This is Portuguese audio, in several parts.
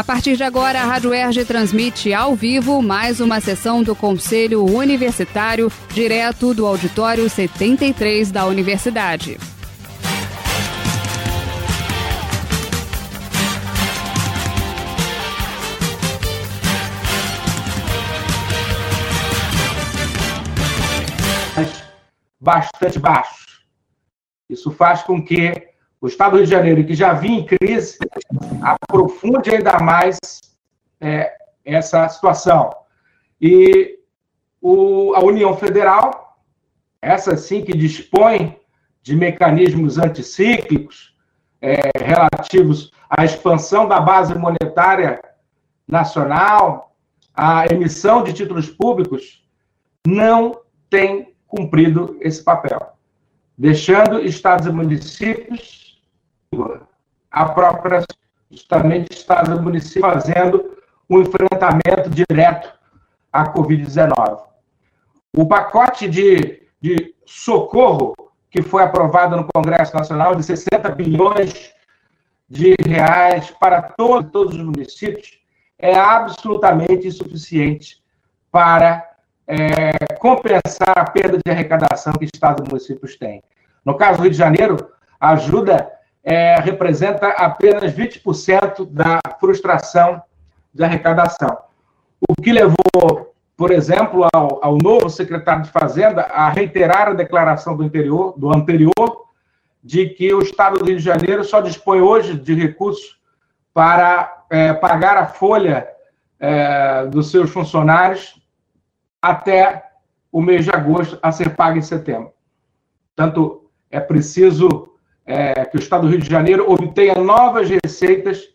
A partir de agora, a Rádio Erge transmite ao vivo mais uma sessão do Conselho Universitário, direto do Auditório 73 da Universidade. Bastante baixo. Isso faz com que o Estado do Rio de Janeiro, que já vinha em crise, aprofunde ainda mais é, essa situação. E o, a União Federal, essa sim que dispõe de mecanismos anticíclicos é, relativos à expansão da base monetária nacional, à emissão de títulos públicos, não tem cumprido esse papel, deixando estados e municípios a própria, justamente, Estado do município fazendo um enfrentamento direto à Covid-19. O pacote de, de socorro que foi aprovado no Congresso Nacional de 60 bilhões de reais para todos, todos os municípios é absolutamente insuficiente para é, compensar a perda de arrecadação que estados e municípios têm. No caso do Rio de Janeiro, a ajuda é, representa apenas 20% da frustração de arrecadação. O que levou, por exemplo, ao, ao, novo secretário de Fazenda a reiterar a declaração do, interior, do anterior de que o Estado do Rio de Janeiro só dispõe hoje de recursos para é, pagar a folha é, dos seus funcionários até o mês de agosto a ser paga em setembro. Portanto, é preciso é, que o Estado do Rio de Janeiro obtenha novas receitas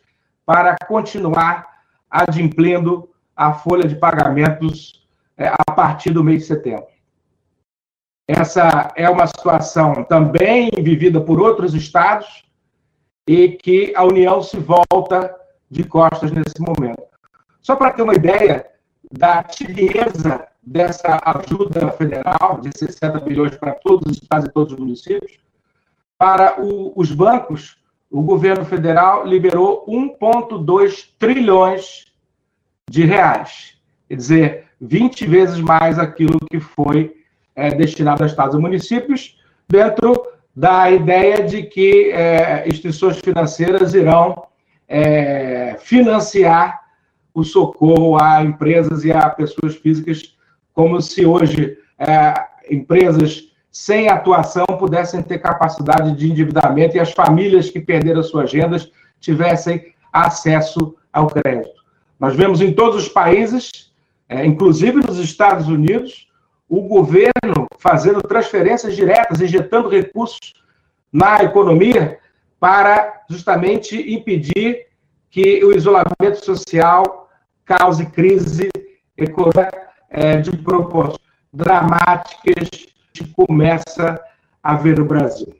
para continuar adimplindo a folha de pagamentos é, a partir do mês de setembro. Essa é uma situação também vivida por outros estados e que a União se volta de costas nesse momento. Só para ter uma ideia da tibieza dessa ajuda federal de 60 bilhões para todos os estados e todos os municípios, para o, os bancos, o governo federal liberou 1,2 trilhões de reais. Quer dizer, 20 vezes mais aquilo que foi é, destinado a estados e municípios, dentro da ideia de que é, instituições financeiras irão é, financiar o socorro a empresas e a pessoas físicas, como se hoje é, empresas sem atuação, pudessem ter capacidade de endividamento e as famílias que perderam suas rendas tivessem acesso ao crédito. Nós vemos em todos os países, é, inclusive nos Estados Unidos, o governo fazendo transferências diretas, injetando recursos na economia para justamente impedir que o isolamento social cause crise econômica é, de proporções dramáticas começa a ver no Brasil.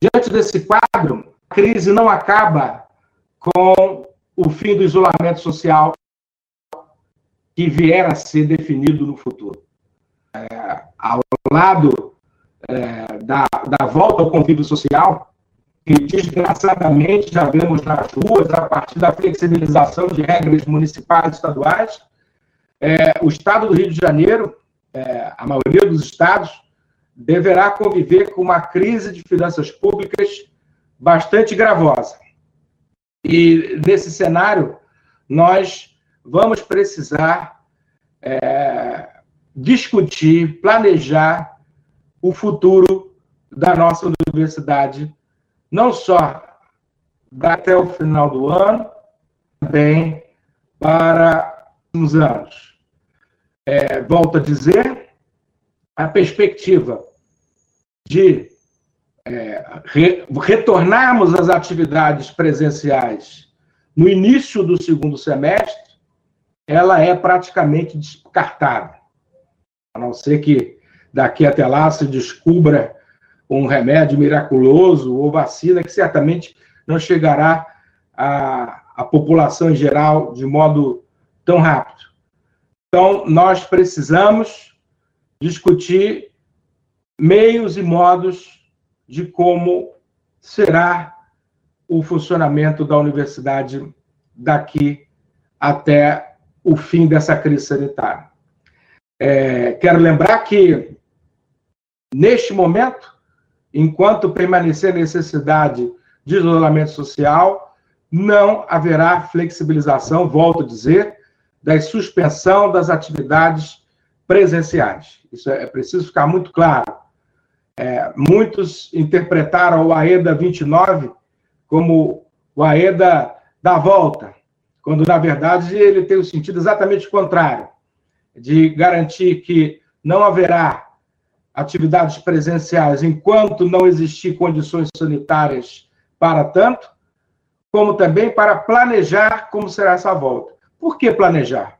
Diante desse quadro, a crise não acaba com o fim do isolamento social que vier a ser definido no futuro. É, ao lado é, da, da volta ao convívio social, que desgraçadamente já vemos nas ruas, a partir da flexibilização de regras municipais e estaduais, é, o Estado do Rio de Janeiro é, a maioria dos estados, deverá conviver com uma crise de finanças públicas bastante gravosa. E nesse cenário, nós vamos precisar é, discutir, planejar o futuro da nossa universidade, não só até o final do ano, também para os anos é, volto a dizer, a perspectiva de é, re, retornarmos às atividades presenciais no início do segundo semestre, ela é praticamente descartada. A não ser que daqui até lá se descubra um remédio miraculoso ou vacina que certamente não chegará à, à população em geral de modo tão rápido. Então, nós precisamos discutir meios e modos de como será o funcionamento da universidade daqui até o fim dessa crise sanitária. É, quero lembrar que, neste momento, enquanto permanecer necessidade de isolamento social, não haverá flexibilização, volto a dizer, da suspensão das atividades presenciais. Isso é, é preciso ficar muito claro. É, muitos interpretaram o AEDA 29 como o AEDA da volta, quando, na verdade, ele tem o sentido exatamente contrário de garantir que não haverá atividades presenciais enquanto não existir condições sanitárias para tanto, como também para planejar como será essa volta. Por que planejar?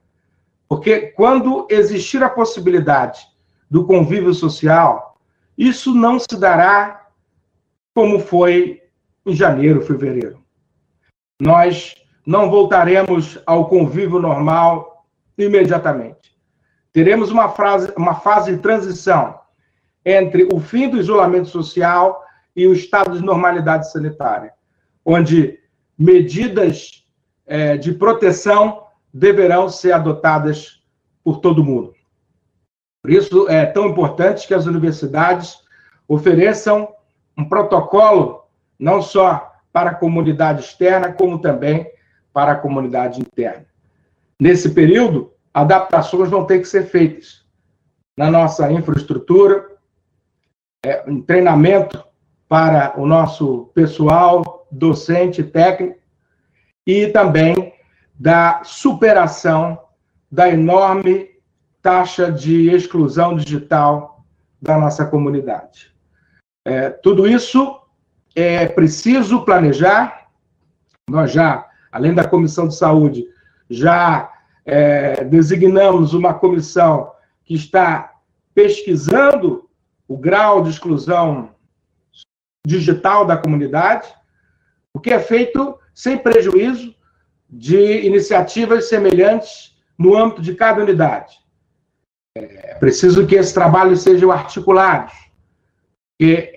Porque quando existir a possibilidade do convívio social, isso não se dará como foi em janeiro, fevereiro. Nós não voltaremos ao convívio normal imediatamente. Teremos uma, frase, uma fase de transição entre o fim do isolamento social e o estado de normalidade sanitária, onde medidas é, de proteção deverão ser adotadas por todo mundo. Por isso é tão importante que as universidades ofereçam um protocolo não só para a comunidade externa, como também para a comunidade interna. Nesse período, adaptações vão ter que ser feitas na nossa infraestrutura, é, treinamento para o nosso pessoal docente técnico e também da superação da enorme taxa de exclusão digital da nossa comunidade. É, tudo isso é preciso planejar. Nós já, além da comissão de saúde, já é, designamos uma comissão que está pesquisando o grau de exclusão digital da comunidade, o que é feito sem prejuízo de iniciativas semelhantes no âmbito de cada unidade. É preciso que esse trabalho seja articulado, que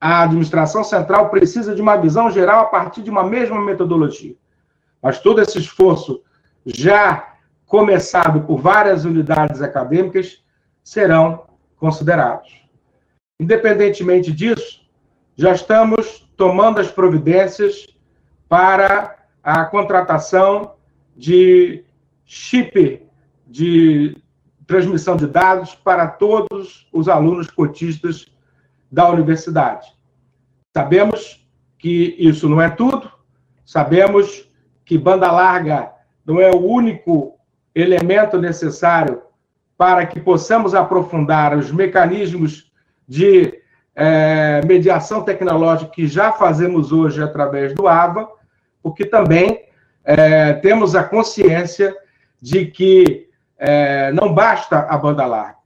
a administração central precisa de uma visão geral a partir de uma mesma metodologia. Mas todo esse esforço já começado por várias unidades acadêmicas serão considerados. Independentemente disso, já estamos tomando as providências para a contratação de chip de transmissão de dados para todos os alunos cotistas da universidade. Sabemos que isso não é tudo, sabemos que banda larga não é o único elemento necessário para que possamos aprofundar os mecanismos de é, mediação tecnológica que já fazemos hoje através do AVA, porque também é, temos a consciência de que é, não basta a banda larga.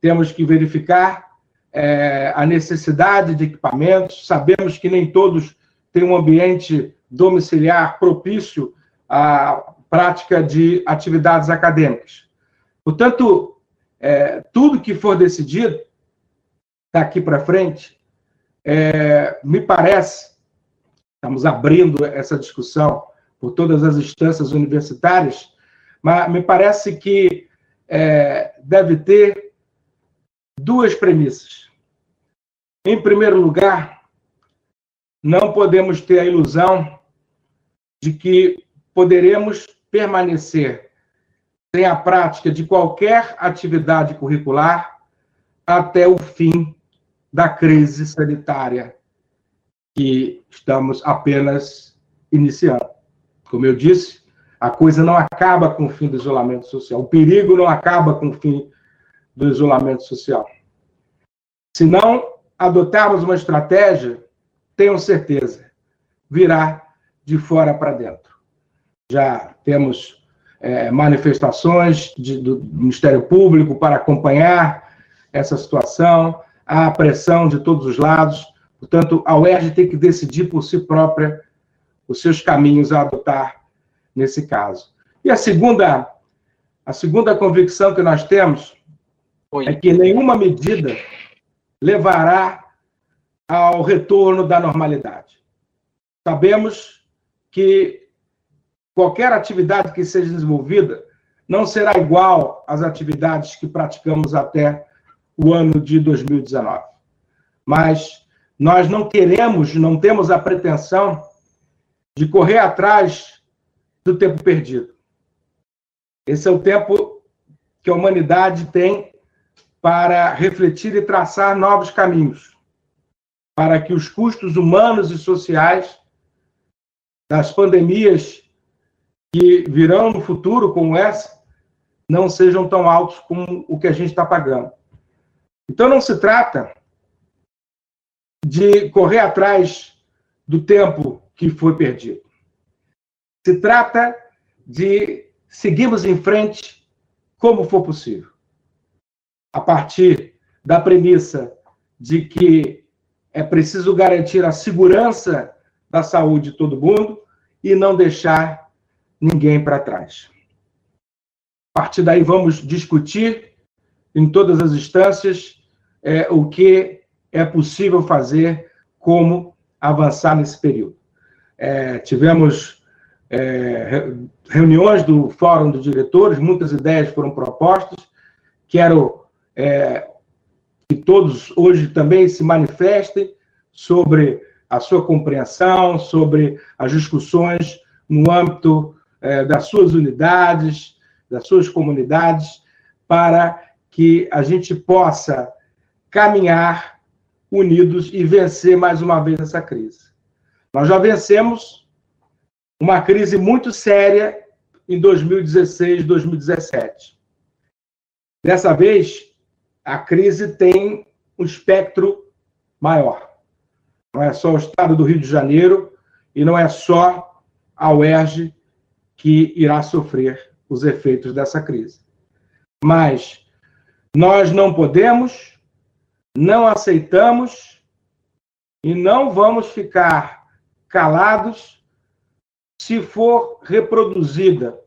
Temos que verificar é, a necessidade de equipamentos, sabemos que nem todos têm um ambiente domiciliar propício à prática de atividades acadêmicas. Portanto, é, tudo que for decidido daqui para frente, é, me parece, estamos abrindo essa discussão por todas as instâncias universitárias, mas me parece que é, deve ter duas premissas. Em primeiro lugar, não podemos ter a ilusão de que poderemos permanecer sem a prática de qualquer atividade curricular até o fim da crise sanitária que estamos apenas iniciando. Como eu disse, a coisa não acaba com o fim do isolamento social. O perigo não acaba com o fim do isolamento social. Se não adotarmos uma estratégia, tenham certeza, virá de fora para dentro. Já temos é, manifestações de, do Ministério Público para acompanhar essa situação a pressão de todos os lados. Portanto, a UERJ tem que decidir por si própria os seus caminhos a adotar nesse caso. E a segunda, a segunda convicção que nós temos Oi. é que nenhuma medida levará ao retorno da normalidade. Sabemos que qualquer atividade que seja desenvolvida não será igual às atividades que praticamos até o ano de 2019. Mas nós não queremos, não temos a pretensão de correr atrás do tempo perdido. Esse é o tempo que a humanidade tem para refletir e traçar novos caminhos, para que os custos humanos e sociais das pandemias que virão no futuro, como essa, não sejam tão altos como o que a gente está pagando. Então, não se trata de correr atrás do tempo que foi perdido. Se trata de seguirmos em frente como for possível. A partir da premissa de que é preciso garantir a segurança da saúde de todo mundo e não deixar ninguém para trás. A partir daí, vamos discutir em todas as instâncias é, o que é possível fazer, como avançar nesse período. É, tivemos é, reuniões do Fórum dos Diretores, muitas ideias foram propostas. Quero é, que todos hoje também se manifestem sobre a sua compreensão, sobre as discussões no âmbito é, das suas unidades, das suas comunidades, para que a gente possa caminhar unidos e vencer mais uma vez essa crise. Nós já vencemos uma crise muito séria em 2016, 2017. Dessa vez, a crise tem um espectro maior. Não é só o estado do Rio de Janeiro e não é só a UERJ que irá sofrer os efeitos dessa crise. Mas nós não podemos não aceitamos e não vamos ficar calados se for reproduzida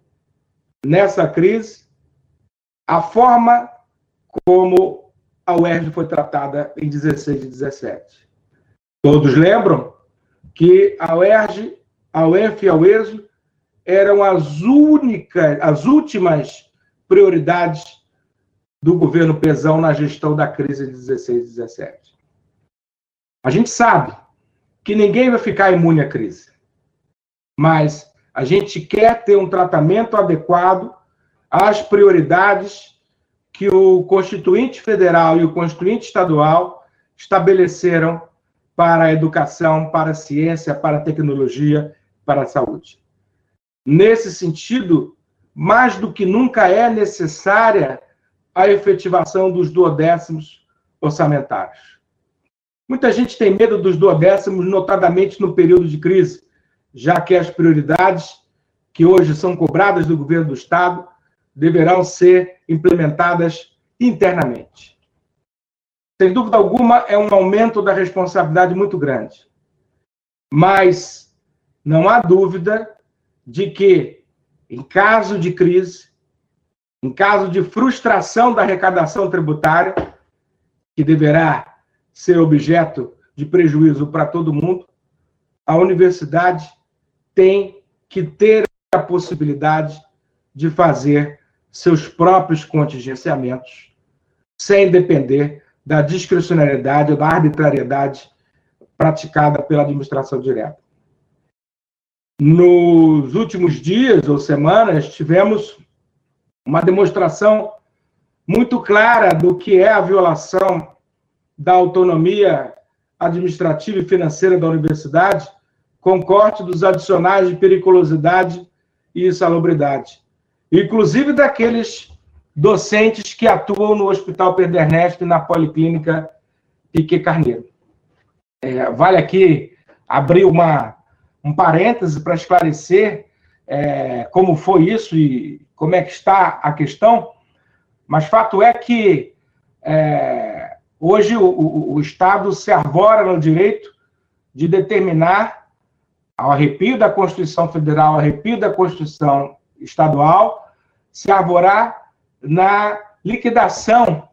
nessa crise a forma como a UERJ foi tratada em 16 e 17. Todos lembram que a UERJ, a UENF e a UESO eram as únicas, as últimas prioridades do governo Pezão na gestão da crise de 16 e 17. A gente sabe que ninguém vai ficar imune à crise, mas a gente quer ter um tratamento adequado às prioridades que o Constituinte Federal e o Constituinte Estadual estabeleceram para a educação, para a ciência, para a tecnologia, para a saúde. Nesse sentido, mais do que nunca é necessária a efetivação dos duodécimos orçamentários. Muita gente tem medo dos duodécimos, notadamente no período de crise, já que as prioridades que hoje são cobradas do governo do Estado deverão ser implementadas internamente. Sem dúvida alguma, é um aumento da responsabilidade muito grande. Mas não há dúvida de que, em caso de crise, em caso de frustração da arrecadação tributária, que deverá ser objeto de prejuízo para todo mundo, a universidade tem que ter a possibilidade de fazer seus próprios contingenciamentos, sem depender da discricionariedade ou da arbitrariedade praticada pela administração direta. Nos últimos dias ou semanas, tivemos uma demonstração muito clara do que é a violação da autonomia administrativa e financeira da universidade, com corte dos adicionais de periculosidade e insalubridade, inclusive daqueles docentes que atuam no Hospital Pedro Ernesto e na Policlínica Piquet Carneiro. É, vale aqui abrir uma, um parêntese para esclarecer é, como foi isso e como é que está a questão, mas fato é que é, hoje o, o, o, Estado se arvora no direito de determinar, ao arrepio da Constituição Federal, ao arrepio da Constituição Estadual, se arvorar na liquidação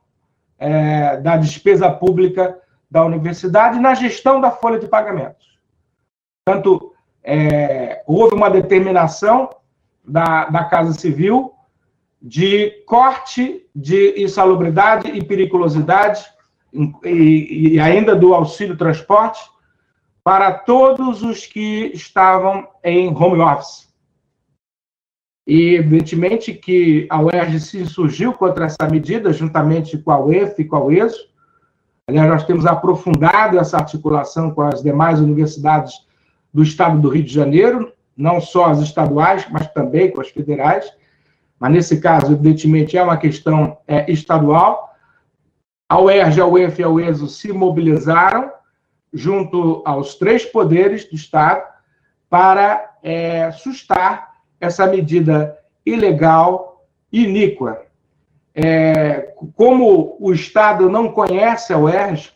é, da despesa pública da universidade na gestão da folha de pagamentos. Portanto, é, houve uma determinação da, da Casa Civil de corte de insalubridade e periculosidade e, e ainda do auxílio transporte para todos os que estavam em home office. E, evidentemente, que a UERJ se insurgiu contra essa medida, juntamente com a UEF e com a UESO. Aliás, nós temos aprofundado essa articulação com as demais universidades do Estado do Rio de Janeiro, não só as estaduais, mas também com as federais. Mas, nesse caso, evidentemente, é uma questão é, estadual. A UERJ, a UEF e a UESO se mobilizaram junto aos três poderes do Estado para é, sustar essa medida ilegal, iníqua. É, como o Estado não conhece a UERJ,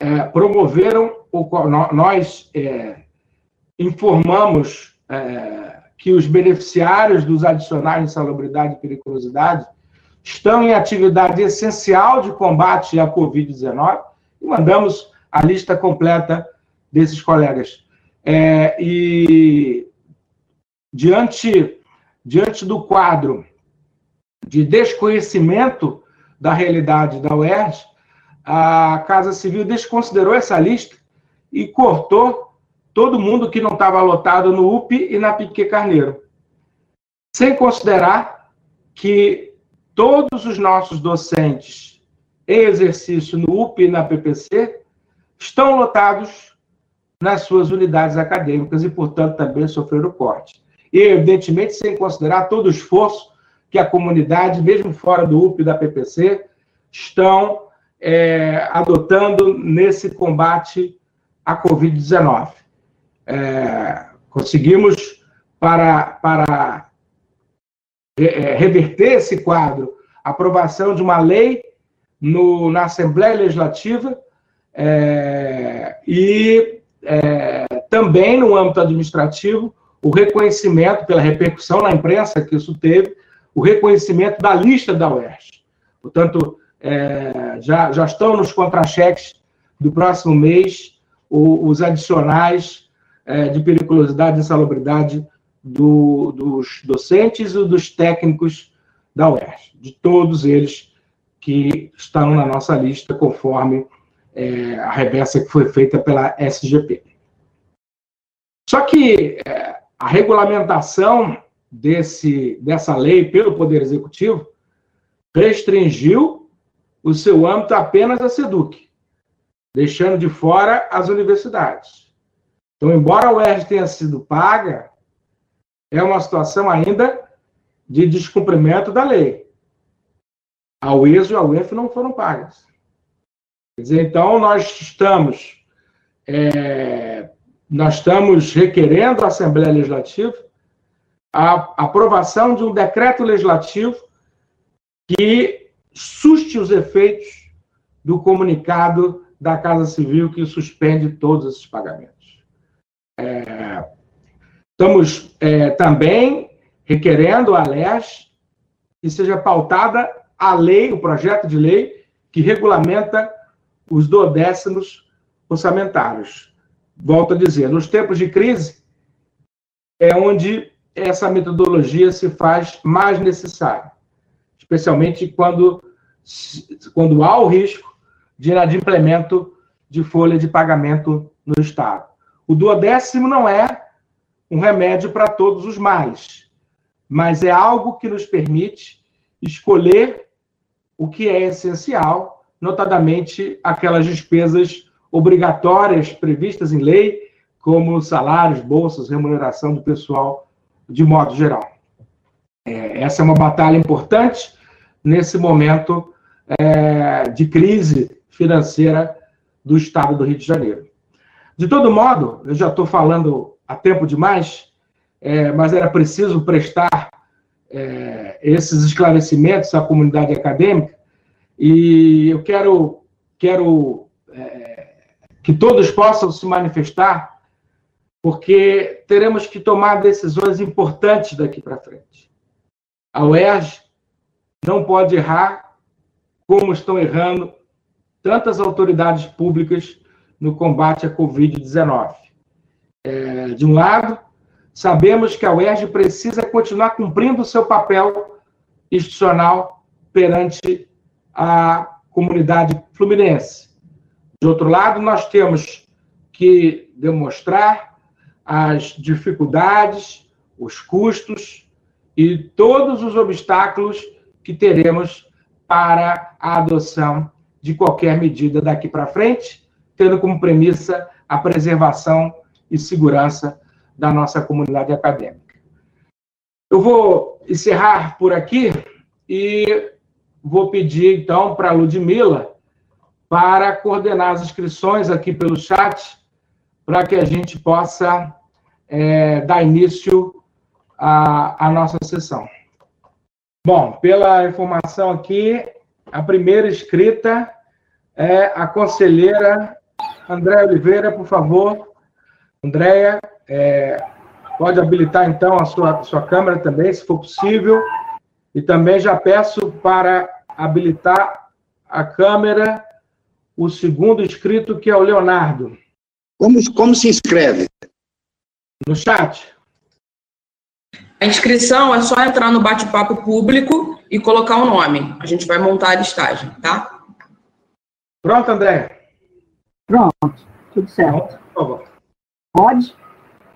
é, promoveram, nós é, informamos é, que os beneficiários dos adicionais de salubridade e periculosidade estão em atividade essencial de combate à Covid-19 e mandamos a lista completa desses colegas. É, e diante, diante do quadro de desconhecimento da realidade da UERJ, a Casa Civil desconsiderou essa lista e cortou todo mundo que não estava lotado no UP e na Pique Carneiro. Sem considerar que todos os nossos docentes em exercício no UP e na PPC estão lotados nas suas unidades acadêmicas e, portanto, também sofreram corte. E, evidentemente, sem considerar todo o esforço que a comunidade, mesmo fora do UP e da PPC, estão é, adotando nesse combate à Covid-19. É, conseguimos, para, para é, reverter esse quadro, aprovação de uma lei no, na Assembleia Legislativa é, e é, também no âmbito administrativo o reconhecimento, pela repercussão na imprensa que isso teve, o reconhecimento da lista da UERJ. Portanto, é, já, já estão nos contra-cheques do próximo mês o, os adicionais é, de periculosidade e insalubridade do, dos docentes e dos técnicos da UERJ, de todos eles que estão na nossa lista, conforme é, a reversa que foi feita pela SGP. Só que é, a regulamentação desse, dessa lei pelo Poder Executivo restringiu o seu âmbito apenas à SEDUC, deixando de fora as universidades. Então, embora a UERJ tenha sido paga, é uma situação ainda de descumprimento da lei. A UESO e a UEF não foram pagas. Quer dizer, então, nós estamos é, nós estamos requerendo à Assembleia Legislativa a aprovação de um decreto legislativo que suste os efeitos do comunicado da Casa Civil que suspende todos esses pagamentos. Estamos é, também requerendo à LES que seja pautada a lei, o projeto de lei que regulamenta os duodécimos orçamentários volto a dizer, nos tempos de crise, é onde essa metodologia se faz mais necessária, especialmente quando, quando há o risco de inadimplemento de folha de pagamento no Estado. O duodécimo não é um remédio para todos os males, mas é algo que nos permite escolher o que é essencial, notadamente aquelas despesas obrigatórias previstas em lei, como salários, bolsas, remuneração do pessoal de modo geral. É, essa é uma batalha importante nesse momento é, de crise financeira do Estado do Rio de Janeiro. De todo modo, eu já estou falando há tempo demais, é, mas era preciso prestar é, esses esclarecimentos à comunidade acadêmica, e eu quero, quero é, que todos possam se manifestar, porque teremos que tomar decisões importantes daqui para frente. A UERJ não pode errar como estão errando tantas autoridades públicas no combate à Covid-19. É, de um lado, sabemos que a UERJ precisa continuar cumprindo o seu papel institucional perante a comunidade fluminense. De outro lado, nós temos que demonstrar as dificuldades, os custos e todos os obstáculos que teremos para a adoção de qualquer medida daqui para frente, tendo como premissa a preservação e segurança da nossa comunidade acadêmica. Eu vou encerrar por aqui e vou pedir, então, para a Ludmilla para coordenar as inscrições aqui pelo chat, para que a gente possa é, dar início à, à nossa sessão. Bom, pela informação aqui, a primeira escrita é a conselheira Andréa Oliveira, por favor. Andréia, é, pode habilitar então a sua, sua câmera também, se for possível. E também já peço para habilitar a câmera o segundo inscrito, que é o Leonardo. Como, como se inscreve? No chat. A inscrição é só entrar no bate-papo público e colocar o um nome. A gente vai montar a listagem, tá? Pronto, André? Pronto, tudo certo. Pode?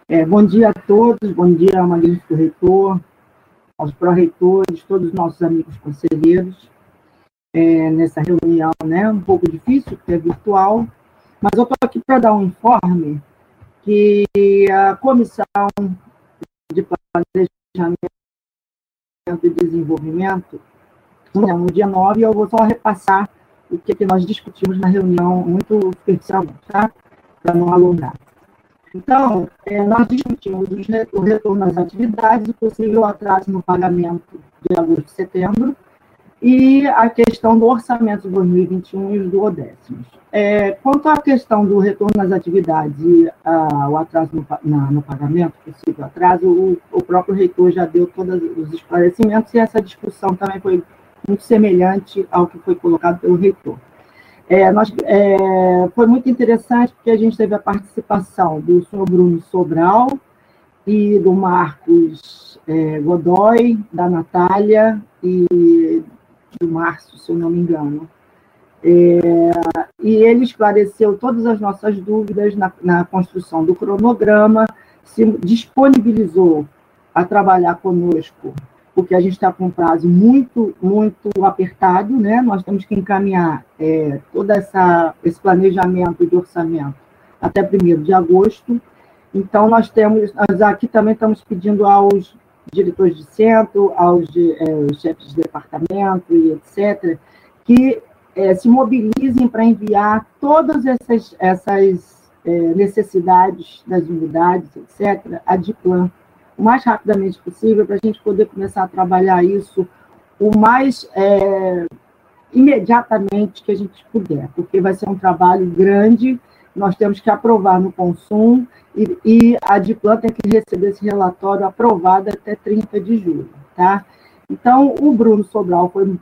É, bom dia a todos, bom dia ao magnífico reitor, aos pró-reitores, todos os nossos amigos conselheiros, é, nessa reunião, né, um pouco difícil, porque é virtual, mas eu estou aqui para dar um informe que a Comissão de Planejamento e Desenvolvimento, no dia 9, eu vou só repassar o que, que nós discutimos na reunião, muito superficialmente, tá? Para não alongar. Então, é, nós discutimos o retorno às atividades, o possível atraso no pagamento de agosto e setembro, e a questão do orçamento de 2021 e os duodécimos. É, quanto à questão do retorno às atividades e a, o atraso no, na, no, pagamento, possível atraso, o, o, próprio reitor já deu todos os esclarecimentos e essa discussão também foi muito semelhante ao que foi colocado pelo reitor. É, nós, é, foi muito interessante porque a gente teve a participação do senhor Bruno Sobral e do Marcos é, Godoy, da Natália e do Márcio, se eu não me engano. É, e ele esclareceu todas as nossas dúvidas na, na construção do cronograma, se disponibilizou a trabalhar conosco porque a gente está com um prazo muito, muito apertado, né? Nós temos que encaminhar é, todo essa, esse planejamento de orçamento até 1 de agosto. Então, nós temos, nós aqui também estamos pedindo aos diretores de centro, aos é, chefes de departamento e etc., que é, se mobilizem para enviar todas essas, essas é, necessidades das unidades, etc., a DIPLAN, o mais rapidamente possível, para a gente poder começar a trabalhar isso o mais é, imediatamente que a gente puder, porque vai ser um trabalho grande, nós temos que aprovar no consumo e, e a Diplan tem que receber esse relatório aprovado até 30 de julho, tá? Então, o Bruno Sobral foi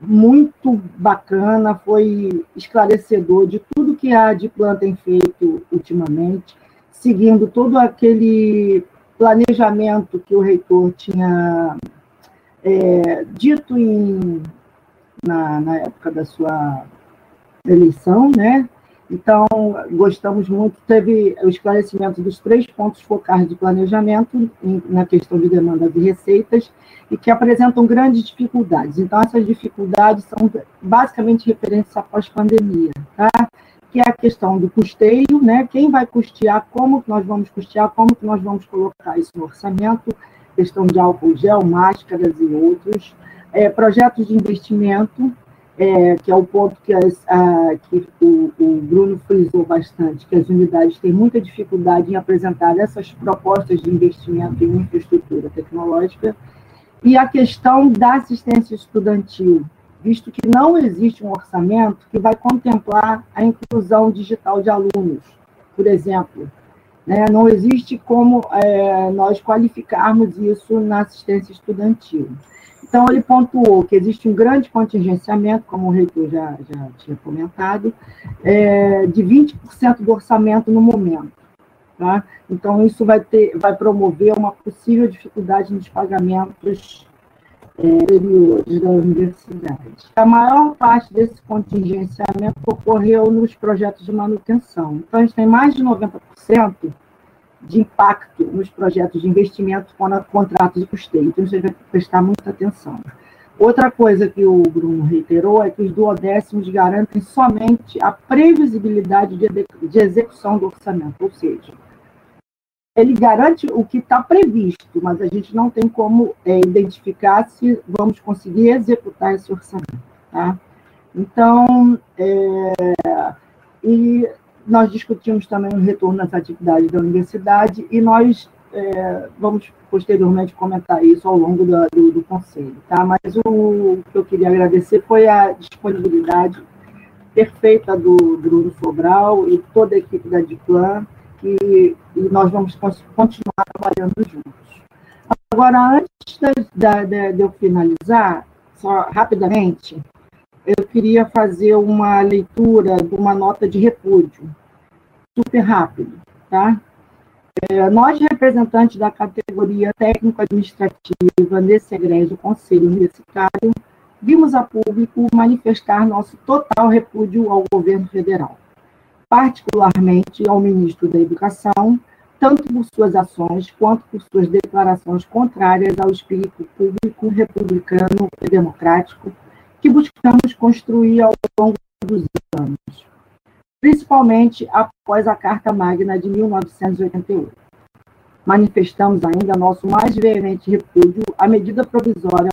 muito bacana, foi esclarecedor de tudo que a Diplan tem feito ultimamente, seguindo todo aquele planejamento que o reitor tinha é, dito em, na, na época da sua eleição, né? Então, gostamos muito, teve o esclarecimento dos três pontos focais de planejamento em, na questão de demandas e receitas, e que apresentam grandes dificuldades. Então, essas dificuldades são basicamente referentes à pós-pandemia, tá? Que é a questão do custeio, né? Quem vai custear, como que nós vamos custear, como que nós vamos colocar isso no orçamento, questão de álcool gel, máscaras e outros, é, projetos de investimento, é, que é o ponto que, as, a, que o, o, Bruno frisou bastante, que as unidades têm muita dificuldade em apresentar essas propostas de investimento em infraestrutura tecnológica, e a questão da assistência estudantil, visto que não existe um orçamento que vai contemplar a inclusão digital de alunos, por exemplo. Né? Não existe como é, nós qualificarmos isso na assistência estudantil. Então, ele pontuou que existe um grande contingenciamento, como o reitor já, já tinha comentado, é, de 20% do orçamento no momento. Tá? Então, isso vai, ter, vai promover uma possível dificuldade nos pagamentos anteriores da universidade. A maior parte desse contingenciamento ocorreu nos projetos de manutenção. Então, a gente tem mais de 90% de impacto nos projetos de investimento com contratos de custeio. Então, você vai prestar muita atenção. Outra coisa que o Bruno reiterou é que os duodécimos garantem somente a previsibilidade de, de execução do orçamento, ou seja, ele garante o que está previsto, mas a gente não tem como é, identificar se vamos conseguir executar esse orçamento. Tá? Então, é, e nós discutimos também o retorno das atividades da universidade e nós é, vamos posteriormente comentar isso ao longo do, do, do conselho, tá? Mas o, o, que eu queria agradecer foi a disponibilidade perfeita do Bruno Sobral e toda a equipe da Diplan, que e nós vamos continuar trabalhando juntos. Agora, antes de, eu finalizar, só rapidamente, eu queria fazer uma leitura de uma nota de repúdio, super rápido, tá? É, nós, representantes da categoria técnico-administrativa nesse egrégio Conselho Universitário, vimos a público manifestar nosso total repúdio ao governo federal, particularmente ao ministro da Educação, tanto por suas ações quanto por suas declarações contrárias ao espírito público republicano e democrático que buscamos construir ao longo dos anos principalmente após a Carta Magna de 1988. Manifestamos ainda nosso mais veemente repúdio à medida provisória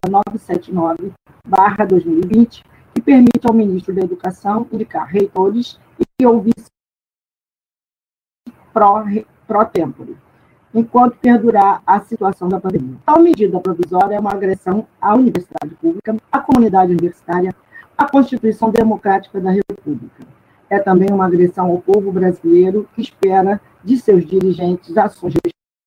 979-2020, que permite ao ministro da Educação indicar reitores e ouvir pró, pró tempore, enquanto perdurar a situação da pandemia. Tal medida provisória é uma agressão à universidade pública, à comunidade universitária, à Constituição Democrática da República é também uma agressão ao povo brasileiro que espera de seus dirigentes ações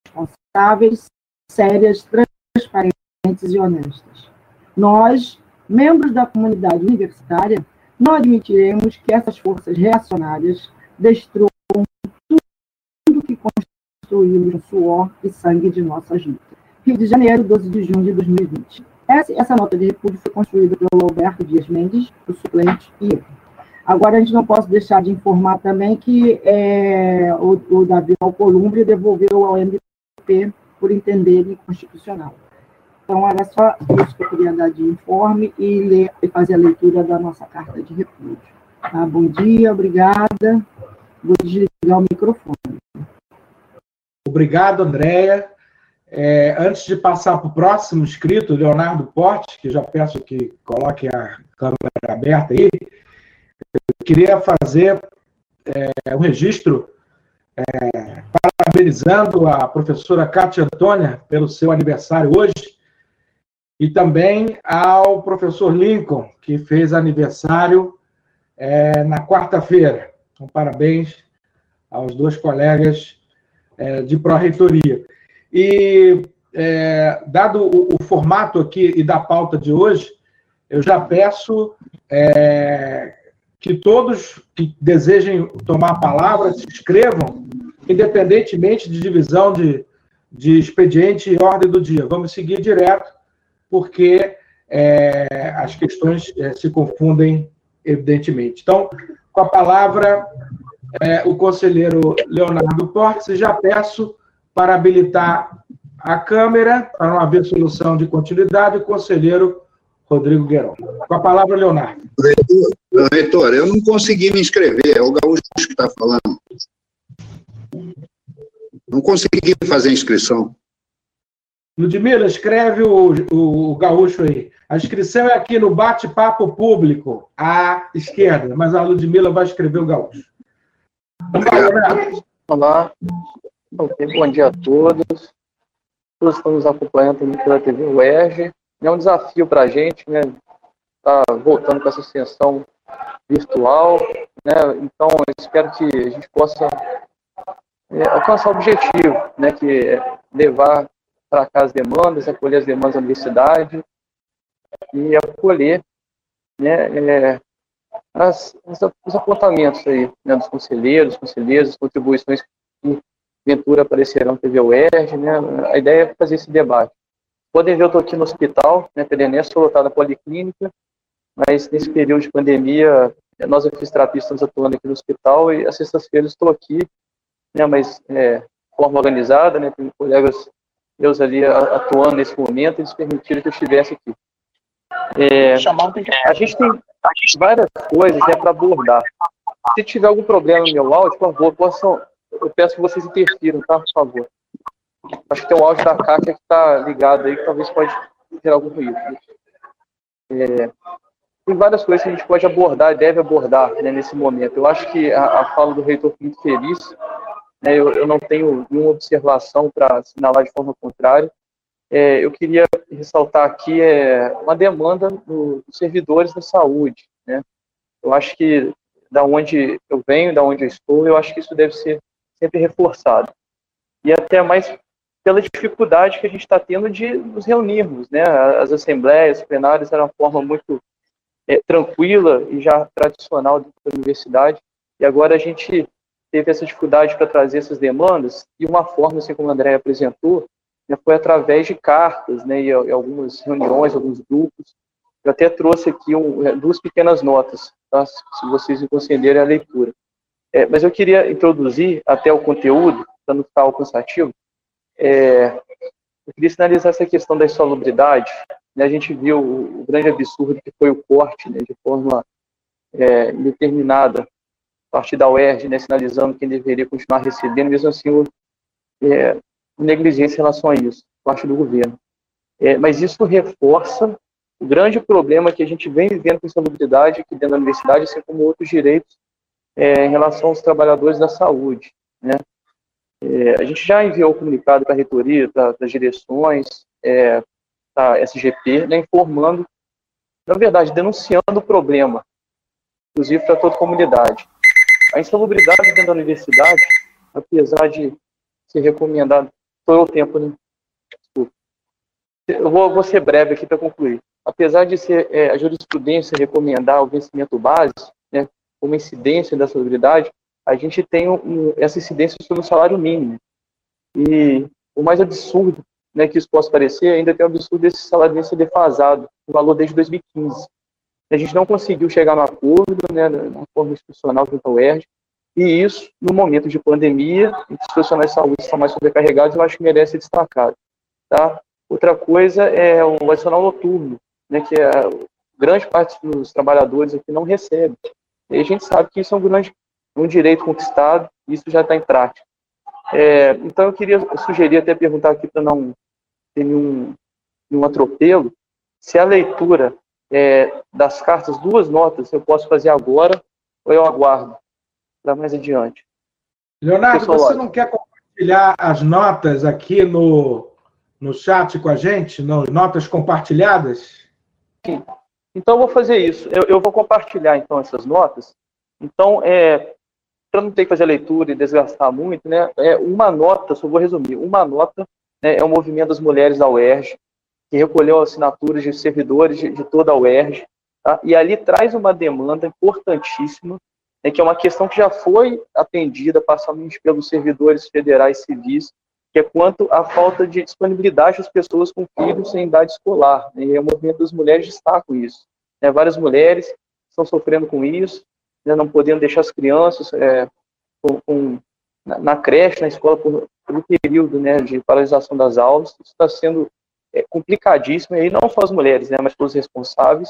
responsáveis, sérias, transparentes e honestas. Nós, membros da comunidade universitária, não admitiremos que essas forças reacionárias destruam tudo que construímos no suor e sangue de nossas lutas. Rio de Janeiro, 12 de junho de 2020. Essa, essa nota de repúdio foi construída pelo Alberto Dias Mendes, o suplente, e eu. Agora, a gente não pode deixar de informar também que é, o, o Davi Alcolumbre devolveu ao MP por entender inconstitucional. Então, era só isso que eu queria dar de informe e, ler, e fazer a leitura da nossa carta de repúdio. Tá? Bom dia, obrigada. Vou desligar o microfone. Obrigado, Andréia. É, antes de passar para o próximo inscrito, Leonardo Porte, que já peço que coloque a câmera aberta aí, eu queria fazer é, um registro é, parabenizando a professora Cátia Antônia pelo seu aniversário hoje e também ao professor Lincoln, que fez aniversário é, na quarta-feira. Então, parabéns aos dois colegas é, de pró-reitoria. E, é, dado o, o, formato aqui e da pauta de hoje, eu já peço é, que todos que desejem tomar a palavra se inscrevam, independentemente de divisão de, de expediente e ordem do dia. Vamos seguir direto, porque é, as questões é, se confundem, evidentemente. Então, com a palavra, é, o conselheiro Leonardo Portes, já peço para habilitar a câmera, para não haver solução de continuidade, o conselheiro Rodrigo Guerão. Com a palavra, Leonardo. Reitor, eu não consegui me inscrever, é o Gaúcho que está falando. Não consegui fazer a inscrição. Ludmila, escreve o, o, o, gaúcho aí. A inscrição é aqui no bate-papo público, à esquerda, mas a Ludmila vai escrever o gaúcho. Olá, bom dia a todos. Todos estão nos acompanhando pela TV UERJ é um desafio para a gente, né? Tá voltando com essa extensão virtual, né? Então, espero que a gente possa é, alcançar o objetivo, né? Que é levar cá as demandas, acolher as demandas da universidade e acolher, né? É, as, os apontamentos aí, né, dos conselheiros, conselheiras, as contribuições que Ventura aparecerão TV UERJ, né? A ideia é fazer esse debate. Podem ver, eu estou aqui no hospital, né, Perené, sou lotado na policlínica, mas nesse período de pandemia, nós fisioterapeutas estamos atuando aqui no hospital e às sextas-feiras estou aqui, né, mas é, forma organizada, né, colegas meus ali atuando nesse momento, eles permitiram que eu estivesse aqui. É, a gente tem várias coisas né, para abordar. Se tiver algum problema no meu áudio, por favor, possam, eu peço que vocês interfiram, tá? Por favor. Acho que tem um áudio da Kátia que está ligado aí, que talvez pode ter algum ruído. É, tem várias coisas que a gente pode abordar e deve abordar né, nesse momento. Eu acho que a, a fala do reitor foi muito feliz. Né, eu, eu, não tenho nenhuma observação para assinalar de forma contrária. É, eu queria ressaltar aqui é, uma demanda do, dos servidores da saúde. Né? Eu acho que da onde eu venho, da onde eu estou, eu acho que isso deve ser sempre reforçado. E até mais pela dificuldade que a gente está tendo de nos reunirmos, né? As assembleias plenárias eram uma forma muito é, tranquila e já tradicional da universidade, e agora a gente teve essa dificuldade para trazer essas demandas, e uma forma, assim como o André apresentou, né, foi através de cartas, né, e, e, algumas reuniões, alguns grupos. Eu até trouxe aqui um, é, duas pequenas notas, tá, se vocês me concederem a leitura. É, mas eu queria introduzir até o conteúdo, para não ficar cansativo, é, eu queria sinalizar essa questão da insalubridade. Né, a gente viu o, grande absurdo que foi o corte né, de forma é, a partir da UERJ, né, sinalizando quem deveria continuar recebendo, mesmo assim, é, negligência em relação a isso, parte do governo. É, mas isso reforça o grande problema que a gente vem vivendo com insalubridade aqui dentro da universidade, assim como outros direitos é, em relação aos trabalhadores da saúde. Né? É, a gente já enviou o comunicado para a reitoria, para as direções, é, para a SGP, né, informando, na verdade, denunciando o problema, inclusive para toda a comunidade. A insalubridade dentro da universidade, apesar de ser recomendado, todo o tempo, né? Desculpa. Eu vou, vou ser breve aqui para concluir. Apesar de ser é, a jurisprudência recomendar o vencimento base, né, como incidência da salubridade, a gente tem um, essa incidência sobre o salário mínimo. E o mais absurdo né, que isso possa parecer, ainda tem o absurdo desse salário mínimo ser defasado, o valor desde 2015. A gente não conseguiu chegar no acordo, né, na forma institucional junto ao ERJ, e isso, no momento de pandemia, em que os profissionais de saúde estão mais sobrecarregados, eu acho que merece ser destacado. Tá? Outra coisa é o adicional noturno, né, que é, grande parte dos trabalhadores aqui não recebe. E a gente sabe que isso é um grande um direito conquistado, isso já está em prática. É, então, eu queria sugerir, até perguntar aqui para não ter nenhum, nenhum atropelo, se a leitura é, das cartas, duas notas, eu posso fazer agora ou eu aguardo para mais adiante. Leonardo, Pessoal, você não quer compartilhar as notas aqui no, no chat com a gente, no, notas compartilhadas? Sim. Então, eu vou fazer isso. Eu, eu vou compartilhar, então, essas notas. Então, é, para não ter que fazer a leitura e desgastar muito, né, é uma nota, só vou resumir, uma nota né, é o movimento das mulheres da UERJ, que recolheu assinaturas de servidores de, de toda a UERJ, tá? e ali traz uma demanda importantíssima, né, que é uma questão que já foi atendida parcialmente pelos servidores federais civis, que é quanto à falta de disponibilidade das pessoas com filhos em idade escolar. Né, e o movimento das mulheres destaca isso. Né, várias mulheres estão sofrendo com isso, né, não podendo deixar as crianças é, com, com, na, na, creche, na escola, por, pelo período né, de paralisação das aulas. Isso está sendo é, complicadíssimo, e não só as mulheres, né, mas todos os responsáveis.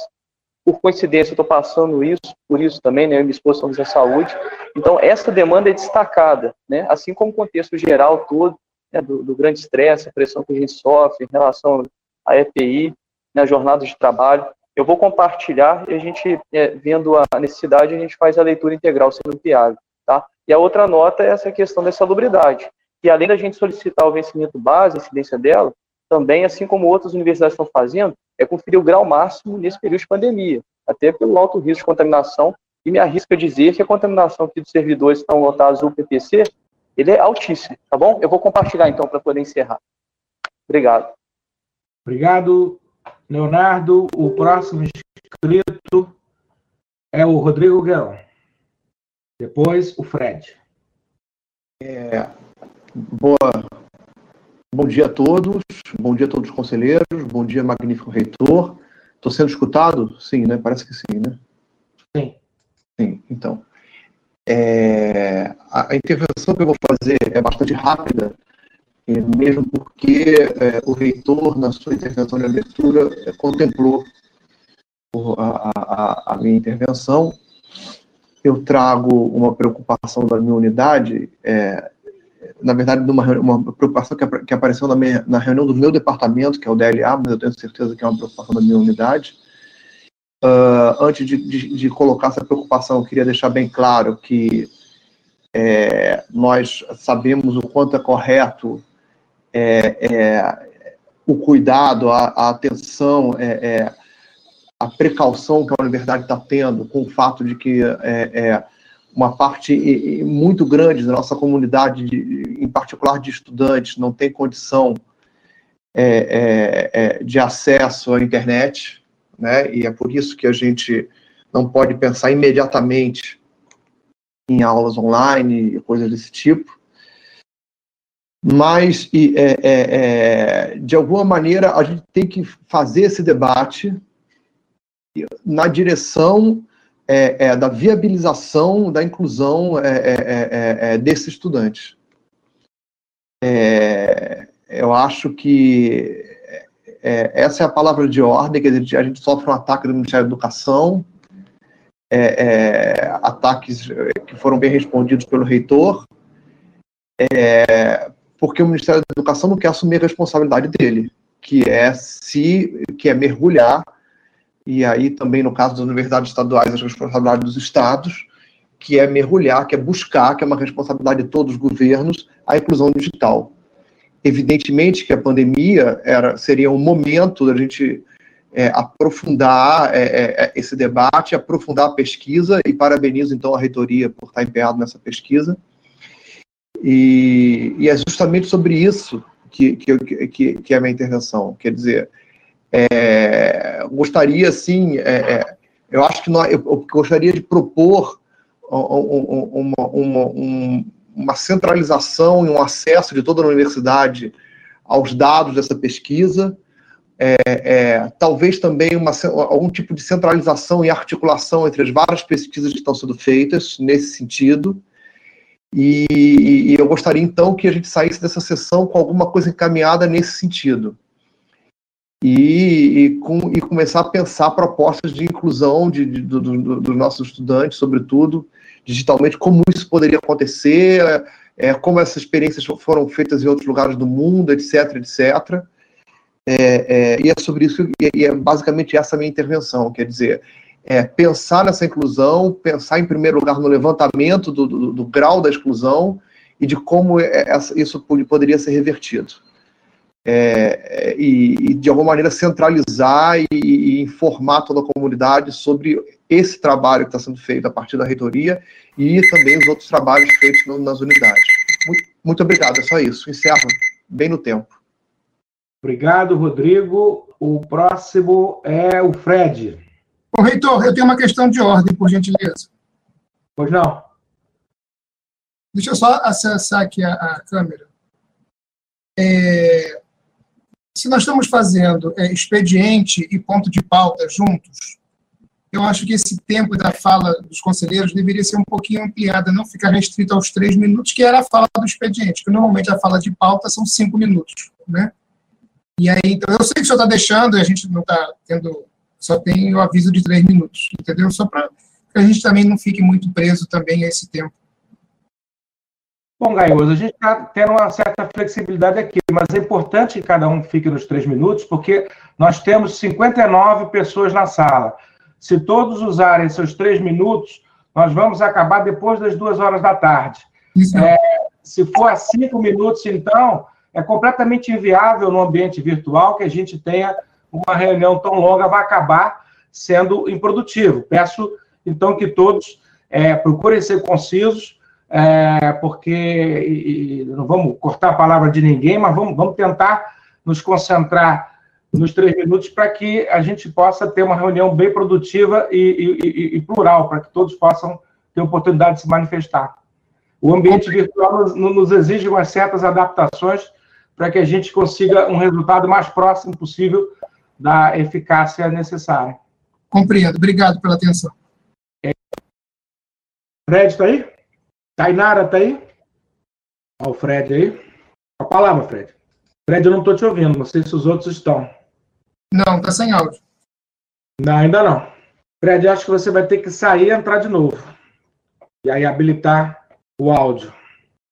Por coincidência, eu estou passando isso, por isso também, né, eu me expus da saúde. Então, essa demanda é destacada, né, assim como o contexto geral todo, né, do, do grande estresse, a pressão que a gente sofre em relação à EPI, né, jornada de trabalho. Eu vou compartilhar e a gente, é, vendo a necessidade, a gente faz a leitura integral sendo viável. Tá? E a outra nota é essa questão da salubridade. E além da gente solicitar o vencimento base, a incidência dela, também, assim como outras universidades estão fazendo, é conferir o grau máximo nesse período de pandemia, até pelo alto risco de contaminação. E me arrisco a dizer que a contaminação aqui dos servidores que estão lotados no PPC, ele é altíssimo, tá bom? Eu vou compartilhar então para poder encerrar. Obrigado. Obrigado, Leonardo, o próximo inscrito é o Rodrigo Guerrão. Depois, o Fred. É, boa, bom dia a todos, bom dia a todos os conselheiros, bom dia, magnífico reitor. Estou sendo escutado? Sim, né? Parece que sim, né? Sim. Sim, então. É, a, intervenção que eu vou fazer é bastante rápida, mesmo porque é, o reitor, na sua intervenção de abertura, é, contemplou a, a, a minha intervenção. Eu trago uma preocupação da minha unidade, é, na verdade, uma, uma preocupação que, que apareceu na, minha, na, reunião do meu departamento, que é o DLA, mas eu tenho certeza que é uma preocupação da minha unidade. Uh, antes de, de, de, colocar essa preocupação, eu queria deixar bem claro que é, nós sabemos o quanto é correto é, é, o cuidado, a, a atenção, é, é, a precaução que a universidade está tendo com o fato de que é, uma parte muito grande da nossa comunidade, de, em particular de estudantes, não tem condição de acesso à internet, né? E é por isso que a gente não pode pensar imediatamente em aulas online e coisas desse tipo. Mas, e, é, é, é, de alguma maneira, a gente tem que fazer esse debate na direção é, é, da viabilização da inclusão é, desses estudantes. eu acho que é, essa é a palavra de ordem, que a gente, sofre um ataque do Ministério da Educação, é, é, ataques que foram bem respondidos pelo reitor, é, porque o Ministério da Educação não quer assumir a responsabilidade dele, que é se que é mergulhar, e aí também no caso das universidades estaduais, a responsabilidade dos estados, que é mergulhar, que é buscar, que é uma responsabilidade de todos os governos, a inclusão digital. Evidentemente que a pandemia era, seria um momento da gente é, aprofundar é, é, é, esse debate, aprofundar a pesquisa, e parabenizo então a reitoria por estar empenhado nessa pesquisa. E, e é justamente sobre isso que, que, que, que, é a minha intervenção. Quer dizer, é, gostaria, sim, é, é, eu acho que nós, eu, eu gostaria de propor uma, uma, um, uma centralização e um acesso de toda a universidade aos dados dessa pesquisa, é, é, talvez também uma, algum tipo de centralização e articulação entre as várias pesquisas que estão sendo feitas nesse sentido. E, e, eu gostaria então que a gente saísse dessa sessão com alguma coisa encaminhada nesse sentido. E, e, com, e começar a pensar propostas de inclusão de, de, do, do, dos nossos estudantes, sobretudo, digitalmente, como isso poderia acontecer, é, como essas experiências foram feitas em outros lugares do mundo, etc, etc. É, é, e é sobre isso, e é basicamente essa minha intervenção, quer dizer, é, pensar nessa inclusão, pensar em primeiro lugar no levantamento do, do, do grau da exclusão e de como é, essa, isso poderia ser revertido. É, e, e, de alguma maneira centralizar e, e, informar toda a comunidade sobre esse trabalho que está sendo feito a partir da reitoria e também os outros trabalhos feitos no, nas unidades. Muito, muito obrigado, é só isso. Encerro bem no tempo. Obrigado, Rodrigo. O próximo é o Fred. Bom, reitor, eu tenho uma questão de ordem, por gentileza. Pois não. Deixa eu só acessar aqui a, a câmera. É, se nós estamos fazendo é, expediente e ponto de pauta juntos, eu acho que esse tempo da fala dos conselheiros deveria ser um pouquinho ampliada, não ficar restrito aos três minutos, que era a fala do expediente, que normalmente a fala de pauta são cinco minutos, né? E aí, então, eu sei que o senhor está deixando, a gente não está tendo, só tem o aviso de três minutos, entendeu? Só para que a gente também não fique muito preso também a esse tempo. Bom, Gaioso, a gente está tendo uma certa flexibilidade aqui, mas é importante que cada um fique nos três minutos, porque nós temos 59 pessoas na sala. Se todos usarem seus três minutos, nós vamos acabar depois das duas horas da tarde. É, se for a cinco minutos, então, é completamente inviável no ambiente virtual que a gente tenha uma reunião tão longa, vai acabar sendo improdutivo. Peço, então, que todos é, procurem ser concisos, é, porque e, e, não vamos cortar a palavra de ninguém, mas vamos, vamos tentar nos concentrar nos três minutos para que a gente possa ter uma reunião bem produtiva e, e, plural, para que todos possam ter oportunidade de se manifestar. o ambiente virtual nos, nos exige umas certas adaptações para que a gente consiga um resultado mais próximo possível da eficácia necessária. Compreendo. Obrigado pela atenção. Fred está aí? Tainara está aí? Olha o Fred aí. A palavra, Fred. Fred, eu não estou te ouvindo. Não sei se os outros estão. Não, está sem áudio. Não, ainda não. Fred, acho que você vai ter que sair e entrar de novo. E aí habilitar o áudio.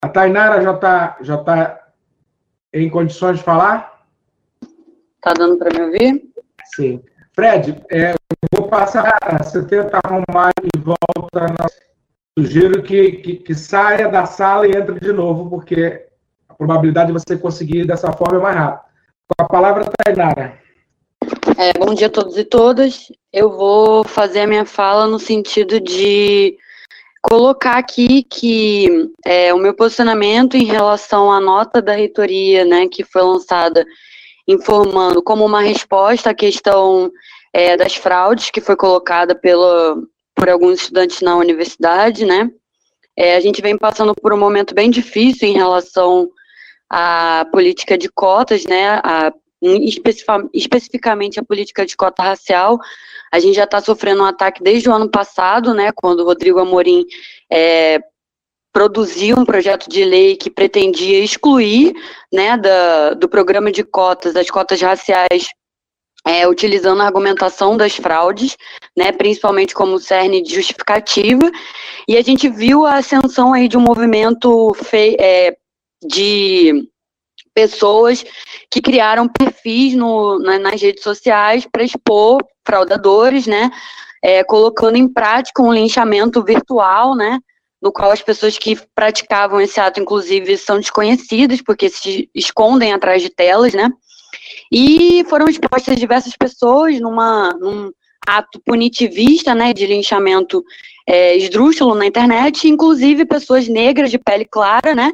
A Tainara já está já tá em condições de falar? Tá dando para me ouvir? Sim. Fred, é, vou passar, você tenta arrumar e volta. Na... Sugiro que, que, que, saia da sala e entre de novo, porque a probabilidade de você conseguir dessa forma é mais rápida. Com a palavra, Tainara. É, bom dia a todos e todas. Eu vou fazer a minha fala no sentido de colocar aqui que é, o meu posicionamento em relação à nota da reitoria, né, que foi lançada informando como uma resposta à questão é, das fraudes que foi colocada pelo, por alguns estudantes na universidade, né? É, a gente vem passando por um momento bem difícil em relação à política de cotas, né? A, especificamente a política de cota racial. A gente já está sofrendo um ataque desde o ano passado, né? Quando o Rodrigo Amorim é, produziu um projeto de lei que pretendia excluir, né, da, do programa de cotas, as cotas raciais é, utilizando a argumentação das fraudes, né, principalmente como cerne de justificativa, e a gente viu a ascensão aí de um movimento é, de pessoas que criaram perfis no, na, nas redes sociais para expor fraudadores, né, é, colocando em prática um linchamento virtual, né, no qual as pessoas que praticavam esse ato, inclusive, são desconhecidas, porque se escondem atrás de telas, né, e foram expostas diversas pessoas numa, num ato punitivista, né, de linchamento é, esdrúxulo na internet, inclusive pessoas negras de pele clara, né,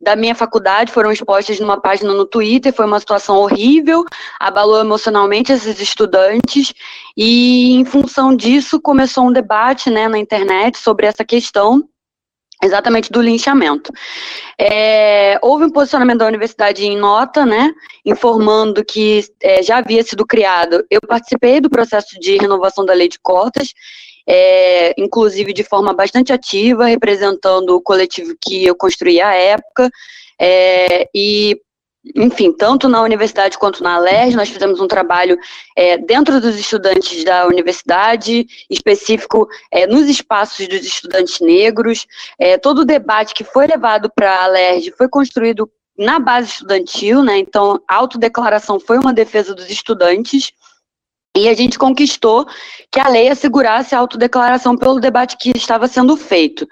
da minha faculdade foram expostas numa página no Twitter, foi uma situação horrível, abalou emocionalmente esses estudantes, e em função disso começou um debate né, na internet sobre essa questão, exatamente do linchamento. É, houve um posicionamento da universidade em nota, né, informando que é, já havia sido criado. Eu participei do processo de renovação da lei de cotas, é, inclusive de forma bastante ativa, representando o coletivo que eu construí à época, é, e enfim, tanto na universidade quanto na LERJ, nós fizemos um trabalho é, dentro dos estudantes da universidade, específico é, nos espaços dos estudantes negros. É, todo o debate que foi levado para a LERJ foi construído na base estudantil, né? Então, a autodeclaração foi uma defesa dos estudantes. E a gente conquistou que a lei assegurasse a autodeclaração pelo debate que estava sendo feito.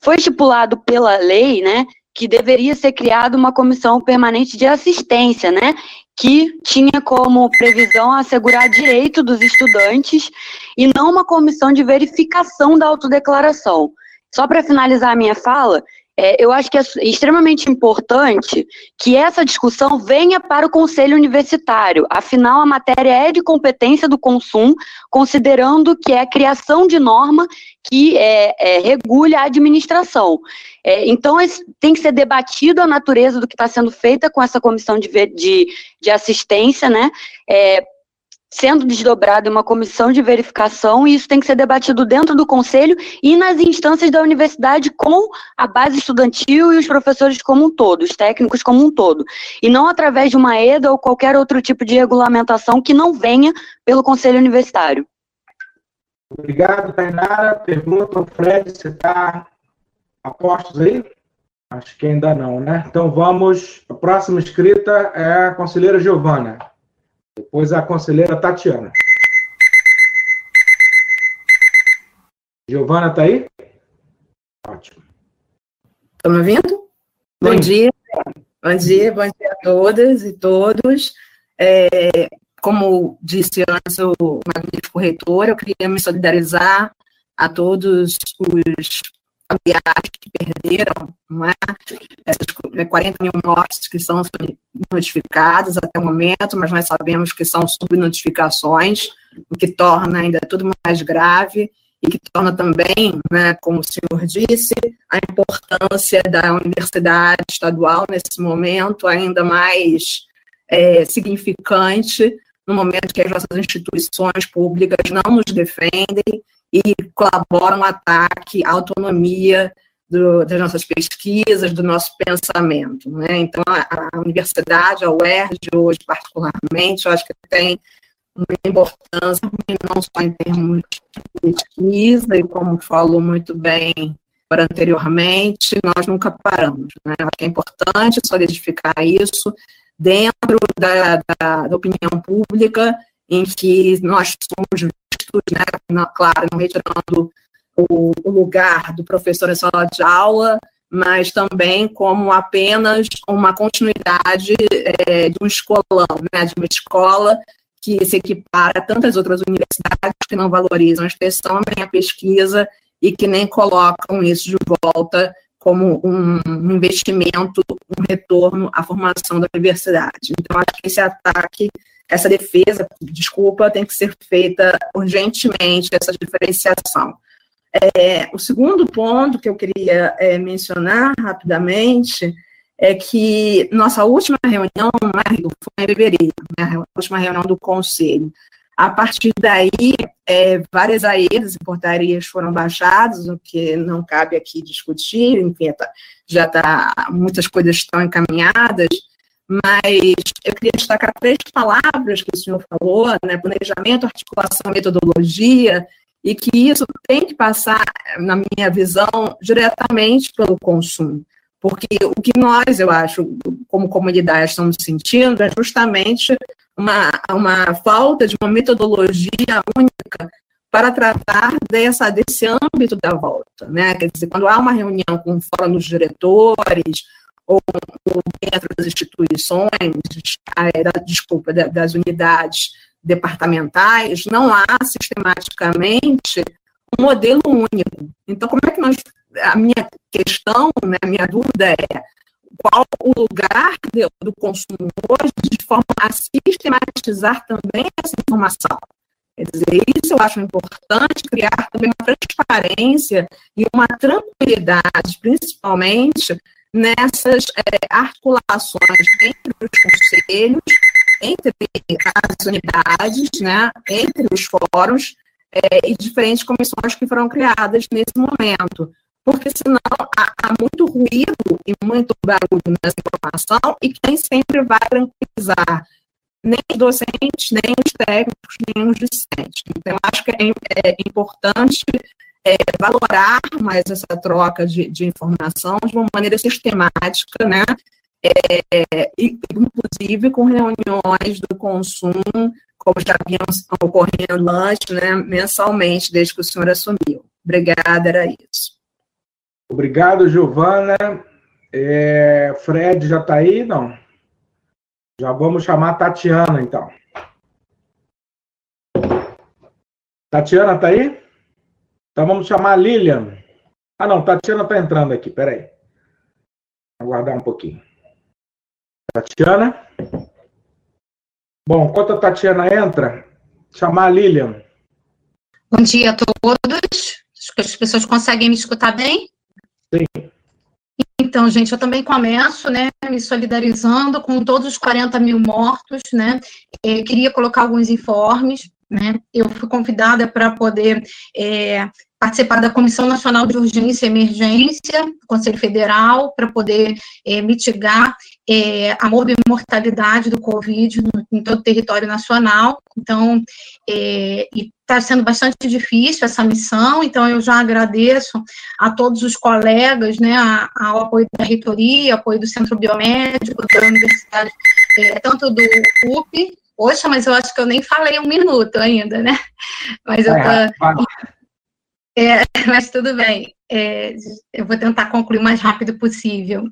Foi estipulado pela lei, né, que deveria ser criada uma comissão permanente de assistência, né? Que tinha como previsão assegurar direito dos estudantes e não uma comissão de verificação da autodeclaração. Só para finalizar a minha fala, é, eu acho que é extremamente importante que essa discussão venha para o Conselho Universitário. Afinal, a matéria é de competência do consumo, considerando que é a criação de norma que é, é, regule a administração. É, então, tem que ser debatido a natureza do que está sendo feita com essa comissão de, de, de assistência, né? É, sendo desdobrado em uma comissão de verificação, e isso tem que ser debatido dentro do conselho e nas instâncias da universidade com a base estudantil e os professores como um todo, os técnicos como um todo, e não através de uma EDA ou qualquer outro tipo de regulamentação que não venha pelo conselho universitário. Obrigado, Tainara. Pergunta ao Fred se está a postos aí? Acho que ainda não, né? Então vamos. A próxima escrita é a conselheira Giovana. Depois a conselheira Tatiana. Giovana está aí? Ótimo. Estão me ouvindo? Bom dia. Bom dia, bom dia a todas e todos. É, como disse antes o magnífico reitor, eu queria me solidarizar a todos os familiares que perderam é? essas 40 mil mortes que são notificadas até o momento, mas nós sabemos que são subnotificações, o que torna ainda tudo mais grave. e que torna também, né, como o senhor disse, a importância da universidade estadual nesse momento ainda mais é, significante, no momento que as nossas instituições públicas não nos defendem e colaboram ataque à autonomia do, das nossas pesquisas, do nosso pensamento. Né? Então, a, a universidade, a UERJ, hoje particularmente, eu acho que tem uma importância, não só em termos de pesquisa, e como falou muito bem anteriormente, nós nunca paramos. Né? Acho que é importante solidificar isso dentro da, da, da opinião pública, em que nós somos vistos, né, claro, não retirando o, o lugar do professor em sala de aula, mas também como apenas uma continuidade é, de um escolão, né, de uma escola que se equipara a tantas outras universidades que não valorizam a expressão nem a pesquisa e que nem colocam isso de volta como um investimento, um retorno à formação da universidade. Então, acho que esse ataque, essa defesa, desculpa, tem que ser feita urgentemente, essa diferenciação. É, o segundo ponto que eu queria é, mencionar rapidamente é que nossa última reunião né, foi em fevereiro, né, a última reunião do Conselho. A partir daí, é, várias AEs e portarias foram baixadas, o que não cabe aqui discutir, enfim, tá, já está, muitas coisas estão encaminhadas, mas eu queria destacar três palavras que o senhor falou, né, planejamento, articulação, metodologia, e que isso tem que passar, na minha visão, diretamente pelo consumo. Porque o que nós, eu acho, como comunidade, estamos sentindo é justamente uma, uma falta de uma metodologia única para tratar dessa, desse âmbito da volta. Né? Quer dizer, quando há uma reunião com fórum dos diretores, ou, ou dentro das instituições, desculpa, das unidades departamentais, não há sistematicamente um modelo único. Então, como é que nós. A minha questão, né, a minha dúvida é qual o lugar do consumo hoje de forma a sistematizar também essa informação. Quer dizer, isso eu acho importante, criar também uma transparência e uma tranquilidade, principalmente nessas é, articulações entre os conselhos entre as unidades, né, entre os fóruns é, e diferentes comissões que foram criadas nesse momento. Porque senão há, há muito ruído e muito barulho nessa informação e quem sempre vai tranquilizar nem os docentes, nem os técnicos, nem os discentes. Então, acho que é, é importante é, valorar mais essa troca de, de, informação de uma maneira sistemática, né? é, inclusive com reuniões do consumo, como já vinham ocorrendo antes, né, mensalmente, desde que o senhor assumiu. Obrigada, era isso. Obrigado, Giovana. É, Fred já está aí? Não. Já vamos chamar a Tatiana, então. Tatiana está aí? Então vamos chamar a Lilian. Ah, não, Tatiana está entrando aqui, peraí. Aguardar um pouquinho. Tatiana. Bom, enquanto a Tatiana entra, chamar a Lilian. Bom dia a todos. Acho que as pessoas conseguem me escutar bem? Sim. Então, gente, eu também começo, né, me solidarizando com todos os 40 mil mortos, né, é, queria colocar alguns informes, né, eu fui convidada para poder é, participar da Comissão Nacional de Urgência e Emergência do Conselho Federal para poder é, mitigar é, a morbimortalidade do Covid no, em todo o território nacional. Então, é, está sendo bastante difícil essa missão, então eu já agradeço a todos os colegas, né, ao apoio da reitoria, apoio do Centro Biomédico, da Universidade, é, tanto do UP, poxa, mas eu acho que eu nem falei um minuto ainda, né? Mas eu tô, é, mas tudo bem. É, eu vou tentar concluir o mais rápido possível.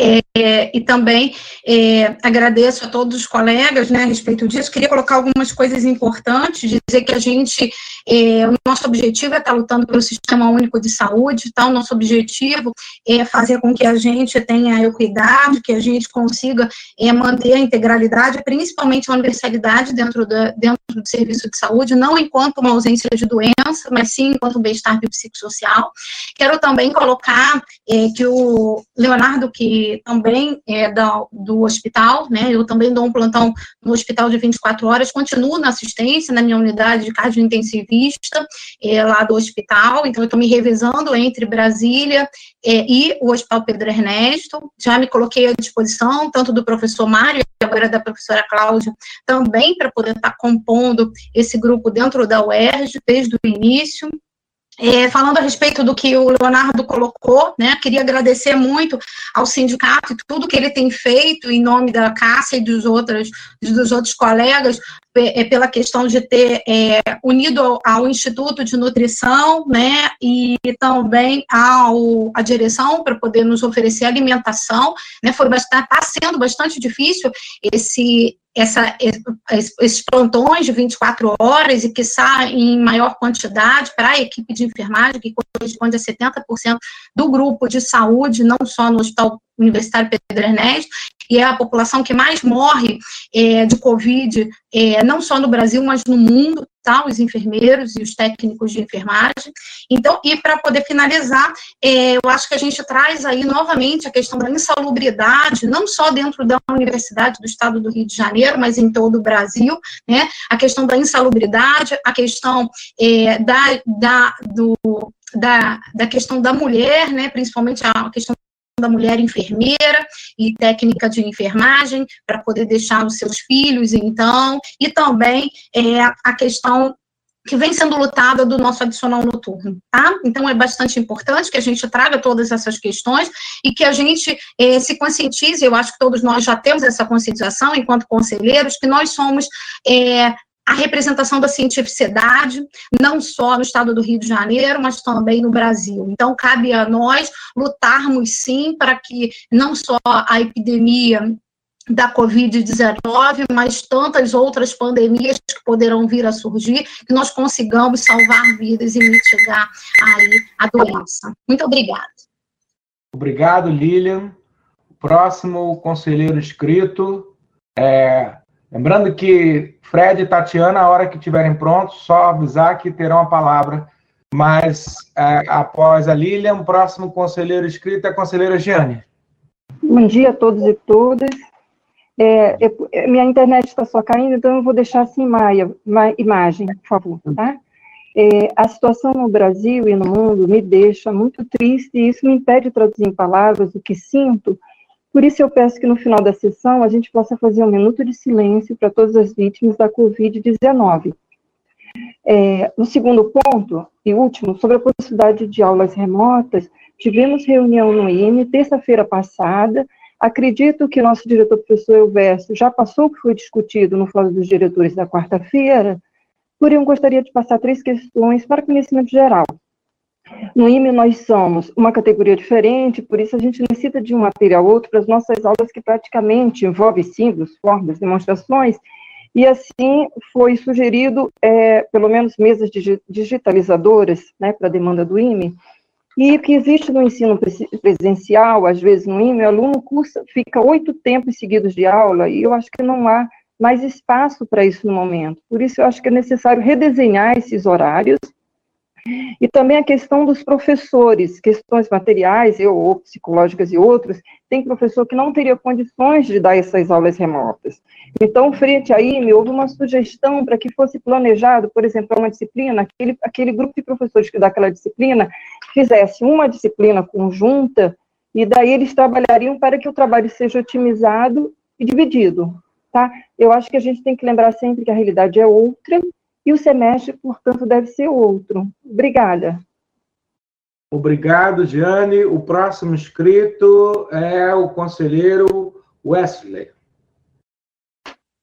É, e também é, agradeço a todos os colegas né, a respeito disso. Queria colocar algumas coisas importantes, dizer que a gente, é, o nosso objetivo é estar lutando pelo Sistema Único de Saúde, tá? o nosso objetivo é fazer com que a gente tenha equidade, que a gente consiga é, manter a integralidade, principalmente a universalidade dentro, da, dentro do serviço de saúde, não enquanto uma ausência de doença, mas sim enquanto um bem-estar biopsicossocial. Quero também colocar é, que o Leonardo, que também é da, do hospital, né? Eu também dou um plantão no hospital de 24 horas, continuo na assistência, na minha unidade de cardiointensivista, é, lá do hospital, então eu estou me revezando entre Brasília é, e o Hospital Pedro Ernesto, já me coloquei à disposição, tanto do professor Mário e agora da professora Cláudia, também para poder estar tá compondo esse grupo dentro da UERJ, desde o início, é, falando a respeito do que o Leonardo colocou, né, queria agradecer muito ao sindicato e tudo que ele tem feito em nome da Cássia e dos outros, dos outros colegas, é, pela questão de ter é, unido ao, Instituto de Nutrição, né, e também ao, a direção para poder nos oferecer alimentação, né, foi bastante, está sendo bastante difícil esse, essa, esses plantões de 24 horas e que saem em maior quantidade para a equipe de enfermagem, que corresponde a 70% do grupo de saúde, não só no Hospital Universitário Pedro Ernesto, e é a população que mais morre é, de Covid, é, não só no Brasil, mas no mundo, Os enfermeiros e os técnicos de enfermagem. Então, e para poder finalizar, é, eu acho que a gente traz aí novamente a questão da insalubridade, não só dentro da Universidade do Estado do Rio de Janeiro, mas em todo o Brasil, né? A questão da insalubridade, a questão é, da, da, do, da, da questão da mulher, né? Principalmente a questão da mulher enfermeira e técnica de enfermagem para poder deixar os seus filhos, então, e também é, a questão que vem sendo lutada do nosso adicional noturno, tá? Então é bastante importante que a gente traga todas essas questões e que a gente é, se conscientize, eu acho que todos nós já temos essa conscientização enquanto conselheiros, que nós somos é, a representação da cientificidade, não só no estado do Rio de Janeiro, mas também no Brasil. Então, cabe a nós lutarmos, sim, para que não só a epidemia da Covid-19, mas tantas outras pandemias que poderão vir a surgir, que nós consigamos salvar vidas e mitigar aí a doença. Muito obrigada. Obrigado, Lilian. Próximo conselheiro inscrito é Lembrando que Fred e Tatiana, a hora que estiverem prontos, só avisar que terão a palavra. Mas é, após a Lilian, o próximo conselheiro inscrito é a conselheira Giane. Bom dia a todos e todas. É, é, minha internet está só caindo, então eu vou deixar assim maia, imagem, por favor, tá? É, a situação no Brasil e no mundo me deixa muito triste e isso me impede de traduzir em palavras o que sinto, por isso, eu peço que no final da sessão a gente possa fazer um minuto de silêncio para todas as vítimas da Covid-19. É, no segundo ponto, e último, sobre a possibilidade de aulas remotas, tivemos reunião no IME terça-feira passada. Acredito que nosso diretor professor Elvésio já passou o que foi discutido no Fórum dos Diretores da quarta-feira, porém gostaria de passar três questões para conhecimento geral. No IME, nós somos uma categoria diferente, por isso a gente necessita de um material outro para as nossas aulas que praticamente envolvem símbolos, formas, demonstrações, e assim foi sugerido, é, pelo menos, mesas digitalizadoras né, para a demanda do IME, e que existe no ensino presencial, às vezes no IME, o aluno cursa, fica oito tempos seguidos de aula, e eu acho que não há mais espaço para isso no momento. Por isso, eu acho que é necessário redesenhar esses horários, e também a questão dos professores, questões materiais ou psicológicas e outros, tem professor que não teria condições de dar essas aulas remotas. Então, frente a me houve uma sugestão para que fosse planejado, por exemplo, uma disciplina, aquele, aquele grupo de professores que dá aquela disciplina, fizesse uma disciplina conjunta, e daí eles trabalhariam para que o trabalho seja otimizado e dividido, tá? Eu acho que a gente tem que lembrar sempre que a realidade é outra, e o semestre, portanto, deve ser outro. Obrigada. Obrigado, Giane. O próximo inscrito é o conselheiro Wesley.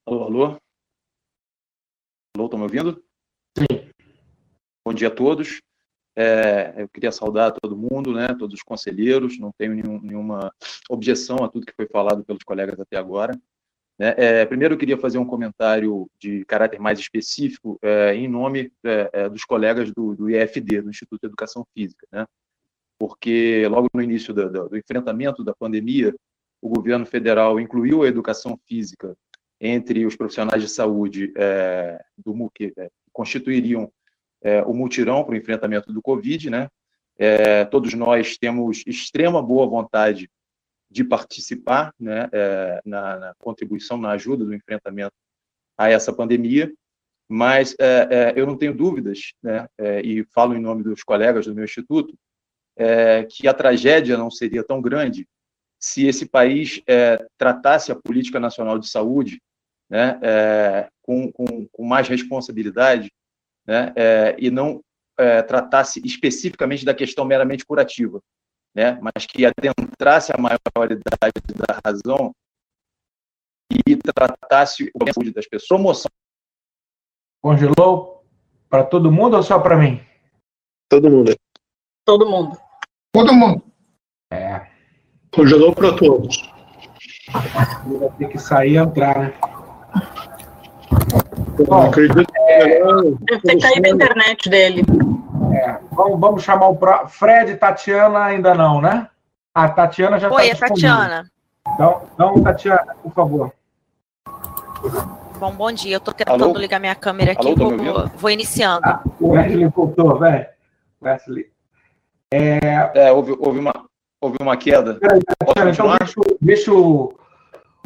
Alô, alô? Alô, estão me ouvindo? Sim. Bom dia a todos. É, eu queria saudar todo mundo, né, todos os conselheiros, não tenho nenhum, nenhuma objeção a tudo que foi falado pelos colegas até agora. Né. É, primeiro, eu queria fazer um comentário de caráter mais específico é, em nome é, é, dos colegas do, do, IFD, do Instituto de Educação Física, né, porque logo no início do, do, do enfrentamento da pandemia, o governo federal incluiu a educação física entre os profissionais de saúde é, do que constituiriam é, o mutirão para o enfrentamento do Covid, né? É, todos nós temos extrema boa vontade de participar né, é, na, na, contribuição, na ajuda do enfrentamento a essa pandemia, mas é, é, eu não tenho dúvidas, né, é, e falo em nome dos colegas do meu instituto, que a tragédia não seria tão grande se esse país tratasse a política nacional de saúde né, com, com, com mais responsabilidade né, é, e não é, tratasse especificamente da questão meramente curativa, né, mas que adentrasse a maioridade da razão e tratasse a saúde das pessoas. Promoção. Congelou para todo mundo ou só para mim? Todo mundo. Todo mundo. Todo mundo. É. Congelou para todos. Vai ter que sair e entrar, né? Bom, acredito é, Deve ter caído a internet dele. Vamos, vamos chamar o pro... Fred e Tatiana ainda não, né? A Tatiana já Oi, tá é Tatiana. Então, então, Tatiana, por favor. Bom, bom dia. Eu estou tentando Alô? ligar minha câmera aqui. Alô, vou, vou, iniciando. Ah, o Wesley voltou, velho. Wesley. É... é, houve, houve, uma, houve uma queda. Peraí, Tatiana, então deixa, deixa o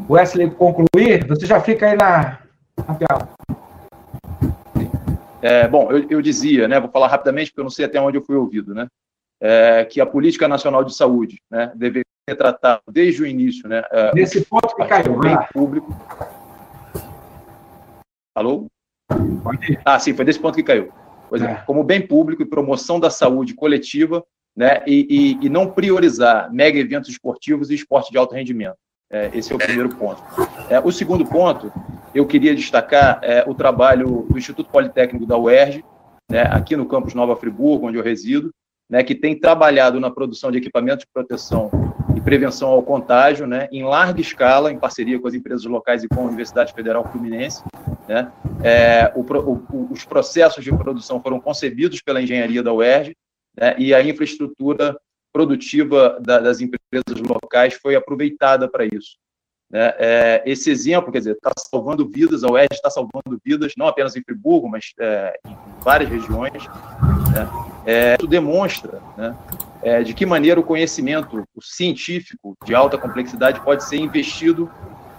Wesley concluir. Você já fica aí na, na tela. É, bom, eu, eu, dizia, né, vou falar rapidamente, porque eu não sei até onde eu fui ouvido, né, é, que a Política Nacional de Saúde né, deveria ser tratada desde o início. Né, é, Nesse ponto que caiu. Bem público. Alô? Ah, sim, foi desse ponto que caiu. Pois é. é. como bem público e promoção da saúde coletiva, né, e, e, e não priorizar mega eventos esportivos e esporte de alto rendimento. É, esse é o primeiro ponto. É, o segundo ponto, eu queria destacar é, o trabalho do Instituto Politécnico da UERJ, né, aqui no campus Nova Friburgo, onde eu resido, né, que tem trabalhado na produção de equipamentos de proteção e prevenção ao contágio, né, em larga escala, em parceria com as empresas locais e com a Universidade Federal Fluminense. Né. É, o, o, os processos de produção foram concebidos pela engenharia da UERJ né, e a infraestrutura produtiva da, das empresas locais foi aproveitada para isso. Né? É, esse exemplo, quer dizer, está salvando vidas, a Oeste está salvando vidas, não apenas em Friburgo, mas é, em várias regiões. Né? É, isso demonstra né, é, de que maneira o conhecimento o científico de alta complexidade pode ser investido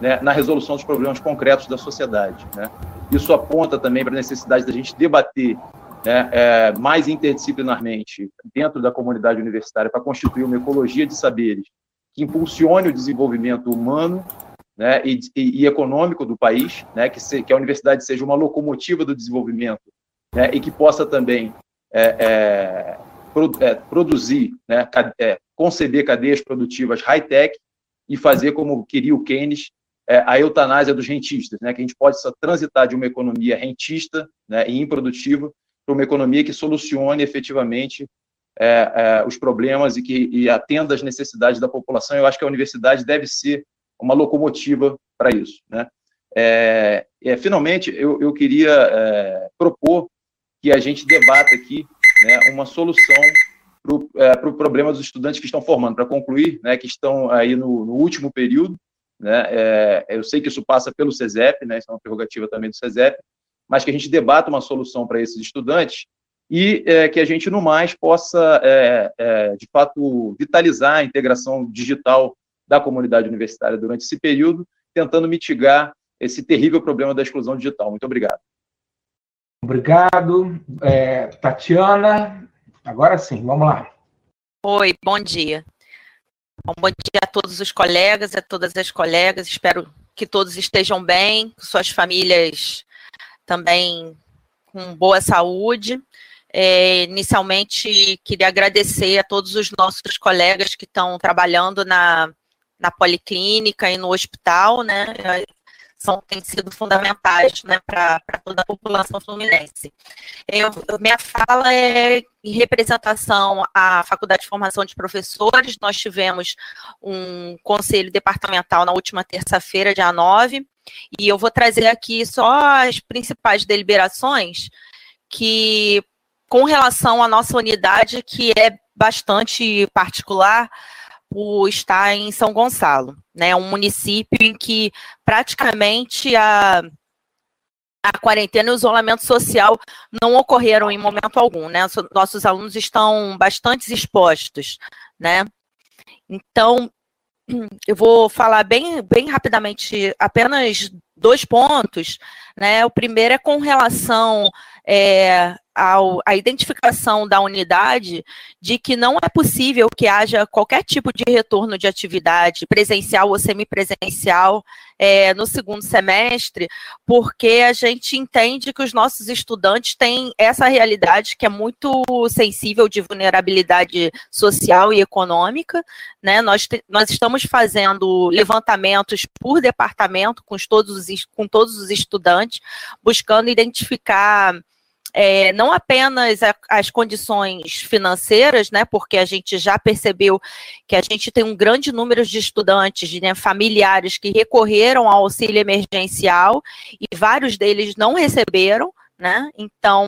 né, na resolução dos problemas concretos da sociedade. Né? Isso aponta também para a necessidade da gente debater né, é, mais interdisciplinarmente dentro da comunidade universitária para constituir uma ecologia de saberes que impulsione o desenvolvimento humano né, e, e, econômico do país, né, que, se, que, a universidade seja uma locomotiva do desenvolvimento né, e que possa também é, é, pro, é, produzir, né, conceber cadeias produtivas high-tech e fazer, como queria o Keynes, a eutanásia dos rentistas, né, que a gente pode transitar de uma economia rentista né, e improdutiva para uma economia que solucione efetivamente é, é, os problemas e que e atenda às necessidades da população. Eu acho que a universidade deve ser uma locomotiva para isso. Né? É, é, finalmente, eu, eu queria é, propor que a gente debata aqui né, uma solução para o é, pro problema dos estudantes que estão formando. Para concluir, né, que estão aí no, no último período, né, eu sei que isso passa pelo CESEP, né, isso é uma prerrogativa também do CESEP, mas que a gente debata uma solução para esses estudantes e é, que a gente, no mais, possa, é, é, de fato, vitalizar a integração digital da comunidade universitária durante esse período, tentando mitigar esse terrível problema da exclusão digital. Muito obrigado. Obrigado. É, Tatiana, agora sim, vamos lá. Oi, bom dia. Bom, bom dia a todos os colegas, a todas as colegas. Espero que todos estejam bem, suas famílias também com boa saúde. É, inicialmente, queria agradecer a todos os nossos colegas que estão trabalhando na, na policlínica e no hospital, né? são, têm sido fundamentais né, para toda a população fluminense. Eu, minha fala é em representação à Faculdade de Formação de Professores. Nós tivemos um conselho departamental na última terça-feira, dia 9, e eu vou trazer aqui só as principais deliberações que, com relação à nossa unidade, que é bastante particular, por estar em São Gonçalo, né? Um município em que praticamente a, a quarentena e o isolamento social não ocorreram em momento algum, né? Nossos alunos estão bastante expostos, né? Então, eu vou falar bem, bem rapidamente apenas dois pontos, né? O primeiro é com relação é, ao, a identificação da unidade de que não é possível que haja qualquer tipo de retorno de atividade presencial ou semipresencial é, no segundo semestre, porque a gente entende que os nossos estudantes têm essa realidade que é muito sensível de vulnerabilidade social e econômica. Né? Nós, nós estamos fazendo levantamentos por departamento com todos os, com todos os estudantes, buscando identificar é, não apenas a, as condições financeiras, né, porque a gente já percebeu que a gente tem um grande número de estudantes, né, familiares que recorreram ao auxílio emergencial e vários deles não receberam, né, então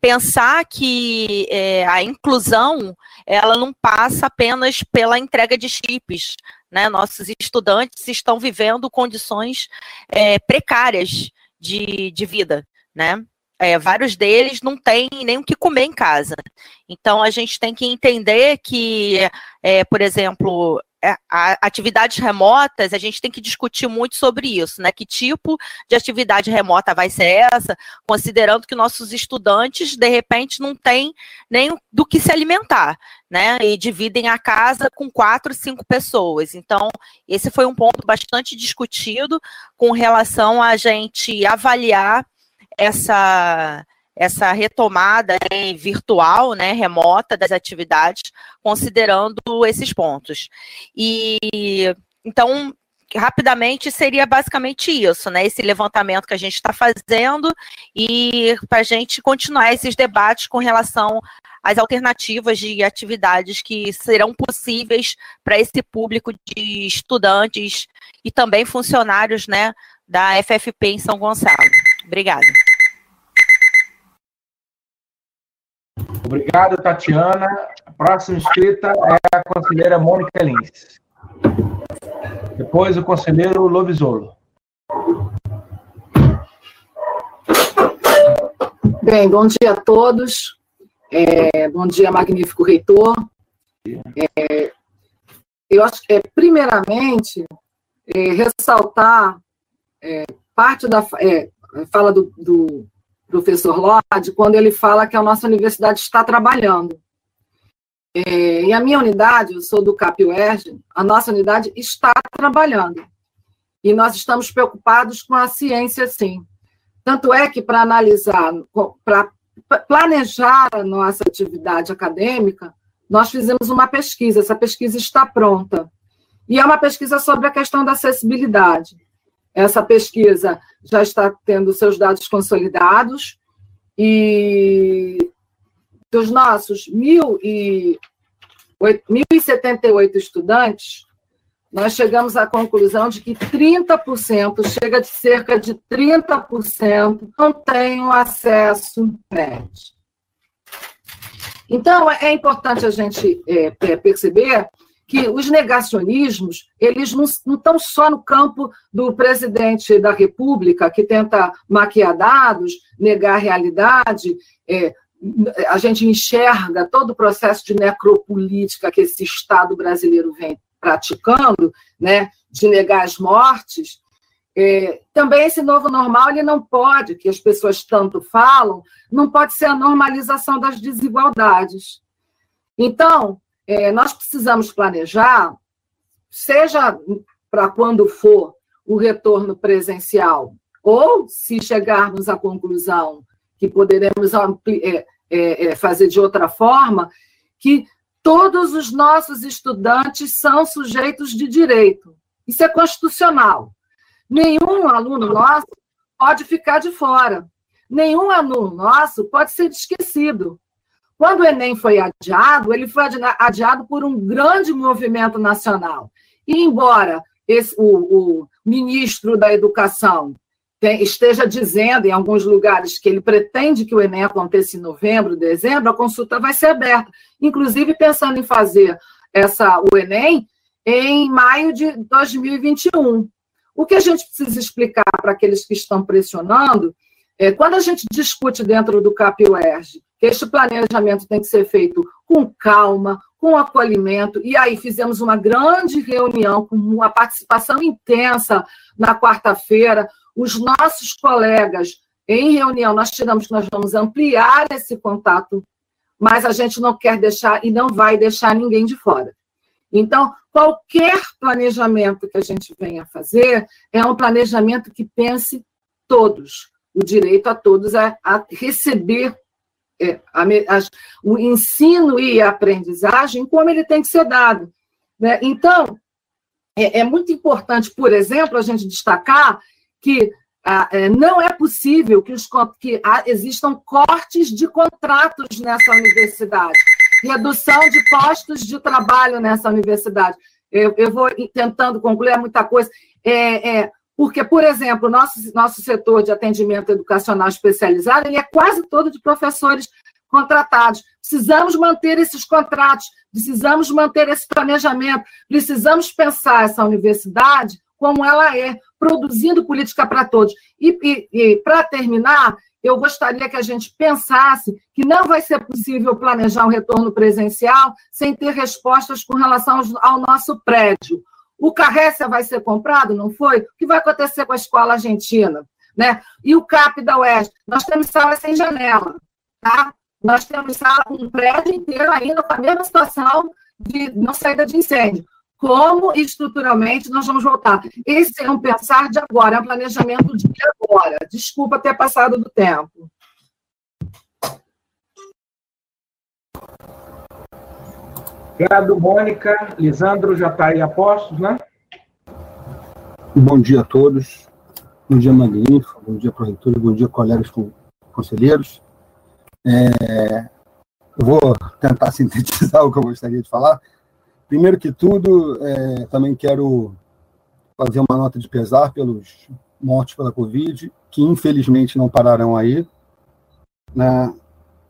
pensar que é, a inclusão ela não passa apenas pela entrega de chips, né? Nossos estudantes estão vivendo condições é, precárias de, de vida, né? É, vários deles não têm nem o que comer em casa. Então, a gente tem que entender que, é, por exemplo, é, atividades remotas, a gente tem que discutir muito sobre isso, né? Que tipo de atividade remota vai ser essa, considerando que nossos estudantes, de repente, não têm nem do que se alimentar, né? E dividem a casa com quatro, cinco pessoas. Então, esse foi um ponto bastante discutido com relação a gente avaliar essa essa retomada né, virtual, né, remota das atividades, considerando esses pontos. E então, rapidamente seria basicamente isso, né? Esse levantamento que a gente está fazendo e para a gente continuar esses debates com relação às alternativas de atividades que serão possíveis para esse público de estudantes e também funcionários, né, da FFP em São Gonçalo. Obrigada. Obrigado, Tatiana. A próxima inscrita é a conselheira Mônica Lins. Depois, o conselheiro Lovisolo. Bem, bom dia a todos. É, bom dia, magnífico reitor. É, eu acho que, é, primeiramente, é, ressaltar é, parte da é, fala do, do professor Lodge, quando ele fala que a nossa universidade está trabalhando. É, e a minha unidade, eu sou do CAPUERG, a nossa unidade está trabalhando. E nós estamos preocupados com a ciência, sim. Tanto é que, para analisar, para planejar a nossa atividade acadêmica, nós fizemos uma pesquisa. Essa pesquisa está pronta. E é uma pesquisa sobre a questão da acessibilidade. Essa pesquisa já está tendo seus dados consolidados e dos nossos 1.078 estudantes, nós chegamos à conclusão de que 30%, chega de cerca de 30%, não têm acesso net. Então, é importante a gente é, perceber que os negacionismos, eles não, estão só no campo do presidente da República, que tenta maquiar dados, negar a realidade, é, a gente enxerga todo o processo de necropolítica que esse Estado brasileiro vem praticando, né, de negar as mortes, é, também esse novo normal ele não pode, que as pessoas tanto falam, não pode ser a normalização das desigualdades. Então, é, nós precisamos planejar, seja para quando for o retorno presencial, ou se chegarmos à conclusão que poderemos é, é, é, fazer de outra forma, que todos os nossos estudantes são sujeitos de direito. Isso é constitucional. Nenhum aluno nosso pode ficar de fora. Nenhum aluno nosso pode ser esquecido. Quando o Enem foi adiado, ele foi adiado por um grande movimento nacional. E, embora esse, o, o ministro da Educação tem, esteja dizendo em alguns lugares que ele pretende que o Enem aconteça em novembro, dezembro, a consulta vai ser aberta. Inclusive pensando em fazer essa, o Enem em maio de 2021. O que a gente precisa explicar para aqueles que estão pressionando é quando a gente discute dentro do CAPUERG que este planejamento tem que ser feito com calma, com acolhimento, e aí fizemos uma grande reunião com uma participação intensa na quarta-feira, os nossos colegas em reunião, nós tiramos que nós vamos ampliar esse contato, mas a gente não quer deixar e não vai deixar ninguém de fora. Então, qualquer planejamento que a gente venha fazer é um planejamento que pense todos, o direito a todos a, a receber é, o ensino e a aprendizagem como ele tem que ser dado. Né? Então, é, é, muito importante, por exemplo, a gente destacar que ah, é, não é possível que, os, que existam cortes de contratos nessa universidade redução de postos de trabalho nessa universidade. Eu, eu vou tentando concluir muita coisa. É, é, porque, por exemplo, nosso, nosso setor de atendimento educacional especializado ele é quase todo de professores contratados. Precisamos manter esses contratos, precisamos manter esse planejamento, precisamos pensar essa universidade como ela é, produzindo política para todos. E, e, e para terminar, eu gostaria que a gente pensasse que não vai ser possível planejar um retorno presencial sem ter respostas com relação ao nosso prédio. O Carrécia vai ser comprado? Não foi? O que vai acontecer com a escola argentina? Né? E o CAP da Oeste? Nós temos sala sem janela. Tá? Nós temos sala, um prédio inteiro ainda com a mesma situação de não saída de incêndio como estruturalmente nós vamos voltar. Esse é um pensar de agora, é um planejamento de agora. Desculpa ter passado do tempo. Obrigado, Mônica. Lisandro já está aí a postos, né? Bom dia a todos. Bom dia, Magnífico. Bom dia, reitor. Bom dia, colegas conselheiros. É, eu vou tentar sintetizar o que eu gostaria de falar. Primeiro que tudo, é, também quero fazer uma nota de pesar pelos mortos pela Covid, que infelizmente não pararão aí, né?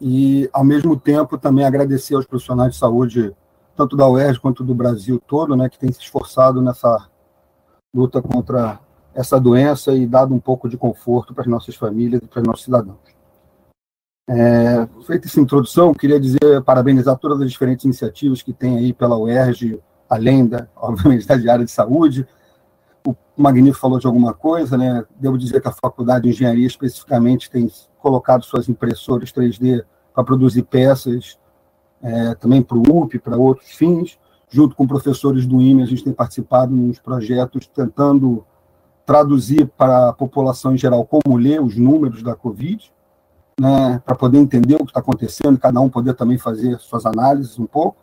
E, ao mesmo tempo, também agradecer aos profissionais de saúde, tanto da UERJ quanto do Brasil todo, né, que têm se esforçado nessa luta contra essa doença e dado um pouco de conforto para as nossas famílias e para os nossos cidadãos. É, feita essa introdução, queria dizer, parabenizar todas as diferentes iniciativas que tem aí pela UERJ, além da, obviamente, da área de saúde. O Magnífico falou de alguma coisa, né? Devo dizer que a Faculdade de Engenharia, especificamente, tem colocado suas impressoras 3D para produzir peças, é, também para o UP, para outros fins. Junto com professores do IME, a gente tem participado nos projetos tentando traduzir para a população em geral como ler os números da Covid né, para poder entender o que está acontecendo, cada um poder também fazer suas análises um pouco,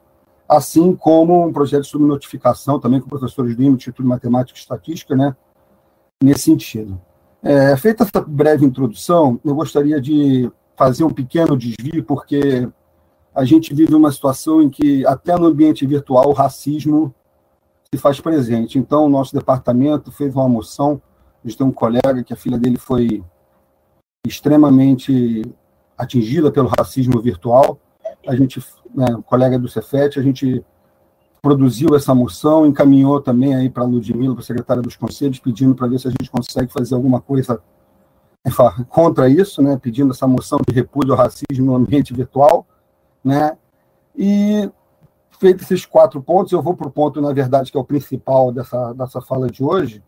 assim como um projeto de subnotificação também com professores do Instituto de Matemática e Estatística, né, nesse sentido. É, feita essa breve introdução, eu gostaria de fazer um pequeno desvio, porque a gente vive uma situação em que, até no ambiente virtual, o racismo se faz presente. Então, o nosso departamento fez uma moção, a gente tem um colega que a filha dele foi extremamente atingida pelo racismo virtual. A gente, né, colega do Cefet, a gente produziu essa moção, encaminhou também aí para a Ludmila, para a secretária dos conselhos, pedindo para ver se a gente consegue fazer alguma coisa contra isso, né, pedindo essa moção de repúdio ao racismo no ambiente virtual, né, e feito esses quatro pontos, eu vou para o ponto, na verdade, que é o principal dessa, dessa fala de hoje,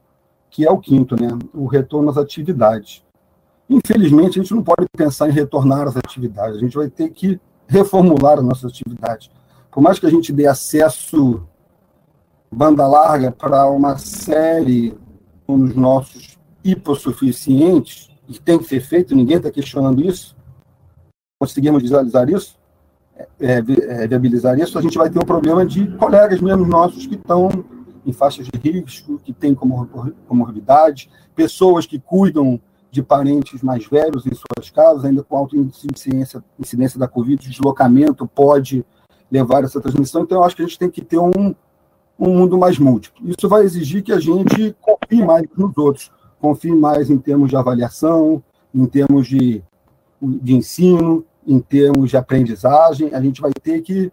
que é o quinto, né, o retorno às atividades. Infelizmente, a gente não pode pensar em retornar às atividades, a gente vai ter que reformular as nossas atividades. Por mais que a gente dê acesso banda larga para uma série dos nossos hipossuficientes, e tem que ser feito, ninguém está questionando isso, conseguimos visualizar isso, é, é, viabilizar isso, a gente vai ter um problema de colegas mesmo nossos que estão em faixas de risco, que têm comorbidade, pessoas que cuidam de parentes mais velhos em suas casas, ainda com alta incidência, incidência da Covid, deslocamento pode levar essa transmissão. Então, eu acho que a gente tem que ter um, um mundo mais múltiplo. Isso vai exigir que a gente confie mais nos outros, confie mais em termos de avaliação, em termos de, de ensino, em termos de aprendizagem. A gente vai ter que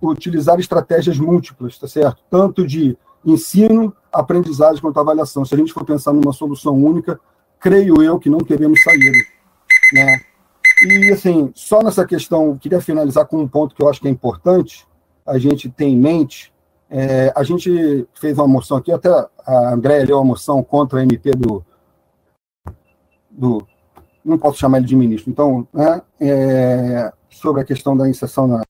utilizar estratégias múltiplas, tá certo? Tanto de ensino, aprendizagem quanto avaliação. Se a gente for pensar numa solução única, creio eu que não teremos saída. Né? E, assim, só nessa questão, queria finalizar com um ponto que eu acho que é importante a gente ter em mente. É, a gente fez uma moção aqui, até a Andréia leu uma moção contra a MP do, do. Não posso chamar ele de ministro. Então, né, é, sobre a questão da inserção na,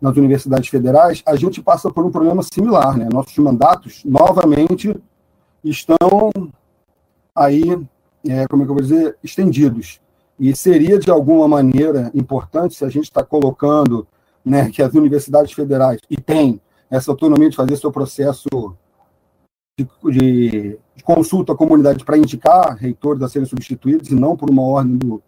nas universidades federais, a gente passa por um problema similar. Né? Nossos mandatos, novamente, estão aí, é, como é que eu vou dizer, estendidos. E seria, de alguma maneira, importante se a gente está colocando né, que as universidades federais, e tem essa autonomia de fazer seu processo de, de, consulta à comunidade para indicar reitores a serem substituídos, e não por uma ordem do,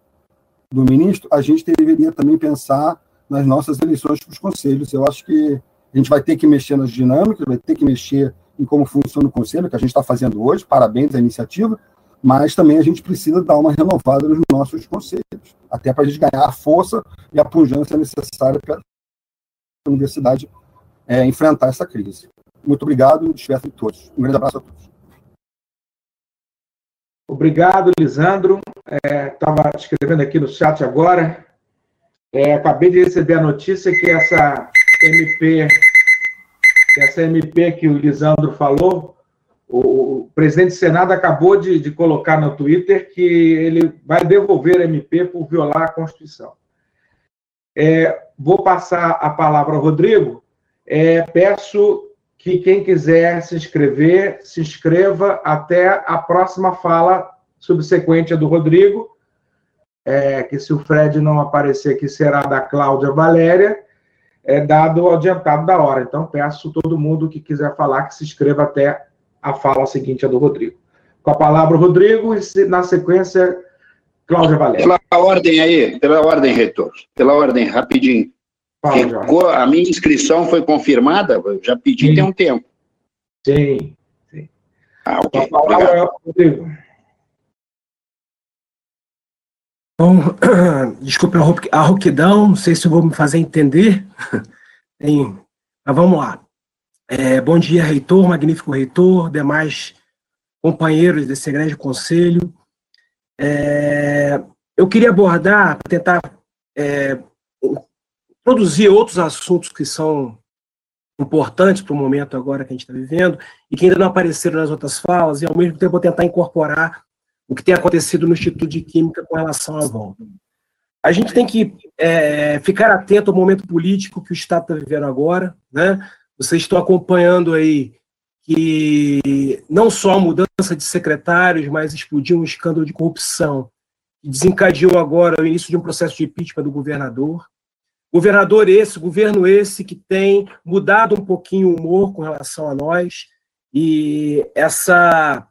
do ministro, a gente deveria também pensar nas nossas eleições para os conselhos. Eu acho que a gente vai ter que mexer nas dinâmicas, vai ter que mexer em como funciona o conselho, que a gente está fazendo hoje, parabéns à iniciativa, mas também a gente precisa dar uma renovada nos nossos conselhos, até para a gente ganhar a força e a pujança necessária para a universidade é, enfrentar essa crise. Muito obrigado e despeço de todos. Um grande abraço a todos. Obrigado, Lisandro. Estava é, escrevendo aqui no chat agora. É, acabei de receber a notícia que essa MP, que essa MP que o Lisandro falou, o, presidente do Senado acabou de, de, colocar no Twitter que ele vai devolver a MP por violar a Constituição. É, vou passar a palavra ao Rodrigo. É, peço que quem quiser se inscrever, se inscreva até a próxima fala subsequente a do Rodrigo é, que se o Fred não aparecer, que será da Cláudia Valéria, é dado o adiantado da hora. Então, peço todo mundo que quiser falar que se inscreva até a fala seguinte, a do Rodrigo. Com a palavra, Rodrigo, e na sequência, Cláudia Valéria. Pela ordem aí, pela ordem, reitor, pela ordem, rapidinho. Fala, a minha inscrição foi confirmada, já pedi Sim. tem um tempo. Sim. Sim. Ah, ok. A palavra, Rodrigo. Bom, desculpe a rouquidão, não sei se eu vou me fazer entender. Tem, mas vamos lá. É, bom dia, reitor, magnífico reitor, demais companheiros desse grande conselho. É, eu queria abordar, tentar é, produzir outros assuntos que são importantes para o momento agora que a gente está vivendo e que ainda não apareceram nas outras falas, e ao mesmo tempo tentar incorporar o que tem acontecido no Instituto de Química com relação à volta. A gente tem que é, ficar atento ao momento político que o Estado está vivendo agora. Né? Vocês estão acompanhando aí que não só a mudança de secretários, mas explodiu um escândalo de corrupção que desencadeou agora o início de um processo de impeachment do governador. Governador esse, governo esse que tem mudado um pouquinho o humor com relação a nós, e essa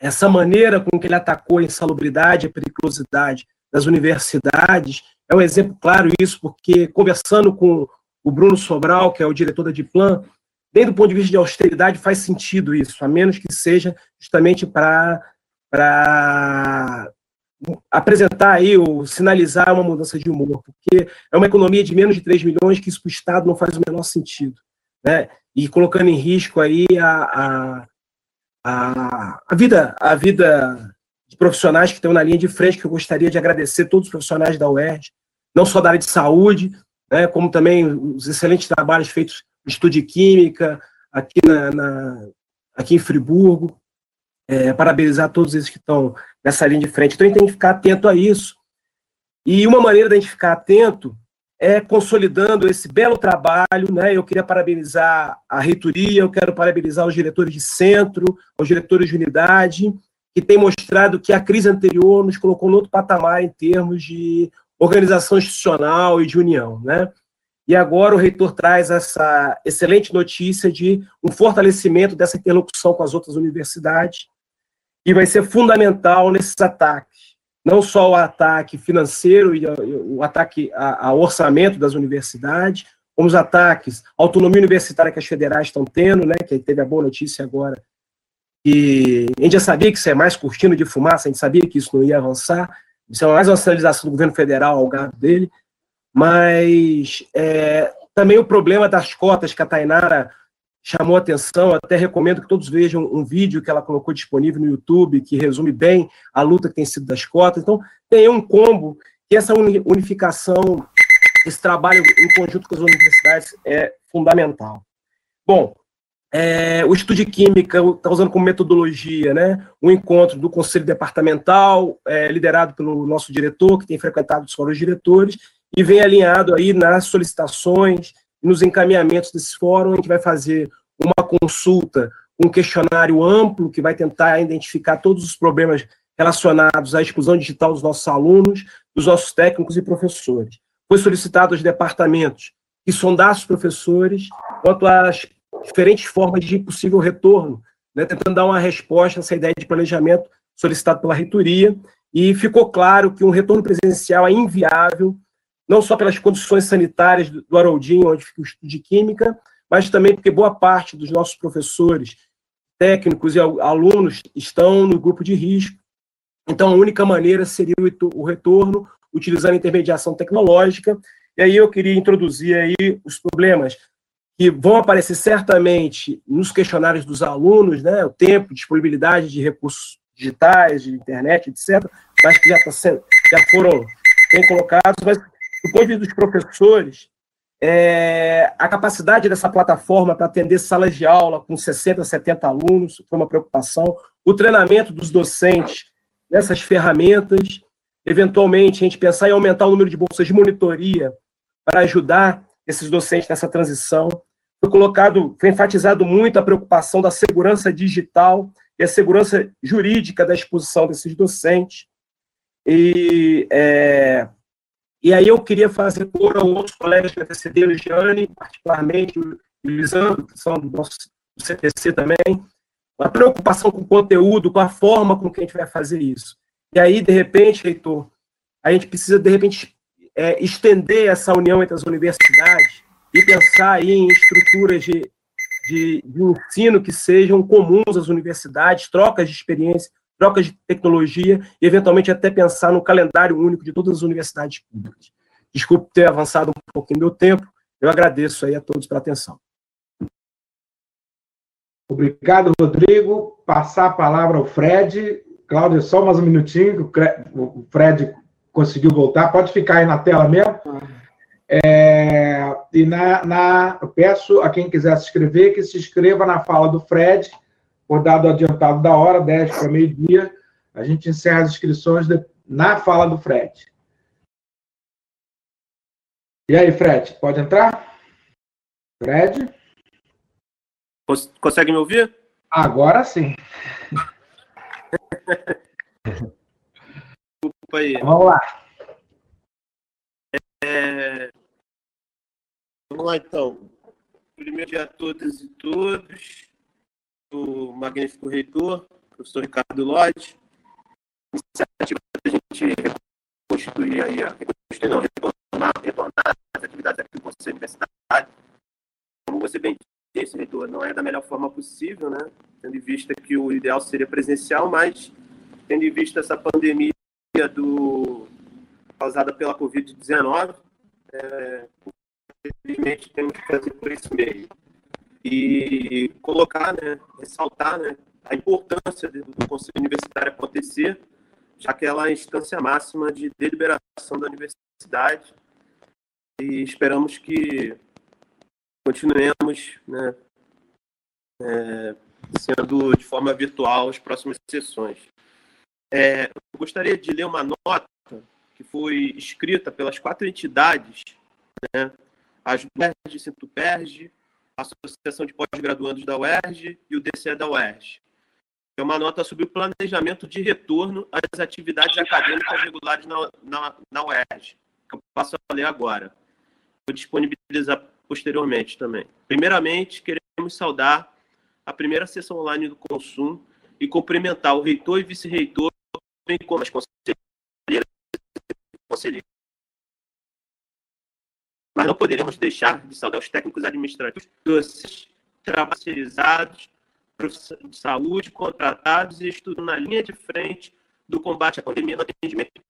essa maneira com que ele atacou a insalubridade, a periculosidade das universidades, é um exemplo claro isso, porque conversando com o Bruno Sobral, que é o diretor da Diplan, desde o ponto de vista de austeridade faz sentido isso, a menos que seja justamente para apresentar aí ou sinalizar uma mudança de humor, porque é uma economia de menos de 3 milhões que isso para o Estado não faz o menor sentido, né? E colocando em risco aí a, a a, vida a vida de profissionais que estão na linha de frente, que eu gostaria de agradecer todos os profissionais da UERJ, não só da área de saúde, né, como também os excelentes trabalhos feitos no Estudo de Química, aqui, na, na aqui em Friburgo, é, parabenizar todos esses que estão nessa linha de frente. Então, a gente tem que ficar atento a isso. E uma maneira da gente ficar atento é, consolidando esse belo trabalho. Né? Eu queria parabenizar a reitoria, eu quero parabenizar os diretores de centro, os diretores de unidade, que têm mostrado que a crise anterior nos colocou no outro patamar em termos de organização institucional e de união. Né? E e agora o reitor traz essa excelente notícia de um fortalecimento dessa interlocução com as outras universidades, e vai ser fundamental nesses ataques. Não só o ataque financeiro e o ataque ao orçamento das universidades, como os ataques à autonomia universitária que as federais estão tendo, né, que teve a boa notícia agora, e a gente já sabia que isso é mais cortina de fumaça, a gente sabia que isso não ia avançar, isso é mais uma sinalização do governo federal ao gado dele, mas é, também o problema das cotas que a Tainara chamou atenção, até recomendo que todos vejam um vídeo que ela colocou disponível no YouTube, que resume bem a luta que tem sido das cotas. Então, tem um combo que essa unificação, esse trabalho em conjunto com as universidades é fundamental. Bom, é, o estudo de química está usando como metodologia né, o encontro do conselho departamental, é, liderado pelo nosso diretor, que tem frequentado os fóruns diretores, e vem alinhado aí nas solicitações, nos encaminhamentos desse fórum, a gente vai fazer uma consulta, um questionário amplo que vai tentar identificar todos os problemas relacionados à exclusão digital dos nossos alunos, dos nossos técnicos e professores. Foi solicitado aos departamentos que sondassem os professores quanto às diferentes formas de possível retorno, né, tentando dar uma resposta a essa ideia de planejamento solicitado pela reitoria, e ficou claro que um retorno presencial é inviável não só pelas condições sanitárias do, Haroldinho, onde fica o estudo de química, mas também porque boa parte dos nossos professores, técnicos e alunos estão no grupo de risco. Então, a única maneira seria o retorno utilizando intermediação tecnológica. E aí eu queria introduzir aí os problemas que vão aparecer certamente nos questionários dos alunos, né, o tempo, disponibilidade de recursos digitais, de internet, etc., mas que já, tá sendo, já foram bem colocados, mas do ponto de vista dos professores, é, a capacidade dessa plataforma para atender salas de aula com 60, 70 alunos foi uma preocupação. O treinamento dos docentes nessas ferramentas, eventualmente a gente pensar em aumentar o número de bolsas de monitoria para ajudar esses docentes nessa transição. Foi colocado, foi enfatizado muito a preocupação da segurança digital e a segurança jurídica da exposição desses docentes. E é, e aí eu queria fazer por outros colegas que antecederam, Gianni, particularmente, o Lisandro, que são do nosso CTC também, a preocupação com o conteúdo, com a forma com que a gente vai fazer isso. E aí, de repente, Heitor, a gente precisa, de repente, é, estender essa união entre as universidades e pensar aí em estruturas de, de, de ensino que sejam comuns às universidades, trocas de experiência, trocas de tecnologia e, eventualmente, até pensar no calendário único de todas as universidades públicas. Desculpe ter avançado um pouquinho meu tempo, eu agradeço aí a todos pela atenção. Obrigado, Rodrigo. Passar a palavra ao Fred. Cláudio, só mais um minutinho, o Fred conseguiu voltar. Pode ficar aí na tela mesmo. É, e na, na, eu peço a quem quiser se inscrever que se inscreva na fala do Fred por dado adiantado da hora, 10 para meio-dia, a gente encerra as inscrições de, na fala do Fred. E aí, Fred, pode entrar? Fred? Consegue me ouvir? Agora sim. Desculpa aí. Vamos lá. É... Vamos lá, então. Primeiro dia a todas e todos do magnífico reitor, professor Ricardo Lodge, iniciativa da gente reconstituir aí, reconstituir, não, retornar, retornar as atividades aqui do Conselho Universitário. Como você bem disse, reitor, não é da melhor forma possível, né? Tendo em vista que o ideal seria presencial, mas tendo em vista essa pandemia do, causada pela Covid-19, é, infelizmente temos que fazer por isso mesmo e colocar, né, ressaltar né, a importância do Conselho Universitário acontecer, já que ela é a instância máxima de deliberação da universidade e esperamos que continuemos né, é, sendo de forma virtual as próximas sessões. É, eu gostaria de ler uma nota que foi escrita pelas quatro entidades, né, as UERJ, Sintuperj, a Associação de Pós-Graduandos da UERJ e o DCE da UERJ. É uma nota sobre o planejamento de retorno às atividades acadêmicas regulares na, na, na UERJ, que eu passo a ler agora. Disponibilizado disponibilizar posteriormente também. Primeiramente, queremos saudar a primeira sessão online do Consumo e cumprimentar o reitor e vice-reitor, bem como as conselheiras e conselheiros. Mas não poderemos deixar de saudar os técnicos administrativos, docentes, trabalhos de saúde, contratados e estudando na linha de frente do combate à pandemia no atendimento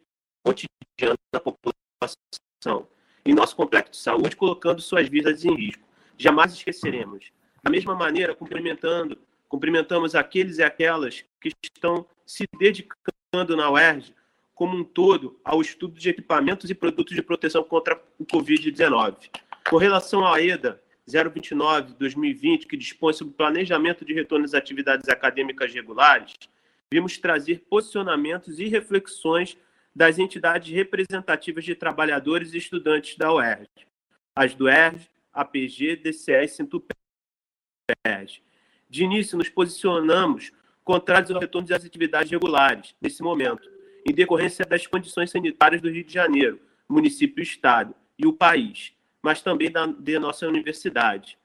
cotidiano da população em nosso complexo de saúde, colocando suas vidas em risco. Jamais esqueceremos. Da mesma maneira, cumprimentando, cumprimentamos aqueles e aquelas que estão se dedicando na UERJ como um todo ao estudo de equipamentos e produtos de proteção contra o Covid-19. Com relação à EDA 029-2020, que dispõe sobre o planejamento de retorno às atividades acadêmicas regulares, vimos trazer posicionamentos e reflexões das entidades representativas de trabalhadores e estudantes da UERJ, as do ERJ, APG, DCE e Sintupeg. De início, nos posicionamos contrários ao retorno das atividades regulares, nesse momento, em decorrência das condições sanitárias do Rio de Janeiro, município estado, e o país, mas também da, de nossa universidade.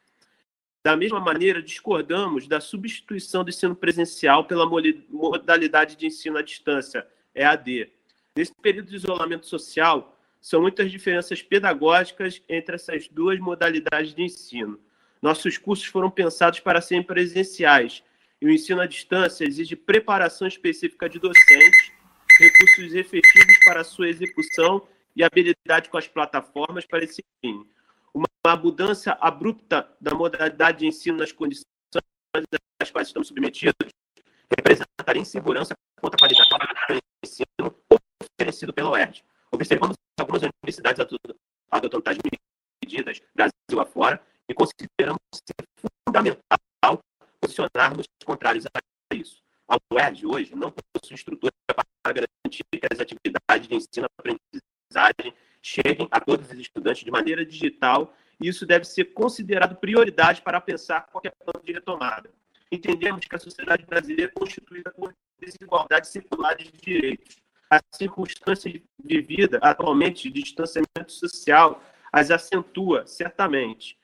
Da mesma maneira, discordamos da substituição do ensino presencial pela modalidade de ensino à distância, EAD. Nesse período de isolamento social, são muitas diferenças pedagógicas entre essas duas modalidades de ensino. Nossos cursos foram pensados para serem presenciais, e o ensino à distância exige preparação específica de docentes, recursos efetivos para sua execução e habilidade com as plataformas para esse fim. Uma mudança abrupta da modalidade de ensino nas condições às quais estamos submetidos representaria insegurança quanto à qualidade do ensino oferecido pela UERJ. Observamos algumas universidades adotando tais medidas, Brasil afora, e consideramos ser fundamental posicionarmos contrários a isso. A UERJ hoje não possui estrutura garantir que as atividades de ensino-aprendizagem cheguem a todos os estudantes de maneira digital e isso deve ser considerado prioridade para pensar qualquer plano de retomada. Entendemos que a sociedade brasileira é constituída por desigualdades seculares de direitos. A circunstância vivida atualmente de distanciamento social as acentua, certamente.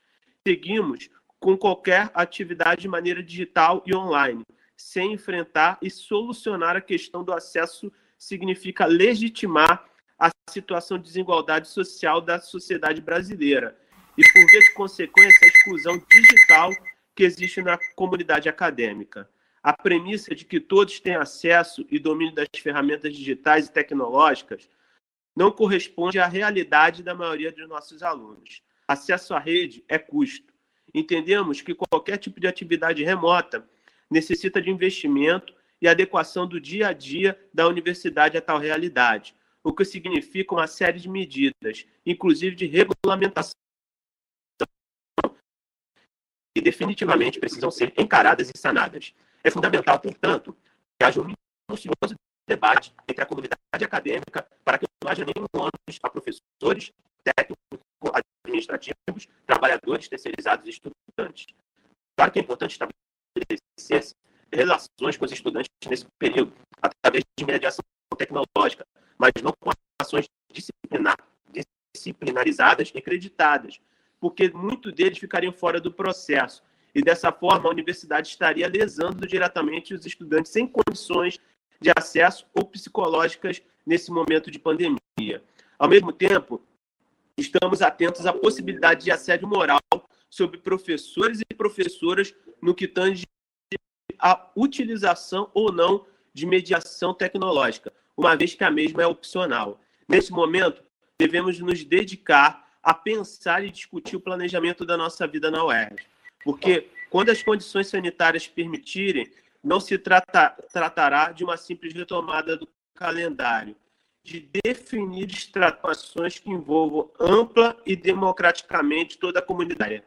Seguimos com qualquer atividade de maneira digital e online, sem enfrentar e solucionar a questão do acesso significa legitimar a situação de desigualdade social da sociedade brasileira e, por via de consequência, a exclusão digital que existe na comunidade acadêmica. A premissa de que todos têm acesso e domínio das ferramentas digitais e tecnológicas não corresponde à realidade da maioria de nossos alunos. Acesso à rede é custo. Entendemos que qualquer tipo de atividade remota necessita de investimento e adequação do dia a dia da universidade a tal realidade, o que significa uma série de medidas, inclusive de regulamentação, que definitivamente precisam ser encaradas e sanadas. É fundamental, portanto, que haja um minucioso debate entre a comunidade acadêmica para que não haja nenhum ônus a professores, técnicos, administrativos, trabalhadores terceirizados e estudantes. Claro que é importante estabelecer relações com os estudantes nesse período, através de mediação tecnológica, mas não com ações disciplinar, disciplinarizadas e acreditadas, porque muitos deles ficariam fora do processo. E dessa forma, a universidade estaria lesando diretamente os estudantes sem condições de acesso ou psicológicas nesse momento de pandemia. Ao mesmo tempo, estamos atentos à possibilidade de assédio moral sobre professores e professoras no que tange a utilização ou não de mediação tecnológica, uma vez que a mesma é opcional. Nesse momento, devemos nos dedicar a pensar e discutir o planejamento da nossa vida na UERJ. Porque, quando as condições sanitárias permitirem, não se trata, tratará de uma simples retomada do calendário, de definir estratégias que envolvam ampla e democraticamente toda a comunidade.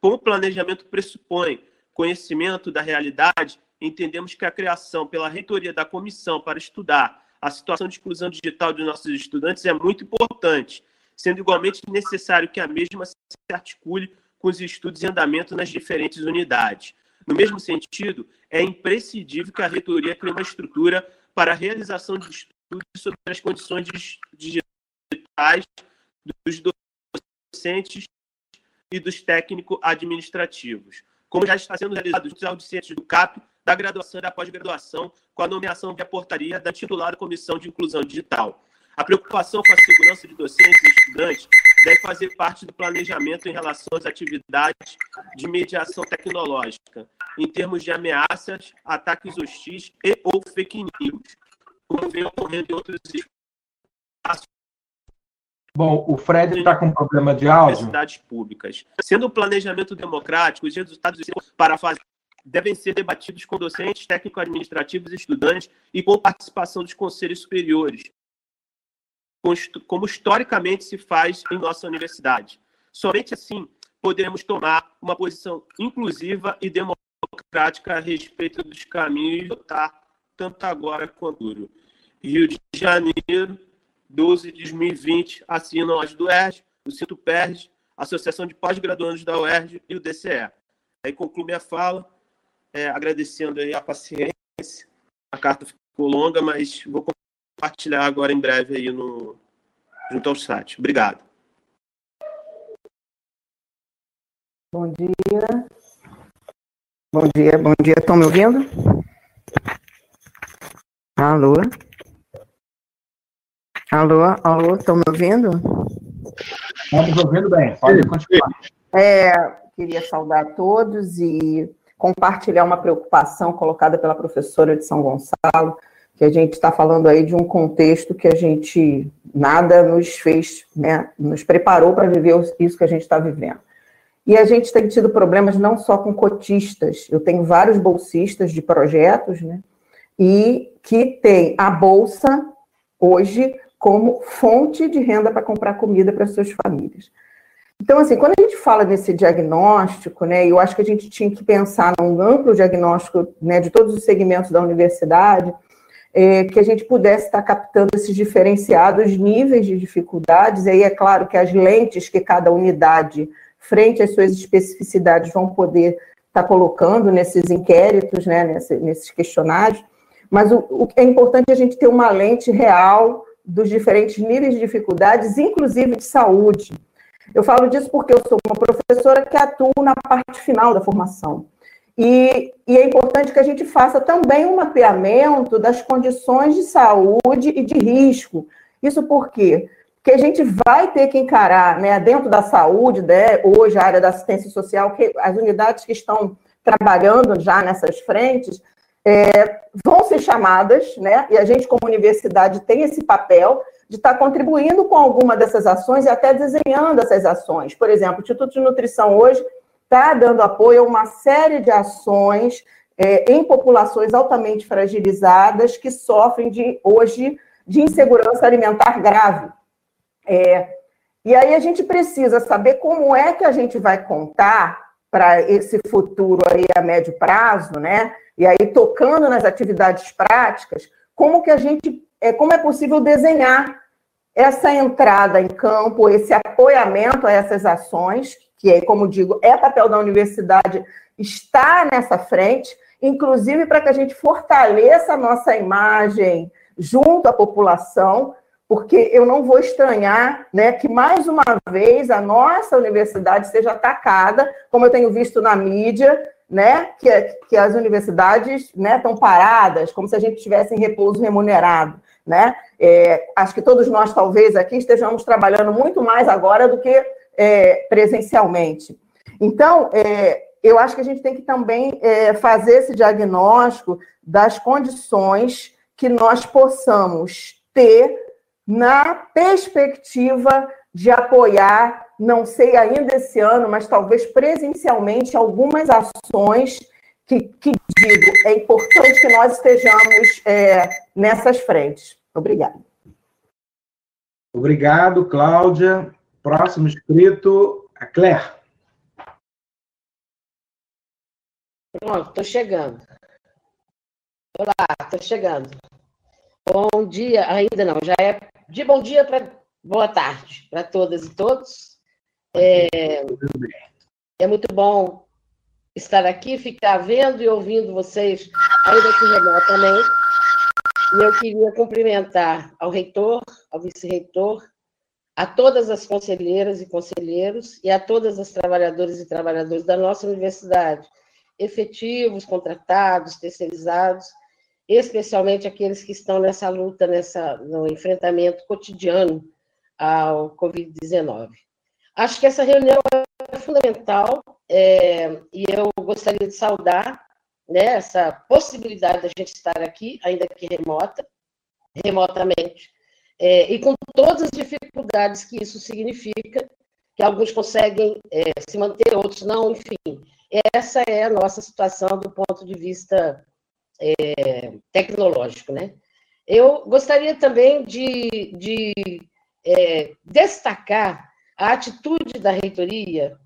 Como o planejamento pressupõe conhecimento da realidade, entendemos que a criação pela reitoria da comissão para estudar a situação de exclusão digital de nossos estudantes é muito importante, sendo igualmente necessário que a mesma se articule com os estudos em andamento nas diferentes unidades. No mesmo sentido, é imprescindível que a reitoria crie uma estrutura para a realização de estudos sobre as condições digitais dos docentes e dos técnico-administrativos, como já está sendo realizado nos audiências do CAP, da graduação e da pós-graduação, com a nomeação via portaria da titular da Comissão de Inclusão Digital. A preocupação com a segurança de docentes e estudantes deve fazer parte do planejamento em relação às atividades de mediação tecnológica, em termos de ameaças, ataques hostis e ou fake news, como vem ocorrendo em outros espaços. Bom, o Fred está com problema de áudio. Universidades públicas. Sendo o planejamento democrático, os resultados para fazer devem ser debatidos com docentes, técnico-administrativos, estudantes e com participação dos conselhos superiores, como historicamente se faz em nossa universidade. Somente assim poderemos tomar uma posição inclusiva e democrática a respeito dos caminhos votar tanto agora quanto futuro. Rio de Janeiro, 12 de 2020, assinam as do UERJ, o Cinto PERJ, Associação de Pós-Graduandos da UERJ e o DCE. Aí concluo minha fala, é, agradecendo aí a paciência. A carta ficou longa, mas vou compartilhar agora em breve aí no, junto ao site. Obrigado. Bom dia. Bom dia, bom dia. Estão me ouvindo? Alô? Alô, alô, estão me ouvindo? Estamos ouvindo bem, pode continuar. É, queria saudar a todos e compartilhar uma preocupação colocada pela professora de São Gonçalo, que a gente está falando aí de um contexto que a gente nada nos fez, né, nos preparou para viver isso que a gente está vivendo. E a gente tem tido problemas não só com cotistas, eu tenho vários bolsistas de projetos, né, e que tem a bolsa hoje como fonte de renda para comprar comida para suas famílias. Então, assim, quando a gente fala desse diagnóstico, né, eu acho que a gente tinha que pensar num amplo diagnóstico né, de todos os segmentos da universidade, é, que a gente pudesse estar captando esses diferenciados níveis de dificuldades, e aí é claro que as lentes que cada unidade, frente às suas especificidades, vão poder estar colocando nesses inquéritos, né, nesses questionários, mas o, o é importante a gente ter uma lente real dos diferentes níveis de dificuldades, inclusive de saúde. Eu falo disso porque eu sou uma professora que atuo na parte final da formação. E, e, é importante que a gente faça também um mapeamento das condições de saúde e de risco. Isso por quê? Porque a gente vai ter que encarar, né, dentro da saúde, né, hoje a área da assistência social, que as unidades que estão trabalhando já nessas frentes, é, vão ser chamadas, né, e a gente, como universidade, tem esse papel de estar contribuindo com alguma dessas ações e até desenhando essas ações. Por exemplo, o Instituto de Nutrição hoje está dando apoio a uma série de ações é, em populações altamente fragilizadas que sofrem de hoje de insegurança alimentar grave. É, e aí a gente precisa saber como é que a gente vai contar para esse futuro aí a médio prazo, né? E aí tocando nas atividades práticas, como que a gente, é, como é possível desenhar essa entrada em campo, esse apoiamento a essas ações que, é, como digo, é papel da universidade estar nessa frente, inclusive para que a gente fortaleça a nossa imagem junto à população, porque eu não vou estranhar né, que, mais uma vez, a nossa universidade seja atacada, como eu tenho visto na mídia, né, que, que as universidades né, estão paradas, como se a gente estivesse em repouso remunerado. Né? É, acho que todos nós, talvez, aqui estejamos trabalhando muito mais agora do que é, presencialmente. Então, é, eu acho que a gente tem que também é, fazer esse diagnóstico das condições que nós possamos ter na perspectiva de apoiar, não sei ainda esse ano, mas talvez presencialmente, algumas ações que, que digo, é importante que nós estejamos é, nessas frentes. Obrigada. Obrigado, Cláudia. Próximo inscrito, a Claire. Pronto, estou chegando. Olá, estou chegando. Bom dia, ainda não, já é de bom dia para boa tarde para todas e todos. É, é muito bom estar aqui, ficar vendo e ouvindo vocês, ainda que remotamente. E eu queria cumprimentar ao reitor, ao vice-reitor, a todas as conselheiras e conselheiros e a todas as trabalhadoras e trabalhadores da nossa universidade, efetivos, contratados, terceirizados, especialmente aqueles que estão nessa luta, nessa, no enfrentamento cotidiano ao Covid-19. Acho que essa reunião é fundamental é, e eu gostaria de saudar né, essa possibilidade da gente estar aqui, ainda que remota, remotamente, é, e com todas as dificuldades que isso significa, que alguns conseguem é, se manter, outros não, enfim. Essa é a nossa situação do ponto de vista é, tecnológico, né? Eu gostaria também de, de é, destacar a atitude da reitoria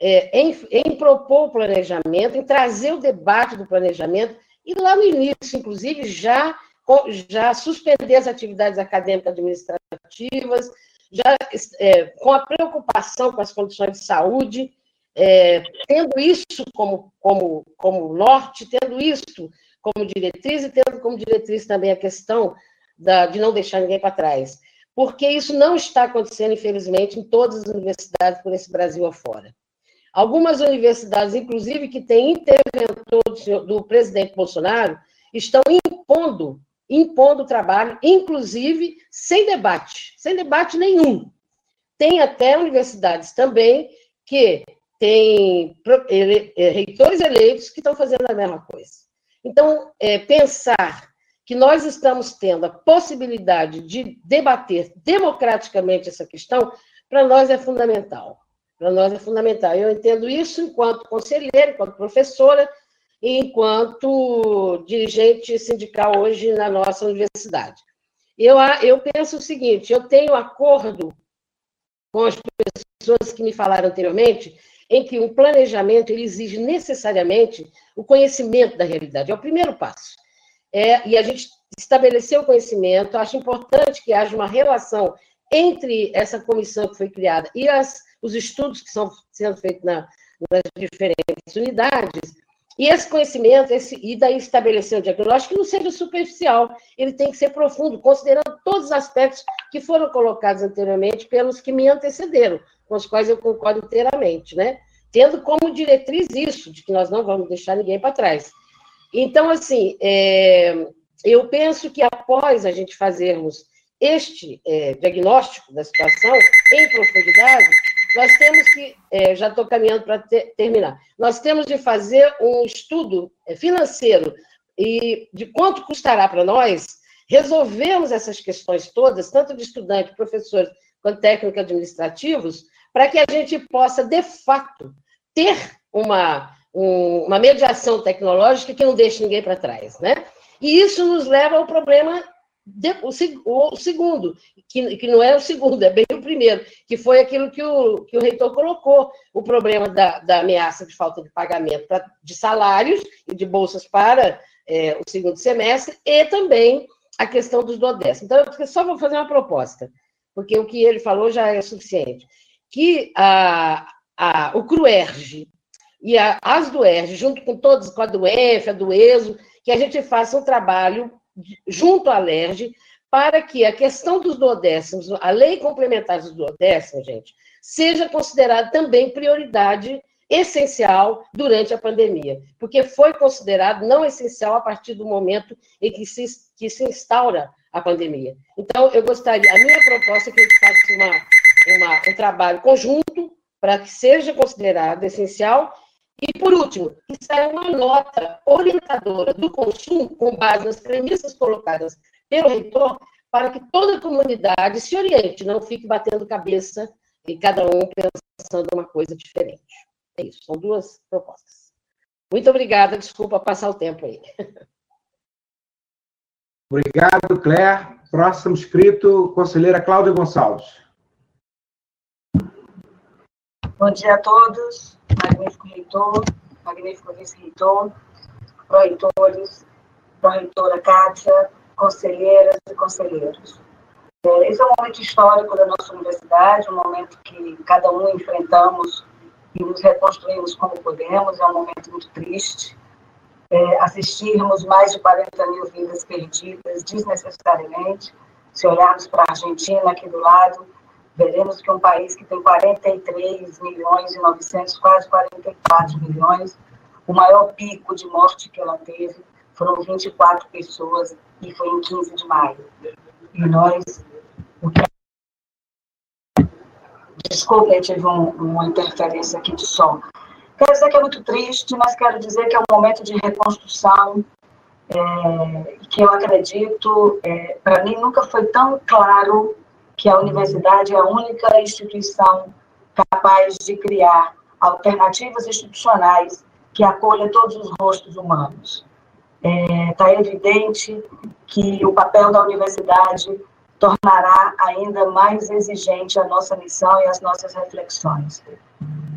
é, em, em, propor o planejamento, em trazer o debate do planejamento, e lá no início, inclusive, já, já suspender as atividades acadêmicas administrativas, já é, com a preocupação com as condições de saúde, é, tendo isso como, como, como norte, tendo isso como diretriz e tendo como diretriz também a questão da, de não deixar ninguém para trás. Porque isso não está acontecendo, infelizmente, em todas as universidades por esse Brasil afora. Algumas universidades, inclusive, que têm interventor do, do presidente Bolsonaro, estão impondo, impondo o trabalho, inclusive sem debate, sem debate nenhum. Tem até universidades também que têm reitores eleitos que estão fazendo a mesma coisa. Então, é, pensar que nós estamos tendo a possibilidade de debater democraticamente essa questão, para nós é fundamental. Para nós é fundamental. Eu entendo isso enquanto conselheira, enquanto professora e enquanto dirigente sindical hoje na nossa universidade. Eu, eu penso o seguinte: eu tenho acordo com as pessoas que me falaram anteriormente em que um planejamento ele exige necessariamente o conhecimento da realidade. É o primeiro passo. É, e a gente estabeleceu o conhecimento, acho importante que haja uma relação entre essa comissão que foi criada e as, os estudos que estão sendo feitos na, nas diferentes unidades, e esse conhecimento, esse, e daí estabelecer o diagnóstico, que não seja superficial, ele tem que ser profundo, considerando todos os aspectos que foram colocados anteriormente pelos que me antecederam, com os quais eu concordo inteiramente, né? Tendo como diretriz isso, de que nós não vamos deixar ninguém para trás. Então, assim, é, eu penso que após a gente fazermos este é, diagnóstico da situação em profundidade, nós temos que, é, já estou caminhando para ter, terminar, nós temos de fazer um estudo é, financeiro e de quanto custará para nós resolvermos essas questões todas, tanto de estudantes, professores, quanto técnicos administrativos, para que a gente possa, de fato, ter uma, um, uma mediação tecnológica que não deixe ninguém para trás, né? E isso nos leva ao problema de, o, o, segundo, que, que não é o segundo, é bem o primeiro, que foi aquilo que o, que o reitor colocou, o problema da, da ameaça de falta de pagamento pra, de salários e de bolsas para é, o segundo semestre, e também a questão dos duodécimos. Então, eu só vou fazer uma proposta, porque o que ele falou já é suficiente. Que a, a, o CRUERG e a, as do junto com todos, com a do EF, a do ESO, que a gente faça um trabalho junto à LERJ para que a questão dos duodécimos, a lei complementar dos duodécimos, gente, seja considerada também prioridade essencial durante a pandemia, porque foi considerado não essencial a partir do momento em que se, que se instaura a pandemia. Então, eu gostaria, a minha proposta é que a gente faça uma, uma, um trabalho conjunto para que seja considerado essencial e, por último, que saia uma nota orientadora do consumo com base nas premissas colocadas pelo reitor, para que toda a comunidade se oriente, não fique batendo cabeça e cada um pensando uma coisa diferente. É isso, são duas propostas. Muito obrigada, desculpa passar o tempo aí. Obrigado, Claire. Próximo inscrito, conselheira Cláudia Gonçalves. Bom dia a todos, magnífico reitor, magnífico vice-reitor, pró-reitores, pró-reitora Kátia, conselheiras e conselheiros. É, esse é um momento histórico da nossa universidade, um momento que cada um enfrentamos e nos reconstruímos como podemos, é um momento muito triste. É, assistirmos mais de 40 mil vidas perdidas desnecessariamente, se olharmos para a Argentina aqui do lado, veremos que um país que tem 43 milhões e 900, quase 44 milhões, o maior pico de morte que ela teve foram 24 pessoas e foi em 15 de maio. E nós, o que Desculpa, eu tive um, uma interferência aqui de som. Quero dizer que é muito triste, mas quero dizer que é um momento de reconstrução é, que eu acredito, é, para mim nunca foi tão claro que a universidade é a única instituição capaz de criar alternativas institucionais que acolha todos os rostos humanos. Está é, evidente que o papel da universidade tornará ainda mais exigente a nossa missão e as nossas reflexões.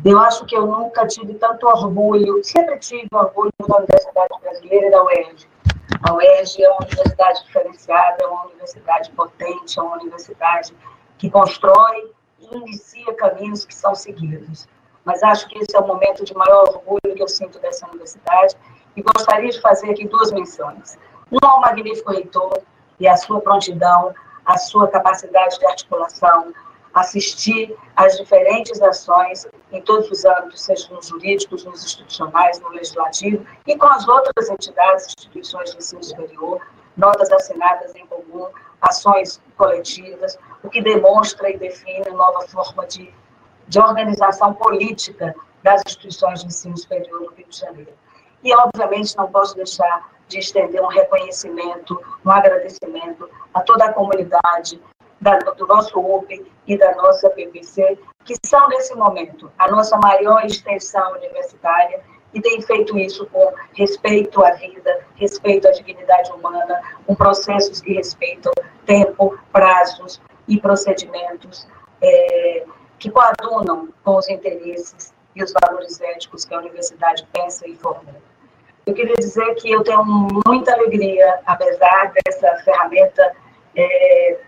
Eu acho que eu nunca tive tanto orgulho, sempre tive orgulho da Universidade Brasileira e da UERJ. A UERJ é uma universidade diferenciada, é uma universidade potente, é uma universidade que constrói e inicia caminhos que são seguidos. Mas acho que esse é o momento de maior orgulho que eu sinto dessa universidade e gostaria de fazer aqui duas menções. Uma ao magnífico reitor e a sua prontidão a sua capacidade de articulação, assistir às diferentes ações em todos os âmbitos, seja nos jurídicos, nos institucionais, no legislativo e com as outras entidades, instituições de ensino superior, notas assinadas em comum, ações coletivas, o que demonstra e define nova forma de, de organização política das instituições de ensino superior no Rio de Janeiro. E, obviamente, não posso deixar de estender um reconhecimento, um agradecimento a toda a comunidade da, do nosso UP e da nossa PPC, que são, nesse momento, a nossa maior extensão universitária e tem feito isso com respeito à vida, respeito à dignidade humana, com processos que respeitam tempo, prazos e procedimentos é, que coadunam com os interesses e os valores éticos que a universidade pensa e formula. Eu queria dizer que eu tenho muita alegria, apesar dessa ferramenta é,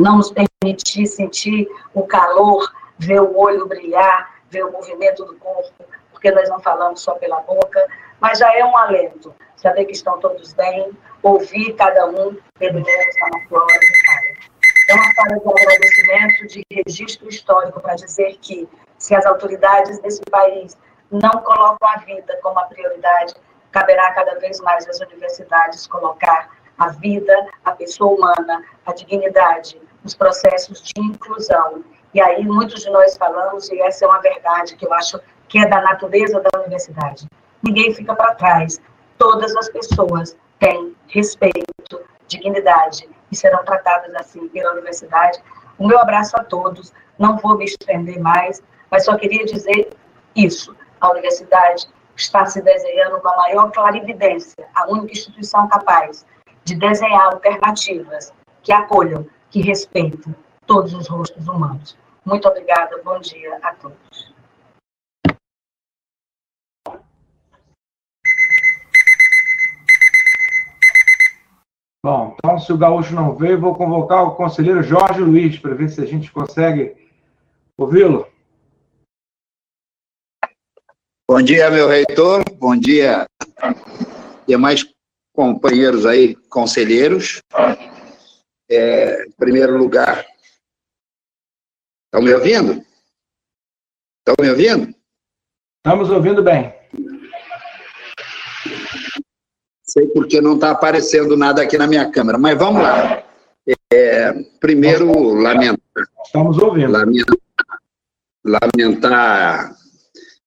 não nos permitir sentir o calor, ver o olho brilhar, ver o movimento do corpo, porque nós não falamos só pela boca, mas já é um alento saber que estão todos bem, ouvir cada um, pelo menos na sua hora de fala. É uma fala de agradecimento, de registro histórico, para dizer que se as autoridades desse país não colocam a vida como a prioridade, caberá cada vez mais às universidades colocar a vida, a pessoa humana, a dignidade, os processos de inclusão. E aí muitos de nós falamos, e essa é uma verdade que eu acho que é da natureza da universidade. Ninguém fica para trás. Todas as pessoas têm respeito, dignidade e serão tratadas assim pela universidade. O meu abraço a todos. Não vou me estender mais, mas só queria dizer isso. A universidade está se desenhando com a maior clarividência, a única instituição capaz de desenhar alternativas que acolham, que respeitem todos os rostos humanos. Muito obrigada, bom dia a todos. Bom, então, se o Gaúcho não veio, vou convocar o conselheiro Jorge Luiz para ver se a gente consegue ouvi-lo. Bom dia, meu reitor. Bom dia, demais companheiros aí, conselheiros. É, em primeiro lugar, estão me ouvindo? Estão me ouvindo? Estamos ouvindo bem. Sei porque não está aparecendo nada aqui na minha câmera, mas vamos lá. É, primeiro, lamentar. Estamos ouvindo. Lamentar, lamentar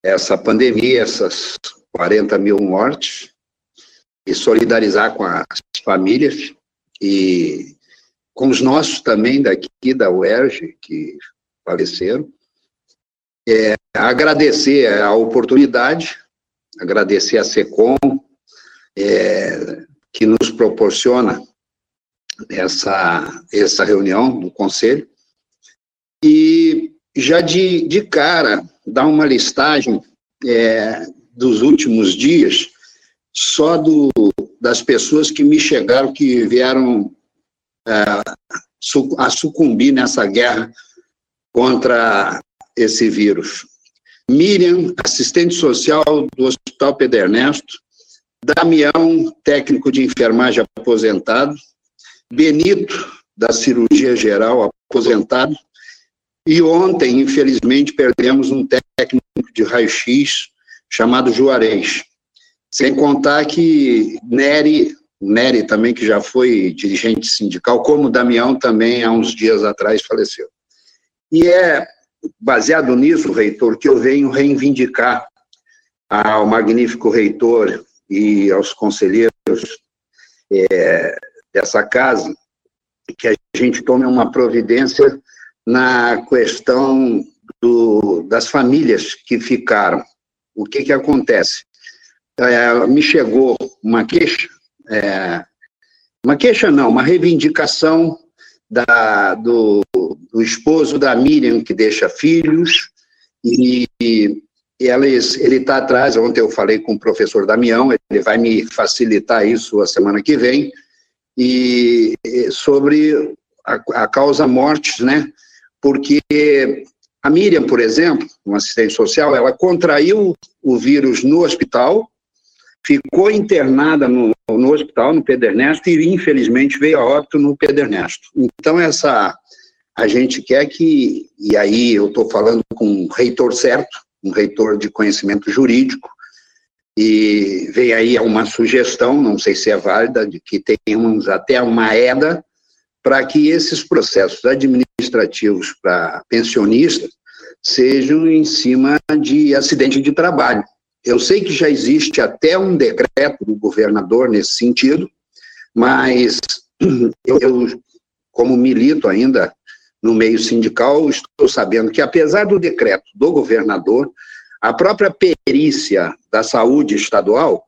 essa pandemia, essas 40 mil mortes, e solidarizar com as famílias e com os nossos também daqui da UERJ, que faleceram. É, agradecer a oportunidade, agradecer a SECOM, é, que nos proporciona essa, essa reunião do Conselho, e já de, de cara dar uma listagem é, dos últimos dias, só do, das pessoas que me chegaram, que vieram a sucumbir nessa guerra contra esse vírus. Miriam, assistente social do Hospital Pedro Ernesto, Damião, técnico de enfermagem aposentado, Benito, da cirurgia geral aposentado, E ontem, infelizmente, perdemos um técnico de raio-x chamado Juarez. Sem contar que Nery, Nery também, que já foi dirigente sindical, como Damião também, há uns dias atrás, faleceu. E é baseado nisso, reitor, que eu venho reivindicar ao magnífico reitor e aos conselheiros é, dessa casa que a gente tome uma providência na questão do, das famílias que ficaram. O que que acontece? É, me chegou uma queixa, é, uma queixa não, uma reivindicação da, do, do esposo da Miriam, que deixa filhos, e, e ele está atrás, ontem eu falei com o professor Damião, ele vai me facilitar isso a semana que vem, e sobre a, a causa mortes, né, porque a Miriam, por exemplo, uma assistente social, ela contraiu o vírus no hospital, ficou internada no, no hospital, no Pedernesto, e infelizmente veio a óbito no Pedernesto. Então, essa, a gente quer que, e aí eu estou falando com o reitor certo, um reitor de conhecimento jurídico, e vem aí uma sugestão, não sei se é válida, de que tenhamos até uma EDA para que esses processos administrativos para pensionistas sejam em cima de acidente de trabalho. Eu sei que já existe até um decreto do governador nesse sentido, mas eu, como milito ainda no meio sindical, estou sabendo que, apesar do decreto do governador, a própria perícia da saúde estadual,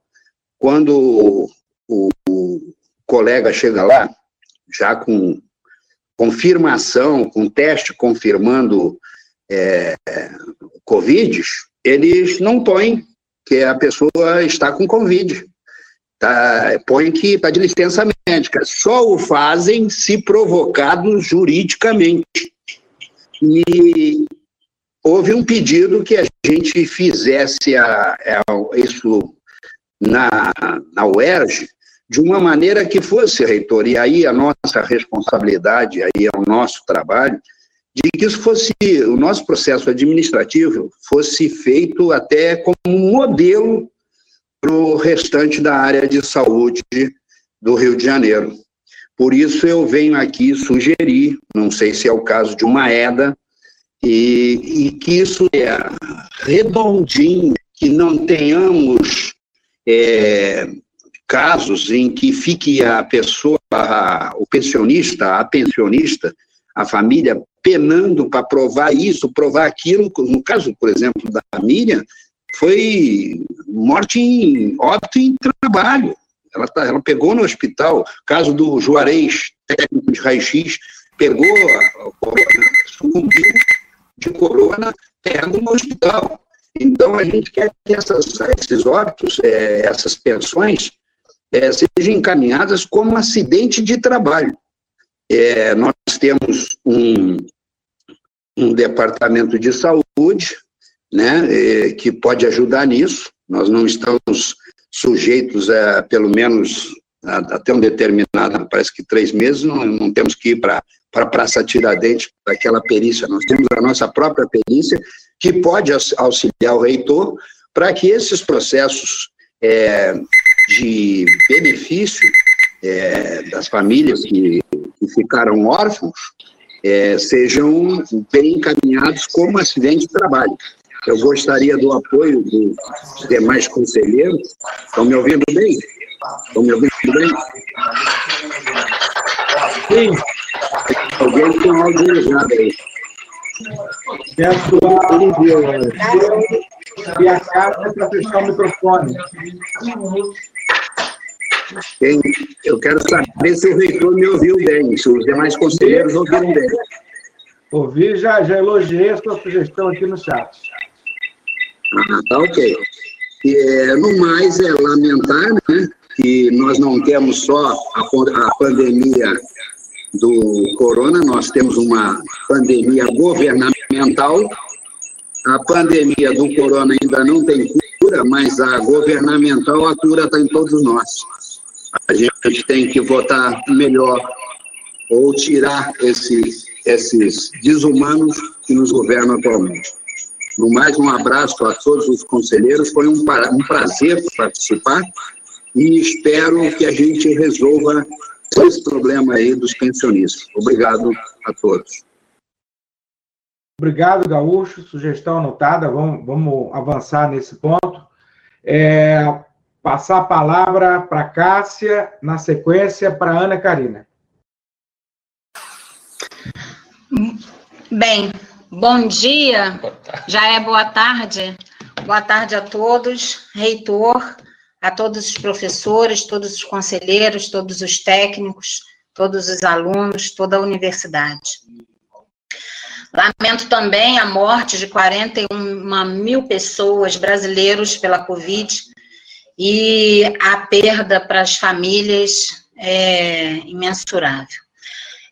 quando o, o colega chega lá, já com confirmação, com teste confirmando é, Covid, eles não põem que a pessoa está com Covid. Tá, põe que está de licença médica. Só o fazem se provocados juridicamente. E houve um pedido que a gente fizesse a, a, isso na, na UERJ de uma maneira que fosse, reitor, e aí a nossa responsabilidade, aí é o nosso trabalho, de que isso fosse, o nosso processo administrativo fosse feito até como um modelo para o restante da área de saúde do Rio de Janeiro. Por isso eu venho aqui sugerir, não sei se é o caso de uma EDA, e, e que isso é redondinho, que não tenhamos é, casos em que fique a pessoa, a, o pensionista, a pensionista, a família penando para provar isso, provar aquilo. No caso, por exemplo, da Miriam, foi morte em óbito em trabalho. Ela, tá, ela pegou no hospital, caso do Juarez, técnico de raio-x, pegou, sucumbiu de corona, pego no hospital. Então, a gente quer que essas, esses óbitos, é, essas pensões, é, sejam encaminhadas como acidente de trabalho. É, nós temos um, um departamento de saúde, né, é, que pode ajudar nisso. Nós não estamos sujeitos a, pelo menos, a, até um determinado, parece que três meses, não, não temos que ir para para a Praça Tiradentes, para aquela perícia. Nós temos a nossa própria perícia, que pode auxiliar o reitor para que esses processos é, de benefício é, das famílias que, que ficaram órfãos é, sejam bem encaminhados como acidente de trabalho. Eu gostaria do apoio dos demais conselheiros. Estão me ouvindo bem? Estão me ouvindo bem? Sim. Alguém tem áudio ligado aí. Peço a Olivia, e a carta para fechar o microfone. Tem, eu quero saber se o reitor me ouviu bem, se os demais conselheiros ouviram bem. Ouvi, já, já elogiei a sua sugestão aqui no chat. Ah, tá ok. É, no mais, é lamentar né, que nós não temos só a, a pandemia do corona, nós temos uma pandemia governamental. A pandemia do corona ainda não tem cura, mas a governamental, a cura está em todos nós. A gente tem que votar melhor ou tirar esse, esses desumanos que nos governam atualmente. No mais, um abraço a todos os conselheiros, foi um, um prazer participar e espero que a gente resolva esse problema aí dos pensionistas. Obrigado a todos. Obrigado, Gaúcho. Sugestão anotada. Vamos, vamos avançar nesse ponto. É, passar a palavra para Cássia, na sequência, para Ana Karina. Bem, bom dia. Já é boa tarde. Boa tarde a todos, reitor, a todos os professores, todos os conselheiros, todos os técnicos, todos os alunos, toda a universidade. Lamento também a morte de 41 mil pessoas brasileiros pela Covid e a perda para as famílias é imensurável.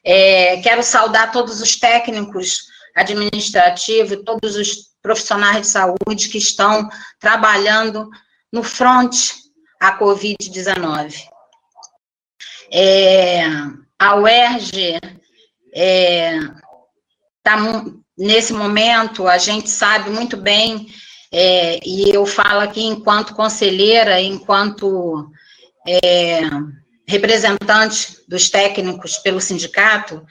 É, quero saudar todos os técnicos administrativos, todos os profissionais de saúde que estão trabalhando no front a Covid-19. É, a UERJ é, tá, nesse momento, a gente sabe muito bem, é, e eu falo aqui enquanto conselheira, enquanto é, representante dos técnicos pelo sindicato,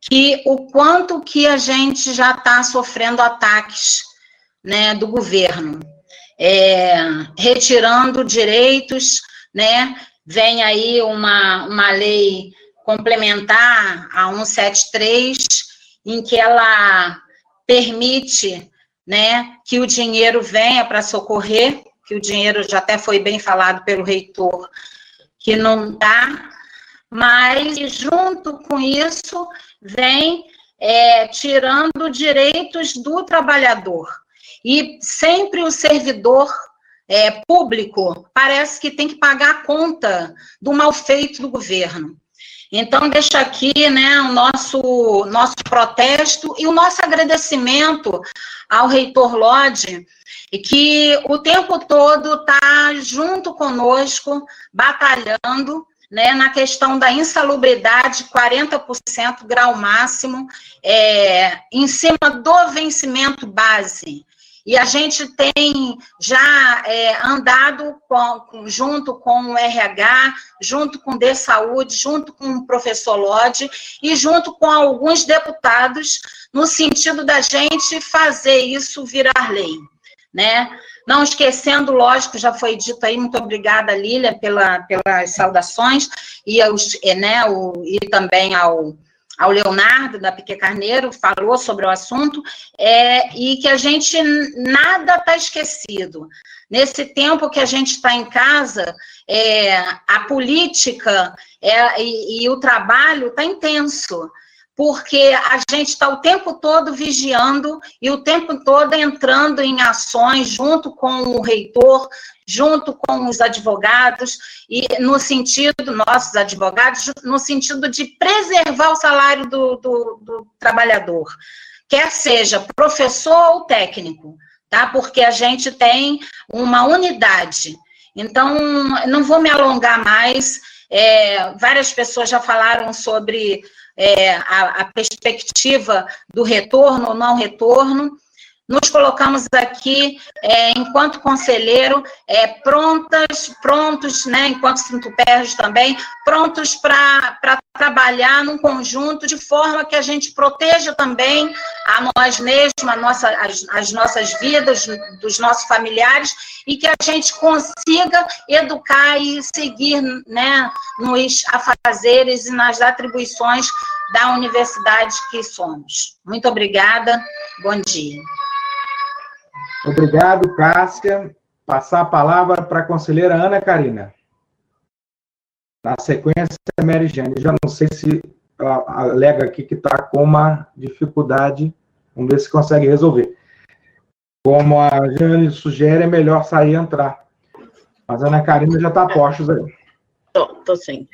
que o quanto que a gente já está sofrendo ataques né, do governo é, retirando direitos, né? Vem aí uma, uma lei complementar a 173, em que ela permite né, que o dinheiro venha para socorrer, que o dinheiro já até foi bem falado pelo reitor, que não dá, mas junto com isso vem é, tirando direitos do trabalhador. E sempre o servidor é, público parece que tem que pagar a conta do mal feito do governo. Então, deixa aqui né, o nosso, nosso protesto e o nosso agradecimento ao reitor Lodge, que o tempo todo está junto conosco, batalhando né, na questão da insalubridade, 40% grau máximo, é, em cima do vencimento base. E a gente tem já é, andado com, junto com o RH, junto com o D Saúde, junto com o professor Lodge e junto com alguns deputados, no sentido da gente fazer isso virar lei. Né? Não esquecendo, lógico, já foi dito aí, muito obrigada, Lília, pela, pelas saudações, e, aos, né, o, e também ao ao Leonardo, da Pique Carneiro, falou sobre o assunto, é, e que a gente nada está esquecido. Nesse tempo que a gente está em casa, é, a política é, e, e o trabalho está intenso porque a gente está o tempo todo vigiando e o tempo todo entrando em ações junto com o reitor, junto com os advogados, e no sentido, nossos advogados, no sentido de preservar o salário do, do, do trabalhador, quer seja professor ou técnico, tá? Porque a gente tem uma unidade. Então, não vou me alongar mais, é, várias pessoas já falaram sobre é, a, a perspectiva do retorno ou não retorno, nos colocamos aqui, é, enquanto conselheiro, é, prontas, prontos, né, enquanto Sintupérgio também, prontos para trabalhar num conjunto de forma que a gente proteja também a nós mesmos, a nossa, as, as nossas vidas, dos nossos familiares, e que a gente consiga educar e seguir né, nos afazeres e nas atribuições da universidade que somos. Muito obrigada, bom dia. Obrigado, Cássia. Passar a palavra para a conselheira Ana Karina. Na sequência, Mary Jane. Já não sei se alega aqui que está com uma dificuldade. Vamos ver se consegue resolver. Como a Jane sugere, é melhor sair e entrar. Mas a Ana Karina já está a postos aí. Estou sim.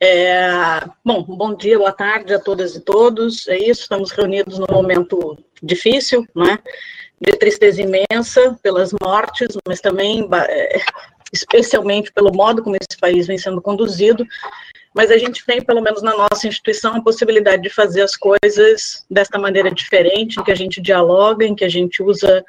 É, bom, bom dia, boa tarde a todas e todos. É isso, estamos reunidos num momento difícil, né? de tristeza imensa pelas mortes, mas também é, especialmente pelo modo como esse país vem sendo conduzido. Mas a gente tem, pelo menos na nossa instituição, a possibilidade de fazer as coisas desta maneira diferente, em que a gente dialoga, em que a gente usa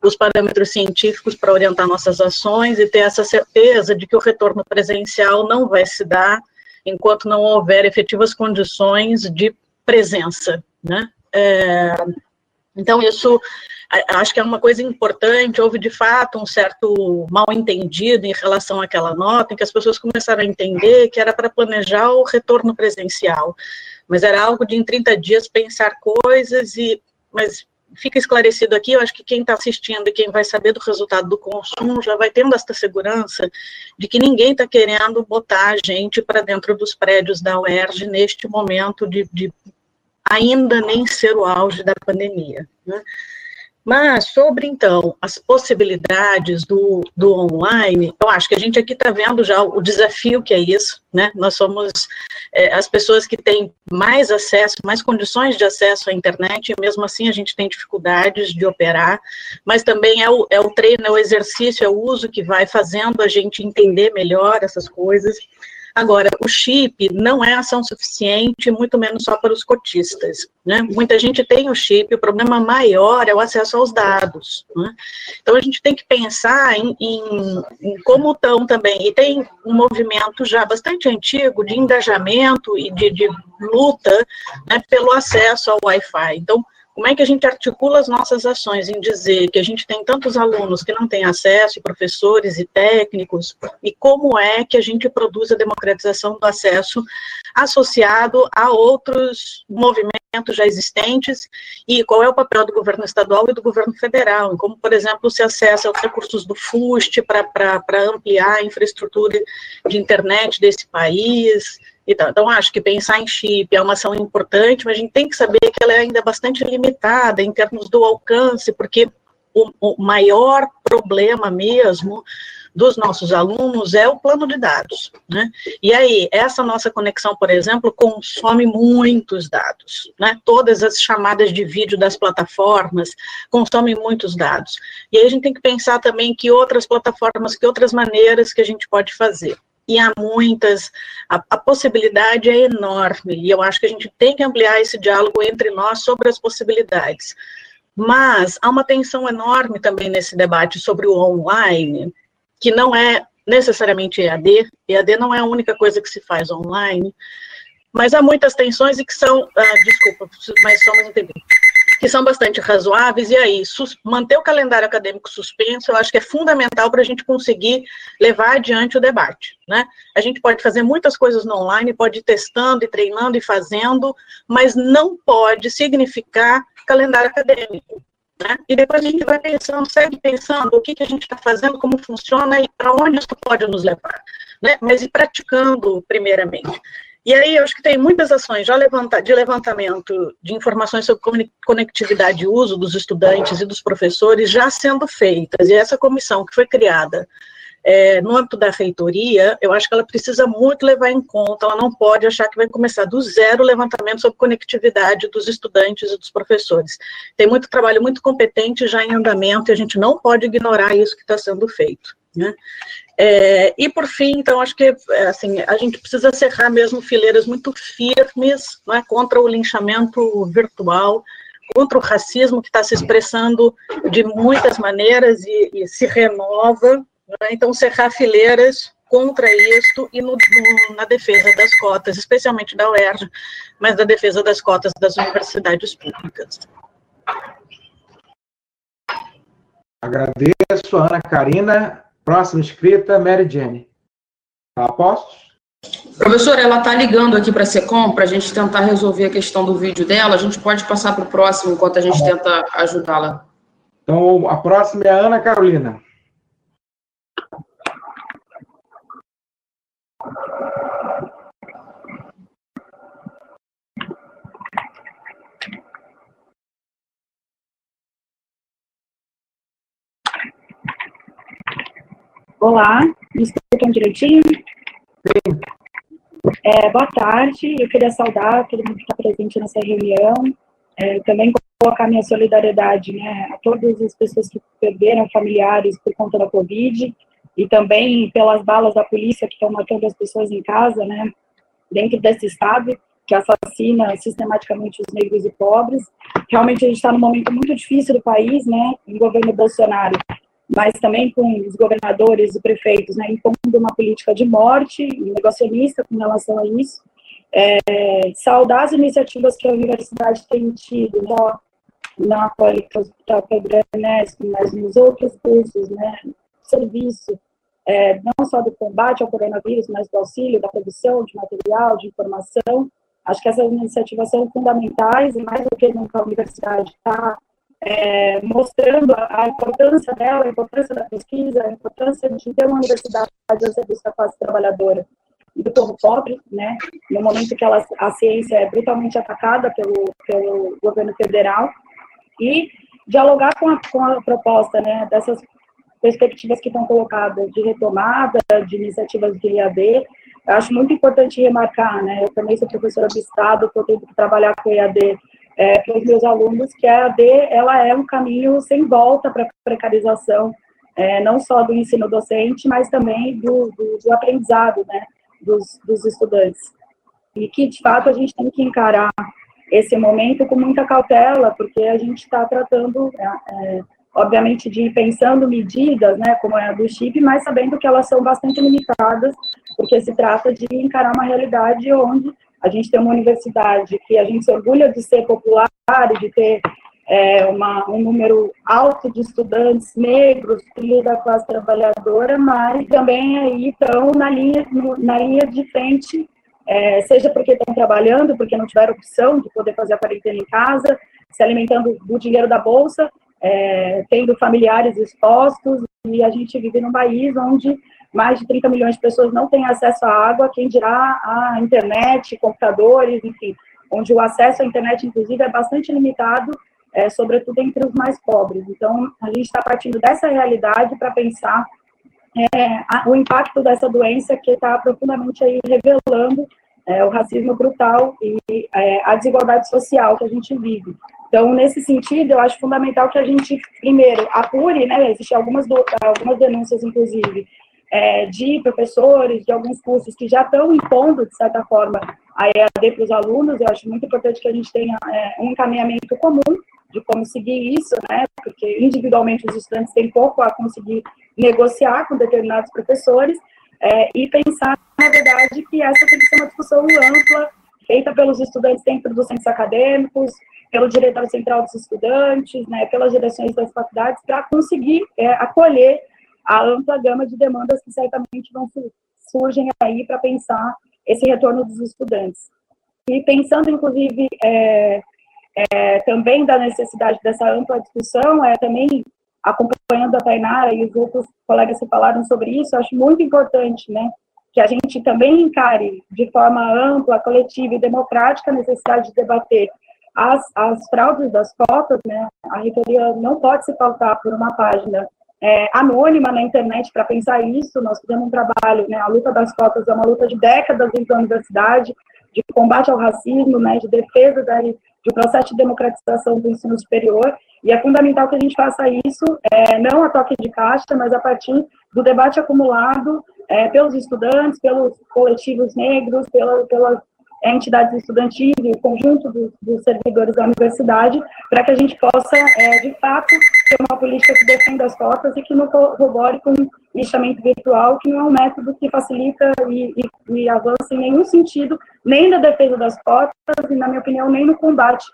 os parâmetros científicos para orientar nossas ações e ter essa certeza de que o retorno presencial não vai se dar enquanto não houver efetivas condições de presença, né? É, então, isso acho que é uma coisa importante, houve de fato um certo mal entendido em relação àquela nota, em que as pessoas começaram a entender que era para planejar o retorno presencial, mas era algo de em 30 dias pensar coisas e, mas fica esclarecido aqui, eu acho que quem está assistindo e quem vai saber do resultado do consumo já vai tendo esta segurança de que ninguém está querendo botar a gente para dentro dos prédios da UERJ neste momento de, de ainda nem ser o auge da pandemia. Né? Mas sobre, então, as possibilidades do, do online, eu acho que a gente aqui está vendo já o desafio que é isso, né? Nós somos é, as pessoas que têm mais acesso, mais condições de acesso à internet, e mesmo assim a gente tem dificuldades de operar, mas também é o, é o treino, é o exercício, é o uso que vai fazendo a gente entender melhor essas coisas. Agora, o chip não é ação suficiente, muito menos só para os cotistas. Né? Muita gente tem o chip, o problema maior é o acesso aos dados. Né? Então, a gente tem que pensar em, em, em como estão também, e tem um movimento já bastante antigo de engajamento e de, de luta né, pelo acesso ao Wi-Fi. Então, como é que a gente articula as nossas ações em dizer que a gente tem tantos alunos que não têm acesso, e professores e técnicos, e como é que a gente produz a democratização do acesso associado a outros movimentos já existentes, e qual é o papel do governo estadual e do governo federal, como, por exemplo, se acessa aos recursos do FUST para ampliar a infraestrutura de internet desse país, então, então, acho que pensar em chip é uma ação importante, mas a gente tem que saber que ela é ainda bastante limitada em termos do alcance, porque o, o maior problema mesmo dos nossos alunos é o plano de dados, né? E aí, essa nossa conexão, por exemplo, consome muitos dados, né? Todas as chamadas de vídeo das plataformas consomem muitos dados. E aí a gente tem que pensar também que outras plataformas, que outras maneiras que a gente pode fazer e há muitas, a, a, possibilidade é enorme, e eu acho que a gente tem que ampliar esse diálogo entre nós sobre as possibilidades. Mas há uma tensão enorme também nesse debate sobre o online, que não é necessariamente EAD, EAD não é a única coisa que se faz online, mas há muitas tensões e que são, ah, desculpa, mas só mais um tempinho que são bastante razoáveis, e aí, manter o calendário acadêmico suspenso, eu acho que é fundamental para a gente conseguir levar adiante o debate, né? A gente pode fazer muitas coisas no online, pode ir testando e treinando e fazendo, mas não pode significar calendário acadêmico, né? E depois a gente vai pensando, segue pensando o que, que a gente está fazendo, como funciona e para onde isso pode nos levar, né? Mas ir praticando primeiramente. E aí, eu acho que tem muitas ações já levanta, de levantamento de informações sobre conectividade e uso dos estudantes e dos professores já sendo feitas. E essa comissão que foi criada é, no âmbito da reitoria, eu acho que ela precisa muito levar em conta, ela não pode achar que vai começar do zero o levantamento sobre conectividade dos estudantes e dos professores. Tem muito trabalho muito competente já em andamento e a gente não pode ignorar isso que está sendo feito. Né? É, e por fim, então, acho que é, assim, a gente precisa cerrar mesmo fileiras muito firmes né, contra o linchamento virtual, contra o racismo que está se expressando de muitas maneiras e, e se renova. Né, então, cerrar fileiras contra isto e no, no, na defesa das cotas, especialmente da UERJ, mas da defesa das cotas das universidades públicas. Agradeço, Ana Karina. Próxima inscrita, Mary Jane. Tá postos? Professora, ela está ligando aqui para a SECOM para a gente tentar resolver a questão do vídeo dela. A gente pode passar para o próximo enquanto a gente tá tenta ajudá-la. Então, a próxima é a Ana Carolina. Olá, me escutam direitinho? Sim. É, boa tarde, eu queria saudar todo mundo que está presente nessa reunião, é, também colocar minha solidariedade né, a todas as pessoas que perderam familiares por conta da Covid, e também pelas balas da polícia que estão matando as pessoas em casa, né, dentro desse Estado, que assassina sistematicamente os negros e pobres. Realmente a gente está num momento muito difícil do país, né, em governo Bolsonaro, mas também com os governadores e prefeitos, né, impondo uma política de morte, negacionista com relação a isso. É, saudar as iniciativas que a universidade tem tido, não, não Católica Hospital Pedrenesco, mas nos outros cursos, né, serviço, é, não só do combate ao coronavírus, mas do auxílio, da produção de material, de informação. Acho que essas iniciativas são fundamentais e mais do que nunca a universidade está é, mostrando a, a, importância dela, a importância da pesquisa, a importância de ter uma universidade a serviço da classe trabalhadora e do povo pobre, né, no momento que ela, a ciência é brutalmente atacada pelo, pelo governo federal, e dialogar com a, com a proposta né, dessas perspectivas que estão colocadas de retomada, de iniciativas de IAD. Acho muito importante remarcar, né, eu também sou professora do Estado, estou tendo que trabalhar com IAD é, para os meus alunos, que a IAD ela é um caminho sem volta para precarização, é, não só do ensino docente, mas também do, do, do aprendizado né, dos, dos estudantes. E que, de fato, a gente tem que encarar esse momento com muita cautela, porque a gente está tratando, é, é, obviamente, de ir pensando medidas, né, como é a do chip, mas sabendo que elas são bastante limitadas, porque se trata de encarar uma realidade onde a gente tem uma universidade que a gente se orgulha de ser popular e de ter é, uma, um número alto de estudantes negros, filhos da classe trabalhadora, mas também aí estão na linha, na linha de frente é, seja porque estão trabalhando, porque não tiveram opção de poder fazer a quarentena em casa, se alimentando do dinheiro da bolsa, é, tendo familiares expostos, e a gente vive num país onde mais de 30 milhões de pessoas não têm acesso à água, quem dirá a internet, computadores, enfim, onde o acesso à internet, inclusive, é bastante limitado, é, sobretudo entre os mais pobres. Então, a gente está partindo dessa realidade para pensar é, o impacto dessa doença que está profundamente aí revelando é, o racismo brutal e é, a desigualdade social que a gente vive. Então, nesse sentido, eu acho fundamental que a gente, primeiro, apure, né, existem algumas, algumas denúncias, inclusive, é, de professores, de alguns cursos que já estão impondo, de certa forma, a EAD para os alunos, eu acho muito importante que a gente tenha é, um encaminhamento comum de como seguir isso, né, porque individualmente os estudantes têm pouco a conseguir negociar com determinados professores é, e pensar, na verdade, que essa tem que ser uma discussão ampla, feita pelos estudantes dentro dos centros acadêmicos, pelo diretor central dos estudantes, né, pelas direções das faculdades, para conseguir é, acolher a ampla gama de demandas que certamente vão surgem aí para pensar esse retorno dos estudantes. E pensando, inclusive, é, é, também da necessidade dessa ampla discussão, é também acompanhando a Tainara e os outros colegas que falaram sobre isso, acho muito importante, né, que a gente também encare de forma ampla, coletiva e democrática a necessidade de debater as, as fraudes das cotas, né, a reitoria não pode se pautar por uma página é, anônima na internet para pensar isso, nós fizemos um trabalho, né, a luta das cotas é uma luta de décadas dentro da universidade, de combate ao racismo, né, de defesa da, de processo de democratização do ensino superior, e é fundamental que a gente faça isso, é, não a toque de caixa, mas a partir do debate acumulado é, pelos estudantes, pelos coletivos negros, pela, pelas entidades estudantis e o conjunto do, dos servidores da universidade, para que a gente possa, é, de fato, ter uma política que defenda as cotas e que não corrobore com lixamento virtual, que não é um método que facilita e, e, e avança em nenhum sentido, nem na defesa das cotas e, na minha opinião, nem no combate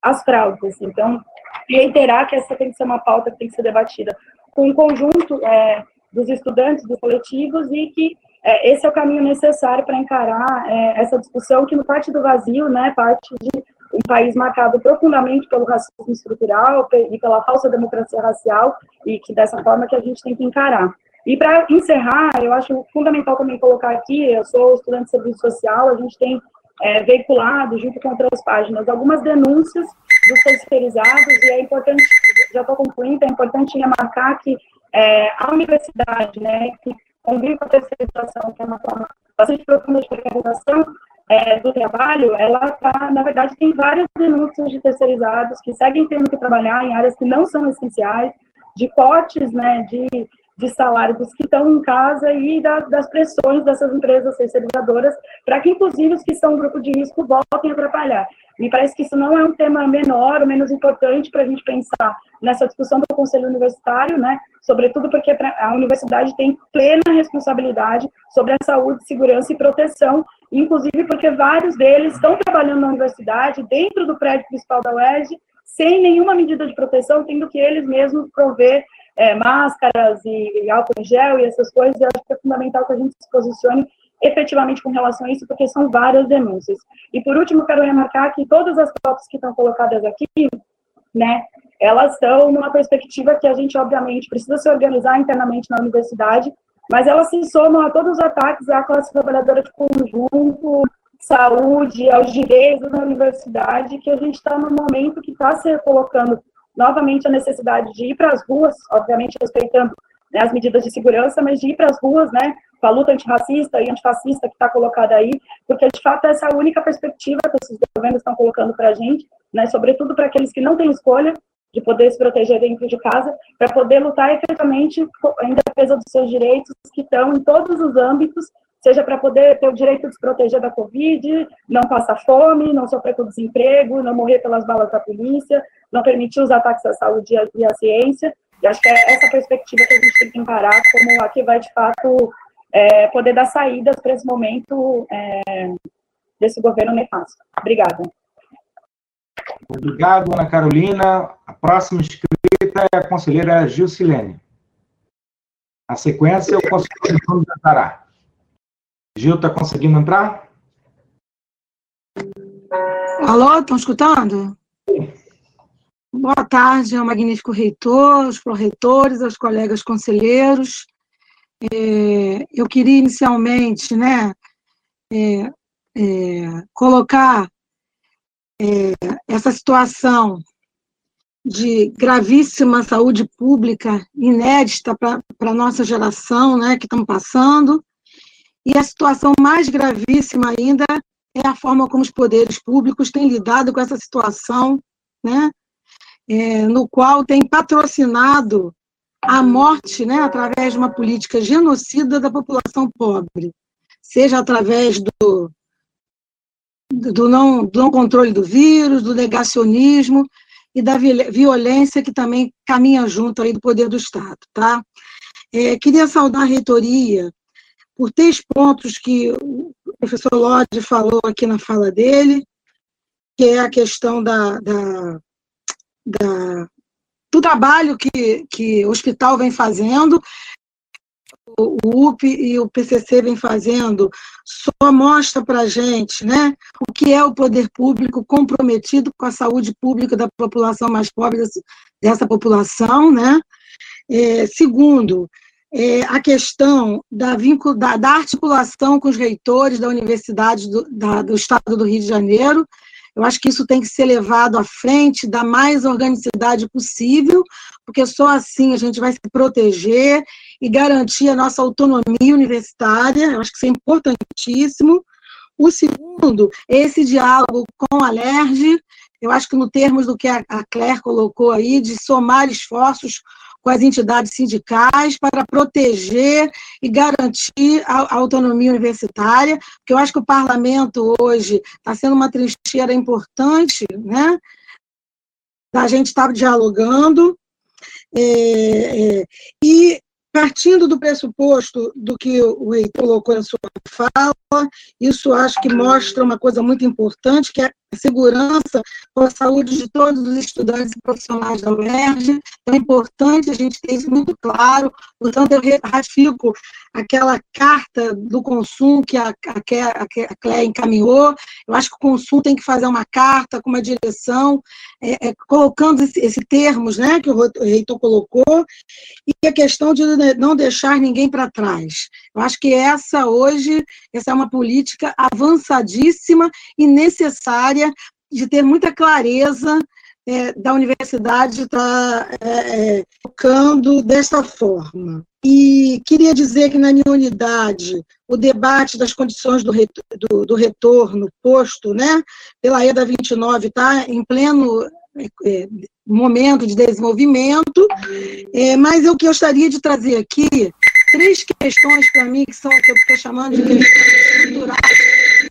às fraudes. Então, reiterar que essa tem que ser uma pauta que tem que ser debatida com o conjunto é, dos estudantes, dos coletivos, e que é, esse é o caminho necessário para encarar é, essa discussão que, no parte do vazio, né, parte de um país marcado profundamente pelo racismo estrutural e pela falsa democracia racial, e que dessa forma que a gente tem que encarar. E para encerrar, eu acho fundamental também colocar aqui, eu sou estudante de serviço social, a gente tem é, veiculado, junto com outras páginas, algumas denúncias dos terceirizados, e é importante, já estou concluindo, é importante remarcar que é, a universidade, né, que convive com a terceirização, que é uma forma bastante profunda de precarização é, do trabalho, ela tá, na verdade, tem várias denúncias de terceirizados que seguem tendo que trabalhar em áreas que não são essenciais, de cortes, né, de, de salários que estão em casa e da, das pressões dessas empresas terceirizadoras para que, inclusive, os que são um grupo de risco voltem a atrapalhar. Me parece que isso não é um tema menor ou menos importante para a gente pensar nessa discussão do Conselho Universitário, né? Sobretudo porque a universidade tem plena responsabilidade sobre a saúde, segurança e proteção, inclusive porque vários deles estão trabalhando na universidade, dentro do prédio principal da UERJ, sem nenhuma medida de proteção, tendo que eles mesmos prover é, máscaras e álcool em gel e essas coisas. Eu acho que é fundamental que a gente se posicione efetivamente com relação a isso, porque são várias denúncias. E por último, quero remarcar que todas as fotos que estão colocadas aqui, né, elas estão numa perspectiva que a gente, obviamente, precisa se organizar internamente na universidade, mas elas se somam a todos os ataques à classe trabalhadora de conjunto, saúde, aos direitos da universidade, que a gente está num momento que está se colocando novamente a necessidade de ir para as ruas, obviamente respeitando né, as medidas de segurança, mas de ir para as ruas, né, com a luta antirracista e antifascista que está colocada aí, porque de fato essa é a única perspectiva que esses governos estão colocando para a gente, né, sobretudo para aqueles que não têm escolha de poder se proteger dentro de casa, para poder lutar efetivamente em defesa dos seus direitos, que estão em todos os âmbitos, seja para poder ter o direito de se proteger da Covid, não passar fome, não sofrer com desemprego, não morrer pelas balas da polícia, não permitir os ataques à saúde e à ciência. E acho que é essa perspectiva que a gente tem que encarar como a que vai, de fato, é, poder dar saídas para esse momento é, desse governo nefasto. Obrigada. Obrigado, Ana Carolina. A próxima inscrita é a conselheira Gilcilene. A sequência é o conselheiro Bruno Zantará. Gil, está conseguindo entrar? Alô, estão escutando? Boa tarde ao magnífico reitor, aos proretores, aos colegas conselheiros. É, eu queria inicialmente né, é, é, colocar é, essa situação de gravíssima saúde pública inédita para a nossa geração, né, que estamos passando, e a situação mais gravíssima ainda é a forma como os poderes públicos têm lidado com essa situação, né, é, no qual tem patrocinado a morte, né, através de uma política genocida da população pobre, seja através do, do, não, do não controle do vírus, do negacionismo e da violência que também caminha junto aí do poder do Estado, tá? É, queria saudar a reitoria por três pontos que o professor Lodge falou aqui na fala dele, que é a questão da, da, da do trabalho que, que o hospital vem fazendo, o UP e o PCC vem fazendo, só mostra para a gente né, o que é o poder público comprometido com a saúde pública da população mais pobre dessa população. Né? É, segundo, é, a questão da, da, da, articulação com os reitores da Universidade do, da, do Estado do Rio de Janeiro, eu acho que isso tem que ser levado à frente da mais organicidade possível, porque só assim a gente vai se proteger e garantir a nossa autonomia universitária. Eu acho que isso é importantíssimo. O segundo, esse diálogo com a LERJ, eu acho que no termos do que a Claire colocou aí, de somar esforços com as entidades sindicais para proteger e garantir a, autonomia universitária, porque eu acho que o parlamento hoje está sendo uma trincheira importante, né? A gente está dialogando, é, é, e partindo do pressuposto do que o reitor colocou na sua fala, isso acho que mostra uma coisa muito importante, que é a segurança com a saúde de todos os estudantes e profissionais da UERJ. É importante a gente ter isso muito claro, portanto, eu ratifico aquela carta do consumo que a, a, a Cléia encaminhou. Eu acho que o consumo tem que fazer uma carta com uma direção, é, é, colocando esse, esse termos né, que o reitor colocou, e a questão de não deixar ninguém para trás. Eu acho que essa hoje, essa é uma política avançadíssima e necessária de ter muita clareza é, da universidade estar tá, é, é, tocando dessa forma. E queria dizer que na minha unidade, o debate das condições do, do, do retorno posto né, pela EDA 29 está em pleno é, é, momento de desenvolvimento, é, mas eu gostaria de trazer aqui três questões para mim, que são o que eu estou chamando de questões estruturais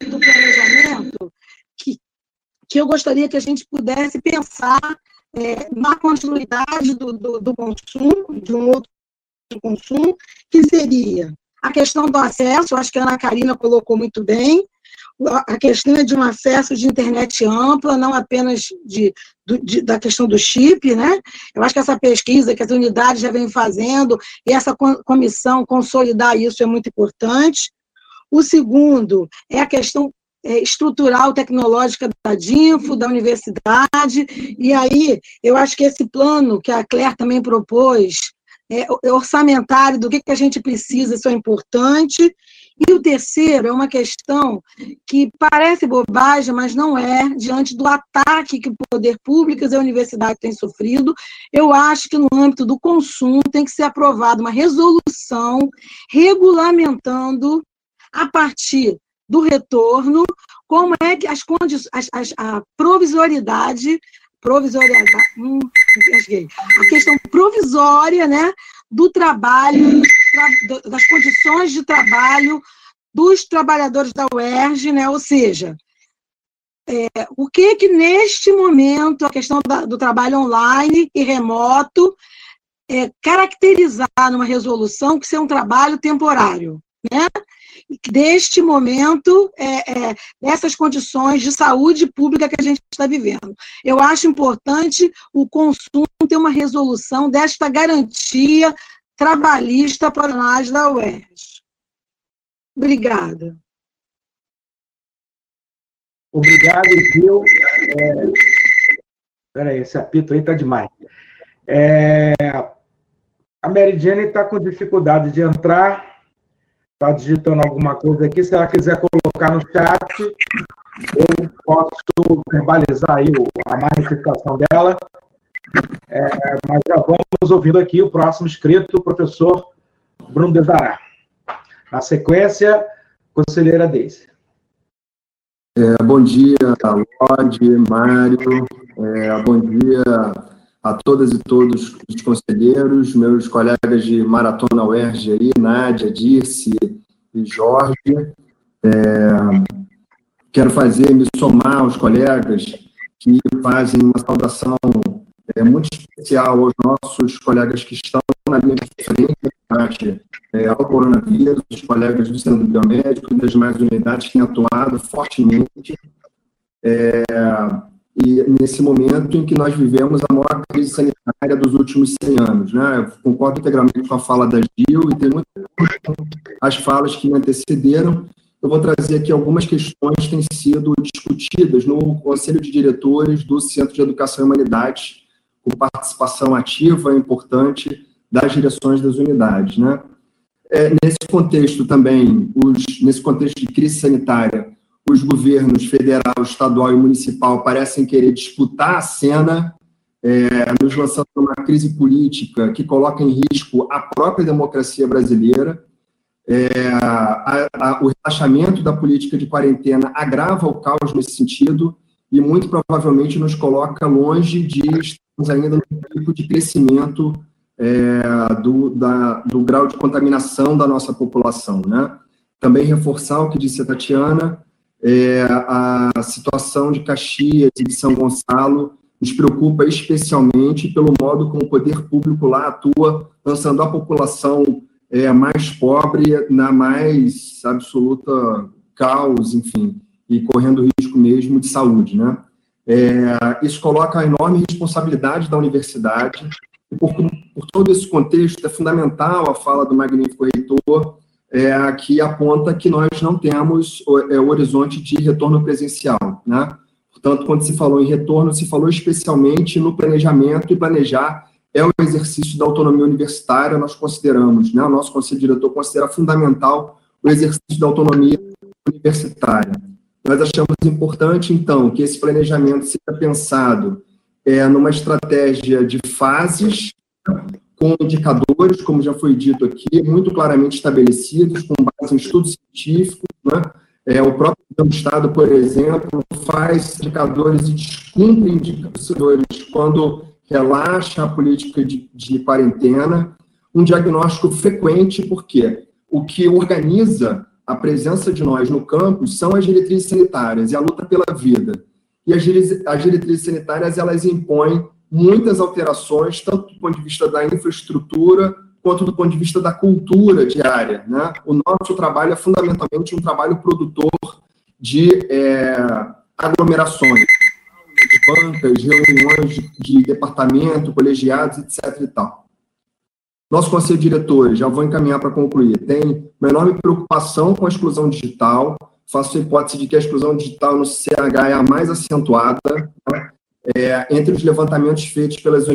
do planejamento, que, que eu gostaria que a gente pudesse pensar é, na continuidade do, do, do, consumo, de um outro consumo, que seria a questão do acesso, acho que a Ana Karina colocou muito bem, a questão é de um acesso de internet ampla, não apenas de, de, da questão do chip, né? Eu acho que essa pesquisa que as unidades já vêm fazendo, e essa comissão consolidar isso é muito importante. O segundo é a questão é, estrutural tecnológica da DINFO, da universidade, e aí eu acho que esse plano que a Claire também propôs, é, orçamentário do que, que a gente precisa, isso é importante, e o terceiro é uma questão que parece bobagem, mas não é, diante do ataque que o poder público e a universidade têm sofrido. Eu acho que no âmbito do consumo tem que ser aprovada uma resolução regulamentando, a partir do retorno, como é que as condições, a provisoriedade provisoriedade, hum, a questão provisória, né, do trabalho, das condições de trabalho dos trabalhadores da UERJ, né? ou seja, é, o que que neste momento a questão da, do trabalho online e remoto é, caracterizar numa resolução que seja um trabalho temporário, né? deste momento, é, é, dessas condições de saúde pública que a gente está vivendo. Eu acho importante o consumo ter uma resolução desta garantia trabalhista para nós da UERJ. Obrigada. Obrigado, Gil. É... Peraí, esse apito aí está demais. É... A Mary Jane está com dificuldade de entrar está digitando alguma coisa aqui, se ela quiser colocar no chat, eu posso verbalizar aí a manifestação dela. É, mas já vamos ouvindo aqui o próximo inscrito, o professor Bruno Desará. Na sequência, conselheira Deise. É, bom dia, Lorde, Mário. É, bom dia a todas e todos os conselheiros, meus colegas de Maratona UERJ aí, Nádia, Dirce e Jorge. É, quero fazer, me somar aos colegas que fazem uma saudação é, muito especial aos nossos colegas que estão na linha de frente é, ao coronavírus, os colegas do Centro Biomédico e das demais unidades que têm atuado fortemente. É, e nesse momento em que nós vivemos a maior crise sanitária dos últimos 100 anos. Né? Eu concordo integralmente com a fala da Gil e tem muitas as falas que me antecederam. Eu vou trazer aqui algumas questões que têm sido discutidas no Conselho de Diretores do Centro de Educação e Humanidades, com participação ativa importante das direções das unidades. Né? É, nesse contexto também, os, nesse contexto de crise sanitária, os governos federal, estadual e municipal parecem querer disputar a cena, é, nos lançando uma crise política que coloca em risco a própria democracia brasileira. É, a, a, o relaxamento da política de quarentena agrava o caos nesse sentido e muito provavelmente nos coloca longe de estarmos ainda no pico de crescimento é, do, da, do grau de contaminação da nossa população. Né? Também reforçar o que disse a Tatiana, é, a situação de Caxias e de São Gonçalo nos preocupa especialmente pelo modo como o poder público lá atua, lançando a população é, mais pobre na mais absoluta caos, enfim, e correndo risco mesmo de saúde, né? É, isso coloca a enorme responsabilidade da universidade, e por, por todo esse contexto, é fundamental a fala do magnífico reitor, é, que aponta que nós não temos o, é, o horizonte de retorno presencial, né? Portanto, quando se falou em retorno, se falou especialmente no planejamento, e planejar é o exercício da autonomia universitária, nós consideramos, né? O nosso conselho diretor considera fundamental o exercício da autonomia universitária. Nós achamos importante, então, que esse planejamento seja pensado é, numa estratégia de fases, com indicadores, como já foi dito aqui, muito claramente estabelecidos, com base em estudos científicos. Né? É, o próprio Estado, por exemplo, faz indicadores e descumpre indicadores quando relaxa a política de, de quarentena. Um diagnóstico frequente, porque o que organiza a presença de nós no campus são as diretrizes sanitárias e a luta pela vida. e as diretrizes sanitárias, elas impõem muitas alterações, tanto do ponto de vista da infraestrutura, quanto do ponto de vista da cultura diária. Né? O nosso trabalho é fundamentalmente um trabalho produtor de é, aglomerações, de bancas, reuniões de, de departamento, colegiados, etc. E tal. Nosso conselho de diretores, já vou encaminhar para concluir, tem uma enorme preocupação com a exclusão digital. Faço a hipótese de que a exclusão digital no CH é a mais acentuada. É, entre os levantamentos feitos pelas,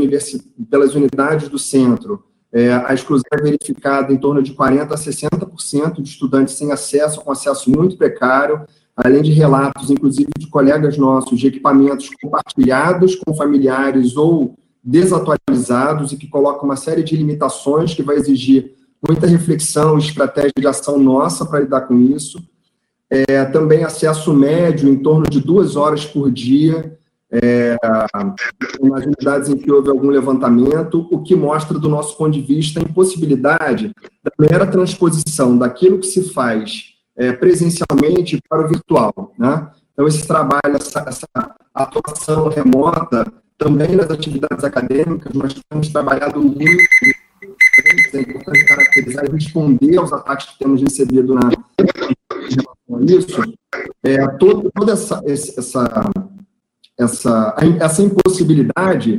pelas unidades do centro, é, a exclusão é verificada em torno de 40% a 60% de estudantes sem acesso, com acesso muito precário, além de relatos, inclusive, de colegas nossos, de equipamentos compartilhados com familiares ou desatualizados e que colocam uma série de limitações que vai exigir muita reflexão estratégia de ação nossa para lidar com isso. É, também acesso médio, em torno de duas horas por dia, é, nas unidades em que houve algum levantamento, o que mostra, do nosso ponto de vista, a impossibilidade da mera transposição daquilo que se faz é, presencialmente para o virtual. Né? Então, esse trabalho, essa, essa atuação remota, também nas atividades acadêmicas, nós temos trabalhado muito, é importante caracterizar e responder aos ataques que temos recebido na relação a isso, é, todo, toda essa, essa, essa, essa impossibilidade,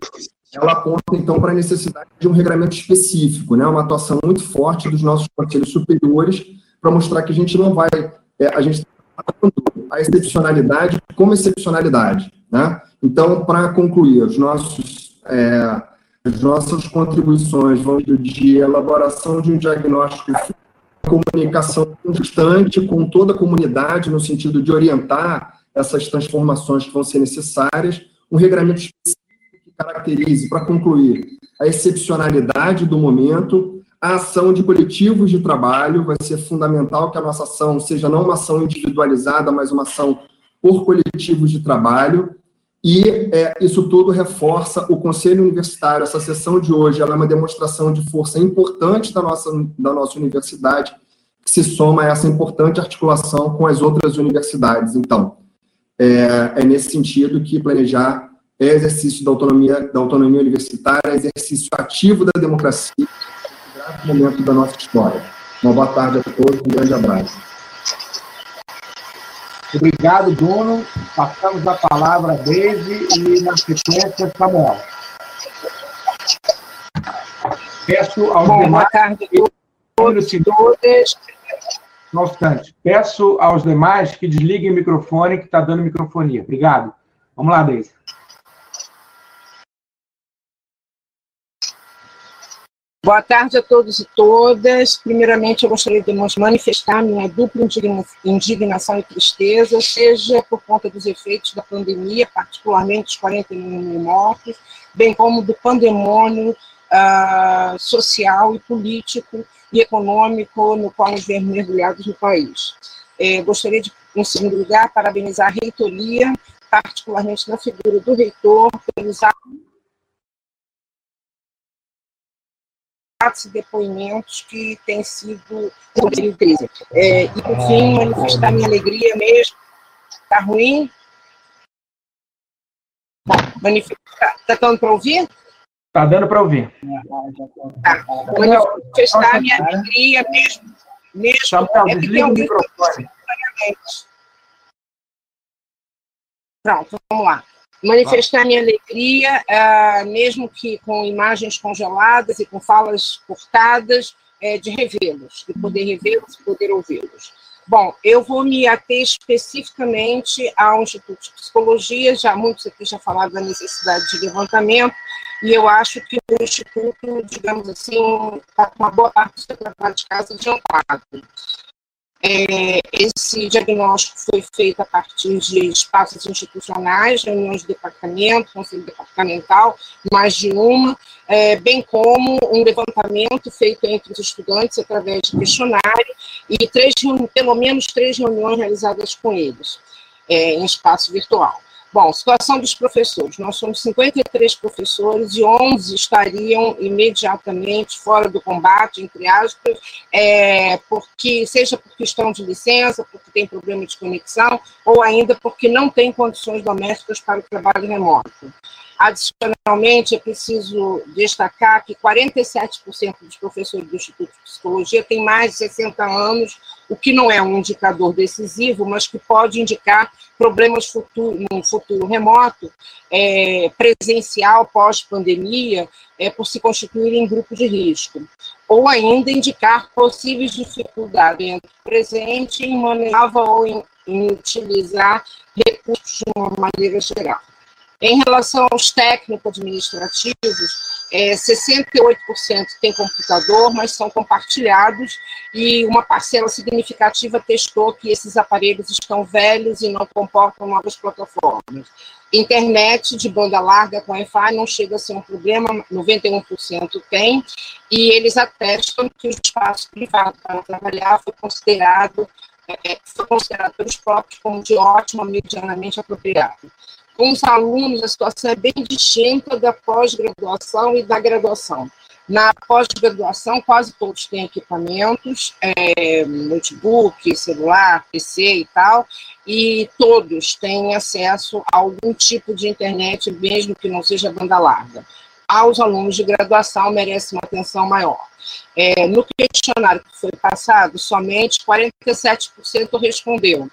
ela aponta, então, para a necessidade de um regramento específico, né, uma atuação muito forte dos nossos conselhos superiores, para mostrar que a gente não vai, é, a gente está a excepcionalidade como excepcionalidade, né? Então, para concluir, os nossos, é, as nossas contribuições vão de elaboração de um diagnóstico, comunicação constante com toda a comunidade, no sentido de orientar essas transformações que vão ser necessárias, um regramento específico que caracterize, para concluir, a excepcionalidade do momento, a ação de coletivos de trabalho, vai ser fundamental que a nossa ação seja não uma ação individualizada, mas uma ação por coletivos de trabalho, e é, isso tudo reforça o Conselho Universitário, essa sessão de hoje, é uma demonstração de força importante da nossa, da nossa universidade, que se soma a essa importante articulação com as outras universidades. Então, é, é nesse sentido que planejar é exercício da autonomia, da autonomia universitária, exercício ativo da democracia, momento da nossa história. Uma boa tarde a todos, um grande abraço. Obrigado, Bruno. Passamos a palavra a Deise e, na sequência, Samuel. Peço aos Bom, demais... Boa tarde todos e todas. Constante. Peço aos demais que desliguem o microfone, que está dando microfonia. Obrigado. Vamos lá, Deise. Boa tarde a todos e todas. Primeiramente, eu gostaria de manifestar minha dupla indignação e tristeza, seja por conta dos efeitos da pandemia, particularmente os 41 mil mortos, bem como do pandemônio uh, social e político e econômico no qual nos vemos mergulhados no país. É, gostaria de, em segundo lugar, parabenizar a reitoria, particularmente na figura do reitor, pelos atos e depoimentos que têm sido sobre crise. É, e, por fim, manifestar minha alegria mesmo. Está ruim? Bom, manifestar. Está dando para ouvir? Está dando para ouvir. Tá. Manifestar minha alegria mesmo. mesmo Samuel, é desliga o microfone. Pronto, vamos lá manifestar minha alegria, uh, mesmo que com imagens congeladas e com falas cortadas, uh, de revê-los, de poder revê-los poder ouvi-los. Bom, eu vou me ater especificamente ao Instituto de Psicologia, já muitos aqui já falaram da necessidade de levantamento, e eu acho que o Instituto, digamos assim, está com uma boa parte do trabalho de casa adiantado. É, esse diagnóstico foi feito a partir de espaços institucionais, reuniões de departamento, conselho departamental, mais de uma, é, bem como um levantamento feito entre os estudantes através de questionário e três, pelo menos três reuniões realizadas com eles, é, em espaço virtual. Bom, situação dos professores. Nós somos 53 professores e 11 estariam imediatamente fora do combate, entre aspas, é, porque seja por questão de licença, porque tem problema de conexão, ou ainda porque não tem condições domésticas para o trabalho remoto. Adicionalmente, é preciso destacar que 47% dos professores do Instituto de Psicologia têm mais de 60 anos, o que não é um indicador decisivo, mas que pode indicar problemas futuro, no futuro remoto, é, presencial, pós-pandemia, é, por se constituírem em grupo de risco. Ou ainda indicar possíveis dificuldades presente em manejar ou em, em utilizar recursos de uma maneira geral. Em relação aos técnico-administrativos, é, 68% tem computador, mas são compartilhados, e uma parcela significativa testou que esses aparelhos estão velhos e não comportam novas plataformas. Internet de banda larga com Wi-Fi não chega a ser um problema, 91% tem, e eles atestam que o espaço privado para trabalhar foi considerado, é, foi considerado pelos próprios como de ótimo, medianamente apropriado. Com os alunos, a situação é bem distinta da pós-graduação e da graduação. Na pós-graduação, quase todos têm equipamentos, é, notebook, celular, PC e tal, e todos têm acesso a algum tipo de internet, mesmo que não seja banda larga. Aos alunos de graduação merece uma atenção maior. É, no questionário que foi passado, somente 47% respondeu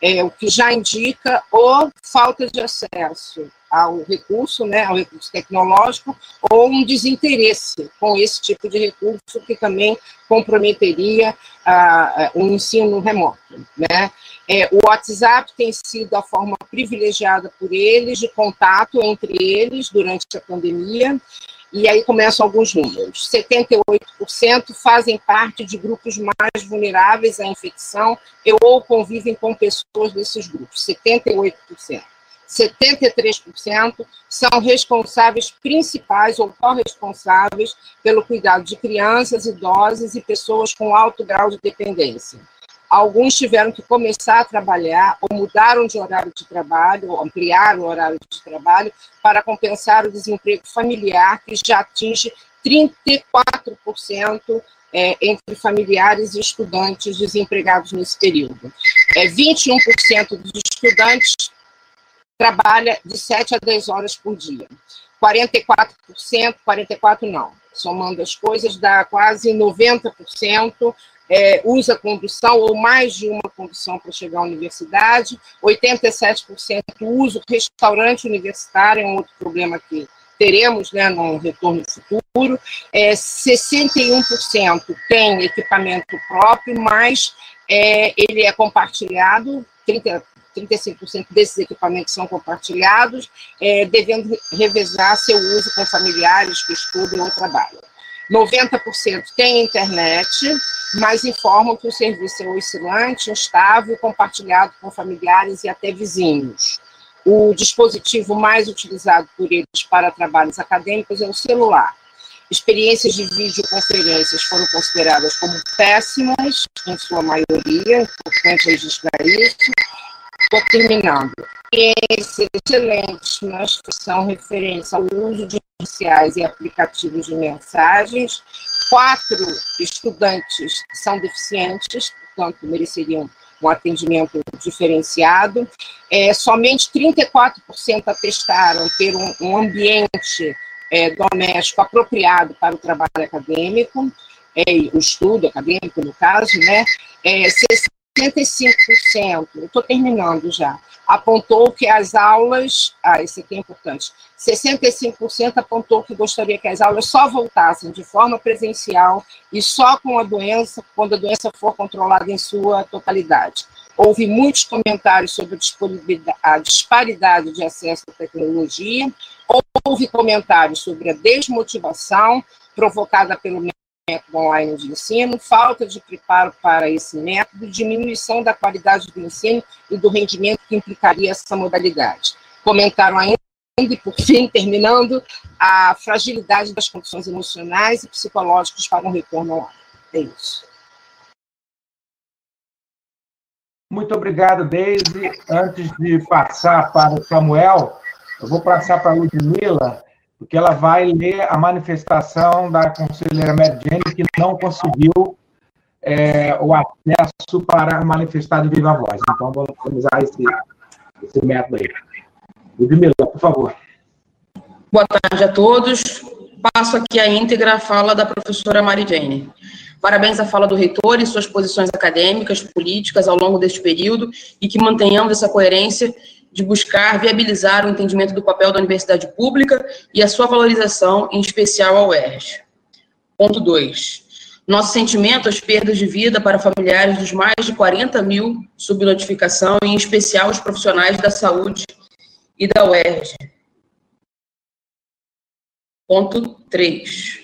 é, o que já indica ou falta de acesso ao recurso, né, ao recurso tecnológico, ou um desinteresse com esse tipo de recurso que também comprometeria ah, o ensino remoto. Né. É, o WhatsApp tem sido a forma privilegiada por eles de contato entre eles durante a pandemia, e aí começam alguns números. 78% fazem parte de grupos mais vulneráveis à infecção ou convivem com pessoas desses grupos. 78%. 73% são responsáveis principais ou corresponsáveis pelo cuidado de crianças, idosos e pessoas com alto grau de dependência. Alguns tiveram que começar a trabalhar ou mudaram de horário de trabalho, ou ampliaram o horário de trabalho para compensar o desemprego familiar, que já atinge 34% é, entre familiares e estudantes desempregados nesse período. É, 21% dos estudantes trabalha de 7 a 10 horas por dia. 44%, 44% não, somando as coisas, dá quase 90% é, usa condução ou mais de uma condução para chegar à universidade, 87% usa restaurante universitário, é um outro problema que teremos né, no retorno futuro, é, 61% tem equipamento próprio, mas é, ele é compartilhado, 30, 35% desses equipamentos são compartilhados, é, devendo revezar seu uso com familiares que estudam ou trabalham. 90% tem internet, mas informam que o serviço é oscilante, instável, compartilhado com familiares e até vizinhos. O dispositivo mais utilizado por eles para trabalhos acadêmicos é o celular. Experiências de videoconferências foram consideradas como péssimas, em sua maioria, importante registrar isso. Estou terminando. Experiências excelentes, que são referência ao uso de sociais e aplicativos de mensagens. Quatro estudantes são deficientes, portanto, mereceriam um atendimento diferenciado. É, somente 34% atestaram ter um, um ambiente é, doméstico apropriado para o trabalho acadêmico, é, o estudo acadêmico, no caso, né? É, 65%, estou terminando já, apontou que as aulas, ah, esse aqui é importante, 65% apontou que gostaria que as aulas só voltassem de forma presencial e só com a doença, quando a doença for controlada em sua totalidade. Houve muitos comentários sobre a disparidade de acesso à tecnologia, houve comentários sobre a desmotivação provocada pelo método online de ensino, falta de preparo para esse método, diminuição da qualidade do ensino e do rendimento que implicaria essa modalidade. Comentaram ainda, e por fim, terminando, a fragilidade das condições emocionais e psicológicas para um retorno online. É isso. Muito obrigado, Deise. Antes de passar para o Samuel, eu vou passar para a Ludmilla, porque ela vai ler a manifestação da conselheira Mary Jane, que não conseguiu é, o acesso para manifestar de viva voz. Então, vamos usar esse, esse método aí. Ludmilla, por favor. Boa tarde a todos. Passo aqui a íntegra fala da professora Mary Jane. Parabéns à fala do reitor e suas posições acadêmicas, políticas ao longo deste período e que mantenhamos essa coerência de buscar viabilizar o entendimento do papel da universidade pública e a sua valorização, em especial ao UERJ. Ponto 2. Nosso sentimento às perdas de vida para familiares dos mais de 40 mil sob notificação, em especial os profissionais da saúde e da UERJ. Ponto 3.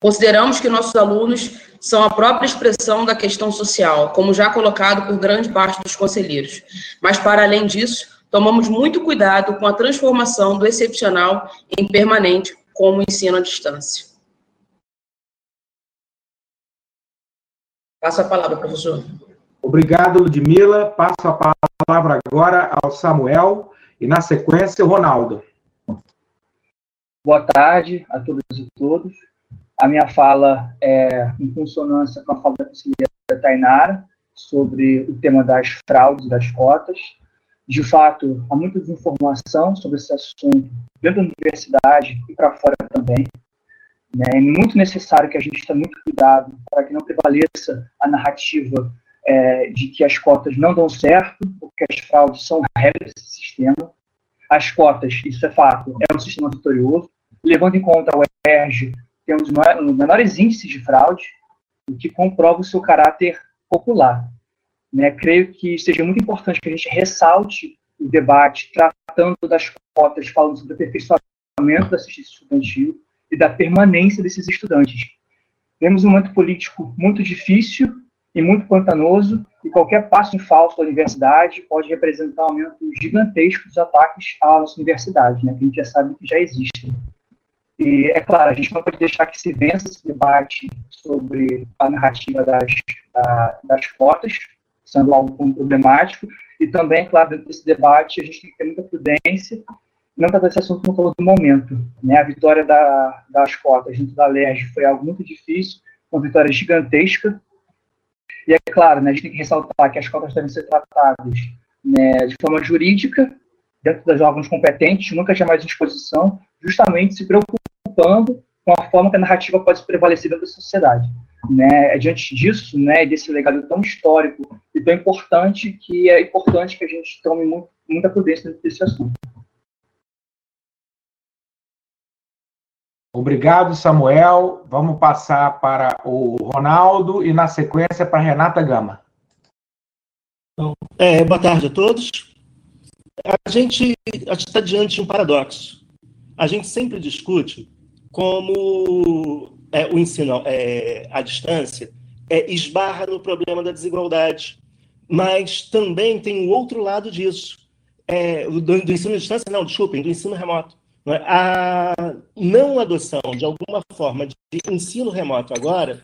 Consideramos que nossos alunos são a própria expressão da questão social, como já colocado por grande parte dos conselheiros. Mas, para além disso, tomamos muito cuidado com a transformação do excepcional em permanente, como ensino à distância. Passo a palavra, professor. Obrigado, Ludmila. Passo a palavra agora ao Samuel e, na sequência, o Ronaldo. Boa tarde a todas e todos. A minha fala é em consonância com a fala da conselheira Tainara sobre o tema das fraudes das cotas. De fato, há muita desinformação sobre esse assunto dentro da universidade e para fora também. Né? É muito necessário que a gente tenha muito cuidado para que não prevaleça a narrativa é, de que as cotas não dão certo, porque as fraudes são regras desse sistema. As cotas, isso é fato, é um sistema vitorioso, levando em conta o ERG, tem um dos menores índices de fraude, o que comprova o seu caráter popular. Né? Creio que seja muito importante que a gente ressalte o debate tratando das cotas, falando sobre o aperfeiçoamento da assistência estudantil e da permanência desses estudantes. Temos um momento político muito difícil e muito pantanoso, e qualquer passo em falso da universidade pode representar um aumento gigantesco dos ataques à nossa universidade, né, que a gente já sabe que já existem. E, é claro, a gente não pode deixar que se vença esse debate sobre a narrativa das, da, das cotas, sendo algo problemático, e também, claro, dentro desse debate, a gente tem que ter muita prudência, não tratar esse assunto no calor do momento. Né? A vitória da, das cotas dentro da LERJ foi algo muito difícil, uma vitória gigantesca, e é claro, né, a gente tem que ressaltar que as cotas devem ser tratadas né, de forma jurídica, dentro das órgãos competentes, nunca jamais em exposição, justamente se preocupando com a forma que a narrativa pode prevalecer dentro da sociedade. Né? É diante disso, né, desse legado tão histórico e tão importante, que é importante que a gente tome muito, muita prudência dentro desse assunto. Obrigado, Samuel. Vamos passar para o Ronaldo e, na sequência, para a Renata Gama. É, boa tarde a todos a gente está diante de um paradoxo. A gente sempre discute como é, o ensino é, à distância é, esbarra no problema da desigualdade, mas também tem o outro lado disso, é, do, do, ensino à distância, não, desculpem, do ensino remoto. É? A não adoção de alguma forma de ensino remoto agora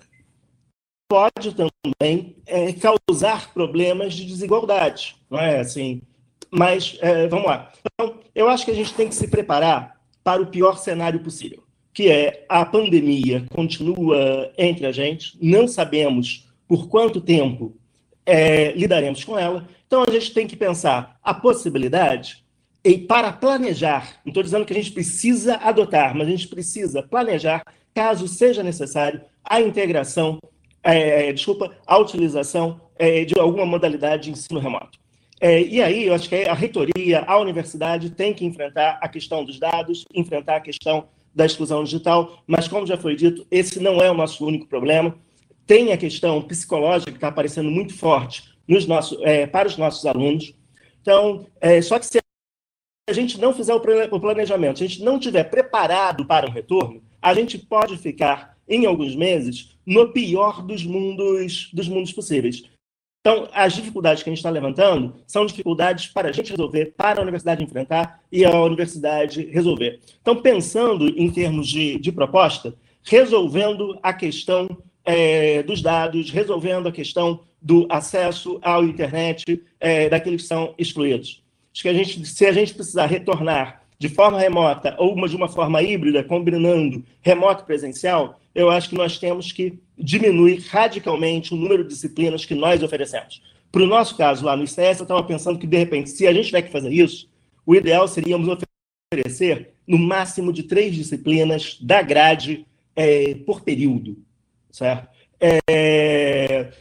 pode também é, causar problemas de desigualdade, não é? Assim, mas é, vamos lá. Então, eu acho que a gente tem que se preparar para o pior cenário possível, que é a pandemia continua entre a gente, não sabemos por quanto tempo é, lidaremos com ela. Então, a gente tem que pensar a possibilidade e para planejar, não estou dizendo que a gente precisa adotar, mas a gente precisa planejar, caso seja necessário, a integração, é, desculpa, a utilização é, de alguma modalidade de ensino remoto. É, e aí, eu acho que a reitoria, a universidade tem que enfrentar a questão dos dados, enfrentar a questão da exclusão digital, mas, como já foi dito, esse não é o nosso único problema. Tem a questão psicológica que está aparecendo muito forte nos nossos, é, para os nossos alunos. Então, é, só que se a gente não fizer o planejamento, se a gente não estiver preparado para um retorno, a gente pode ficar, em alguns meses, no pior dos mundos, dos mundos possíveis. Então, as dificuldades que a gente está levantando são dificuldades para a gente resolver, para a universidade enfrentar e a universidade resolver. Então, pensando em termos de, de proposta, resolvendo a questão é, dos dados, resolvendo a questão do acesso à internet é, daqueles que são excluídos. Acho que a gente, se a gente precisar retornar de forma remota ou uma, de uma forma híbrida, combinando remoto e presencial, eu acho que nós temos que diminuir radicalmente o número de disciplinas que nós oferecemos. Para o nosso caso, lá no ICS, eu estava pensando que, de repente, se a gente tiver que fazer isso, o ideal seria oferecer no máximo de três disciplinas da grade é, por período, certo? É,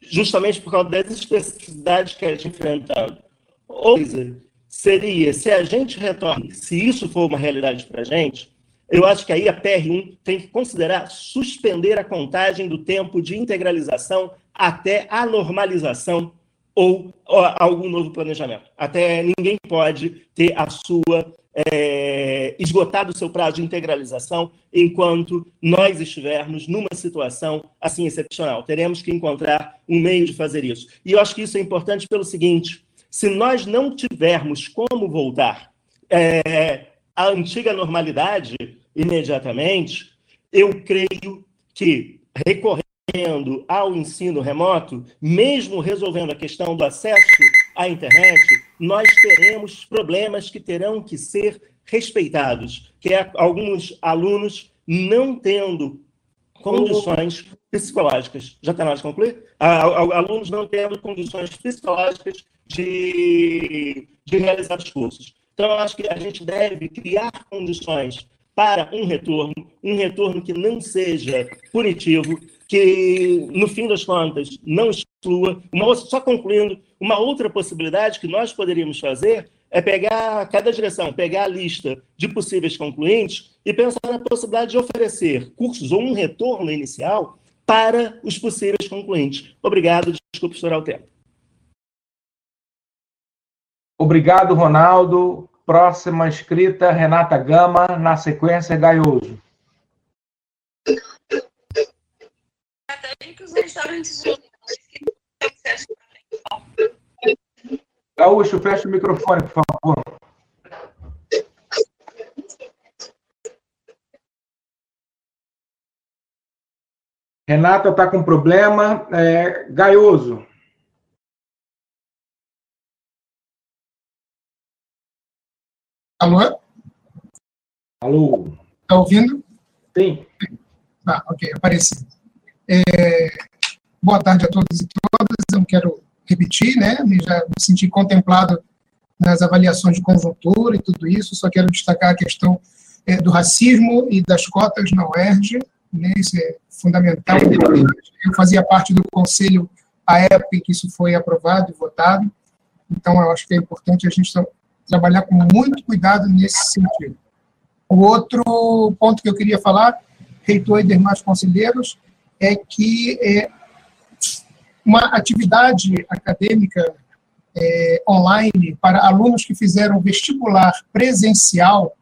justamente por causa das especificidades que a gente enfrentando. Outra seria, se a gente retorna, se isso for uma realidade para a gente, eu acho que aí a PR1 tem que considerar suspender a contagem do tempo de integralização até a normalização ou, ou algum novo planejamento. Até ninguém pode ter a sua é, esgotado o seu prazo de integralização enquanto nós estivermos numa situação assim excepcional. Teremos que encontrar um meio de fazer isso. E eu acho que isso é importante pelo seguinte: se nós não tivermos como voltar é, à antiga normalidade imediatamente, eu creio que recorrendo ao ensino remoto, mesmo resolvendo a questão do acesso à internet, nós teremos problemas que terão que ser respeitados, que é alguns alunos não tendo condições psicológicas. Já está na hora de concluir? Alunos não tendo condições psicológicas de, de realizar os cursos. Então, eu acho que a gente deve criar condições para um retorno, um retorno que não seja punitivo, que, no fim das contas, não exclua. Uma, só concluindo, uma outra possibilidade que nós poderíamos fazer é pegar cada direção, pegar a lista de possíveis concluintes e pensar na possibilidade de oferecer cursos ou um retorno inicial para os possíveis concluintes. Obrigado, desculpe estourar o tempo. Obrigado, Ronaldo. Próxima escrita, Renata Gama, na sequência, Gaioso. Gaúcho, fecha o microfone, por favor. Renata está com problema. É, Gaioso. Alô? Alô? Está ouvindo? Sim. Ah, ok, apareci. É, boa tarde a todos e todas. Eu não quero repetir, né? Já me senti contemplado nas avaliações de conjuntura e tudo isso. Só quero destacar a questão é, do racismo e das cotas na UERJ. Né? Isso é fundamental. Eu fazia parte do conselho à época em que isso foi aprovado e votado. Então, eu acho que é importante a gente trabalhar com muito cuidado nesse sentido. O outro ponto que eu queria falar, reitor e demais conselheiros, é que é, uma atividade acadêmica é, online para alunos que fizeram vestibular presencial,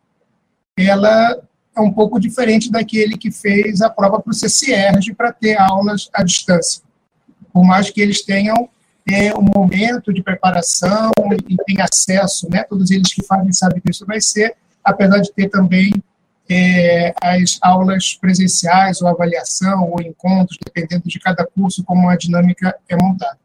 ela é um pouco diferente daquele que fez a prova para o CCERG para ter aulas à distância. Por mais que eles tenham é, um momento de preparação e, tenham acesso, né, todos eles que fazem sabem que isso vai ser, apesar de ter também é, as aulas presenciais, ou avaliação, ou encontros, dependendo de cada curso, como a dinâmica é montada.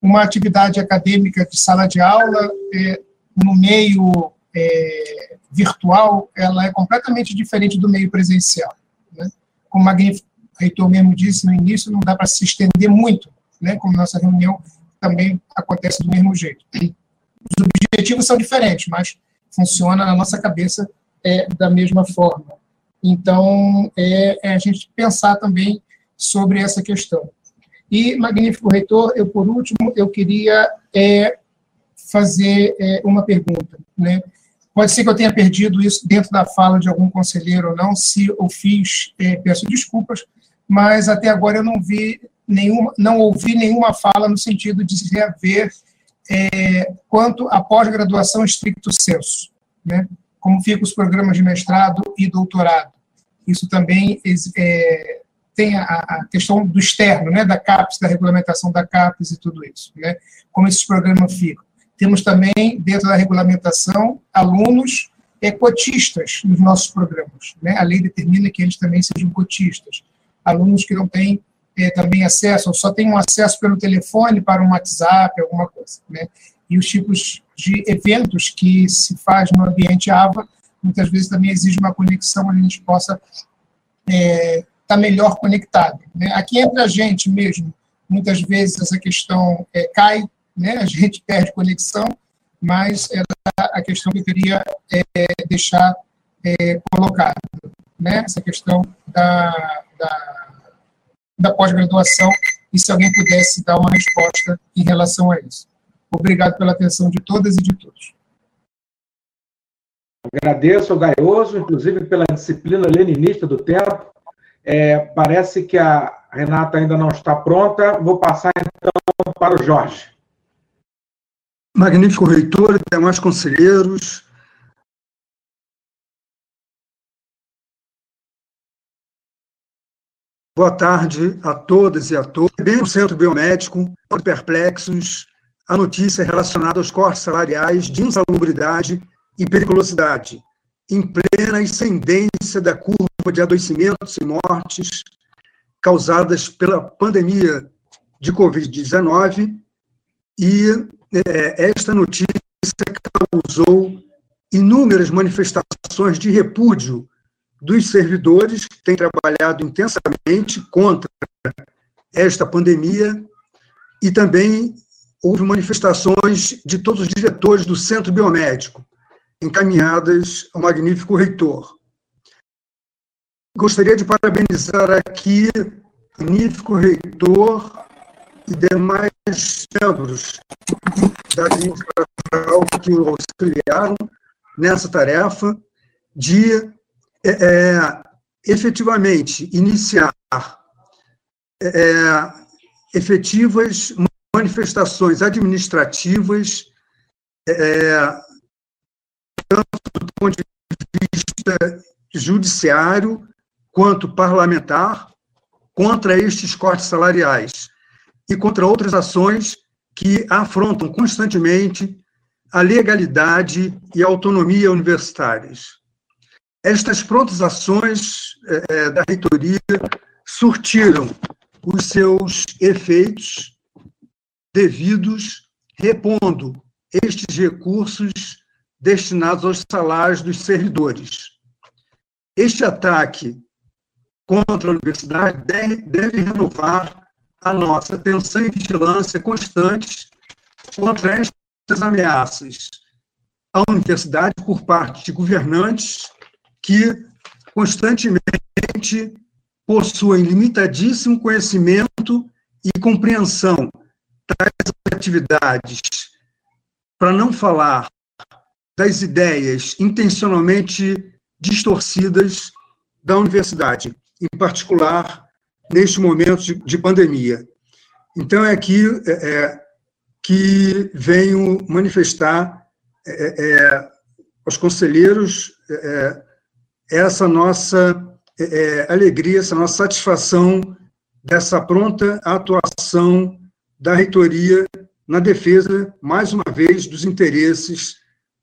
Uma atividade acadêmica de sala de aula, é, no meio é, virtual, ela é completamente diferente do meio presencial. Né? Como magnífico reitor mesmo disse no início, não dá para se estender muito, né? como nossa reunião também acontece do mesmo jeito. Os objetivos são diferentes, mas funciona na nossa cabeça é, da mesma forma. Então, é, é, a gente pensar também sobre essa questão. E, magnífico reitor, eu, por último, eu queria é, fazer é, uma pergunta. Né? Pode ser que eu tenha perdido isso dentro da fala de algum conselheiro ou não, se eu fiz, é, peço desculpas, mas até agora eu não vi nenhuma, não ouvi nenhuma fala no sentido de se haver é, quanto à pós-graduação estricto senso. Né? como ficam os programas de mestrado e doutorado. Isso também é, tem a, a, questão do externo, né, da CAPES, da regulamentação da CAPES e tudo isso, né, como esses programas ficam. Temos também, dentro da regulamentação, alunos é, cotistas nos nossos programas. Né? A lei determina que eles também sejam cotistas. Alunos que não têm é, também acesso, ou só tem um acesso pelo telefone para um WhatsApp, alguma coisa. Né? E os tipos de eventos que se faz no ambiente AVA, muitas vezes também exige uma conexão onde a gente possa estar é, tá melhor conectado. Né? Aqui entre a gente mesmo, muitas vezes essa questão é, cai, né? a gente perde conexão, mas era a questão que eu queria é, deixar é, colocada, né? essa questão da, da, da pós-graduação, e se alguém pudesse dar uma resposta em relação a isso. Obrigado pela atenção de todas e de todos. Agradeço ao Gaioso, inclusive pela disciplina leninista do tempo. É, parece que a Renata ainda não está pronta. Vou passar então para o Jorge. Magnífico reitor e demais conselheiros. Boa tarde a todas e a todos. Bem no Centro Biomédico, perplexos, a notícia relacionada aos cortes salariais de insalubridade e periculosidade, em plena ascendência da curva de adoecimentos e mortes causadas pela pandemia de Covid-19, e é, esta notícia causou inúmeras manifestações de repúdio dos servidores que têm trabalhado intensamente contra esta pandemia e também houve manifestações de todos os diretores do Centro Biomédico, encaminhadas ao magnífico reitor. Gostaria de parabenizar aqui o magnífico reitor e demais membros da administração que o auxiliaram nessa tarefa de é, é efetivamente iniciar é, efetivas manifestações administrativas, é, tanto do ponto de vista judiciário quanto parlamentar, contra estes cortes salariais e contra outras ações que afrontam constantemente a legalidade e a autonomia universitárias. Estas prontas ações é, da reitoria surtiram os seus efeitos devidos, repondo estes recursos destinados aos salários dos servidores. Este ataque contra a universidade deve, deve renovar a nossa atenção e vigilância constantes contra estas ameaças à universidade por parte de governantes que constantemente possuem limitadíssimo conhecimento e compreensão tais atividades, para não falar das ideias intencionalmente distorcidas da universidade, em particular neste momento de, de pandemia. Então, é aqui é, é que venho manifestar é, é, aos conselheiros é, é essa nossa alegria, essa nossa satisfação dessa pronta atuação da reitoria na defesa, mais uma vez, dos interesses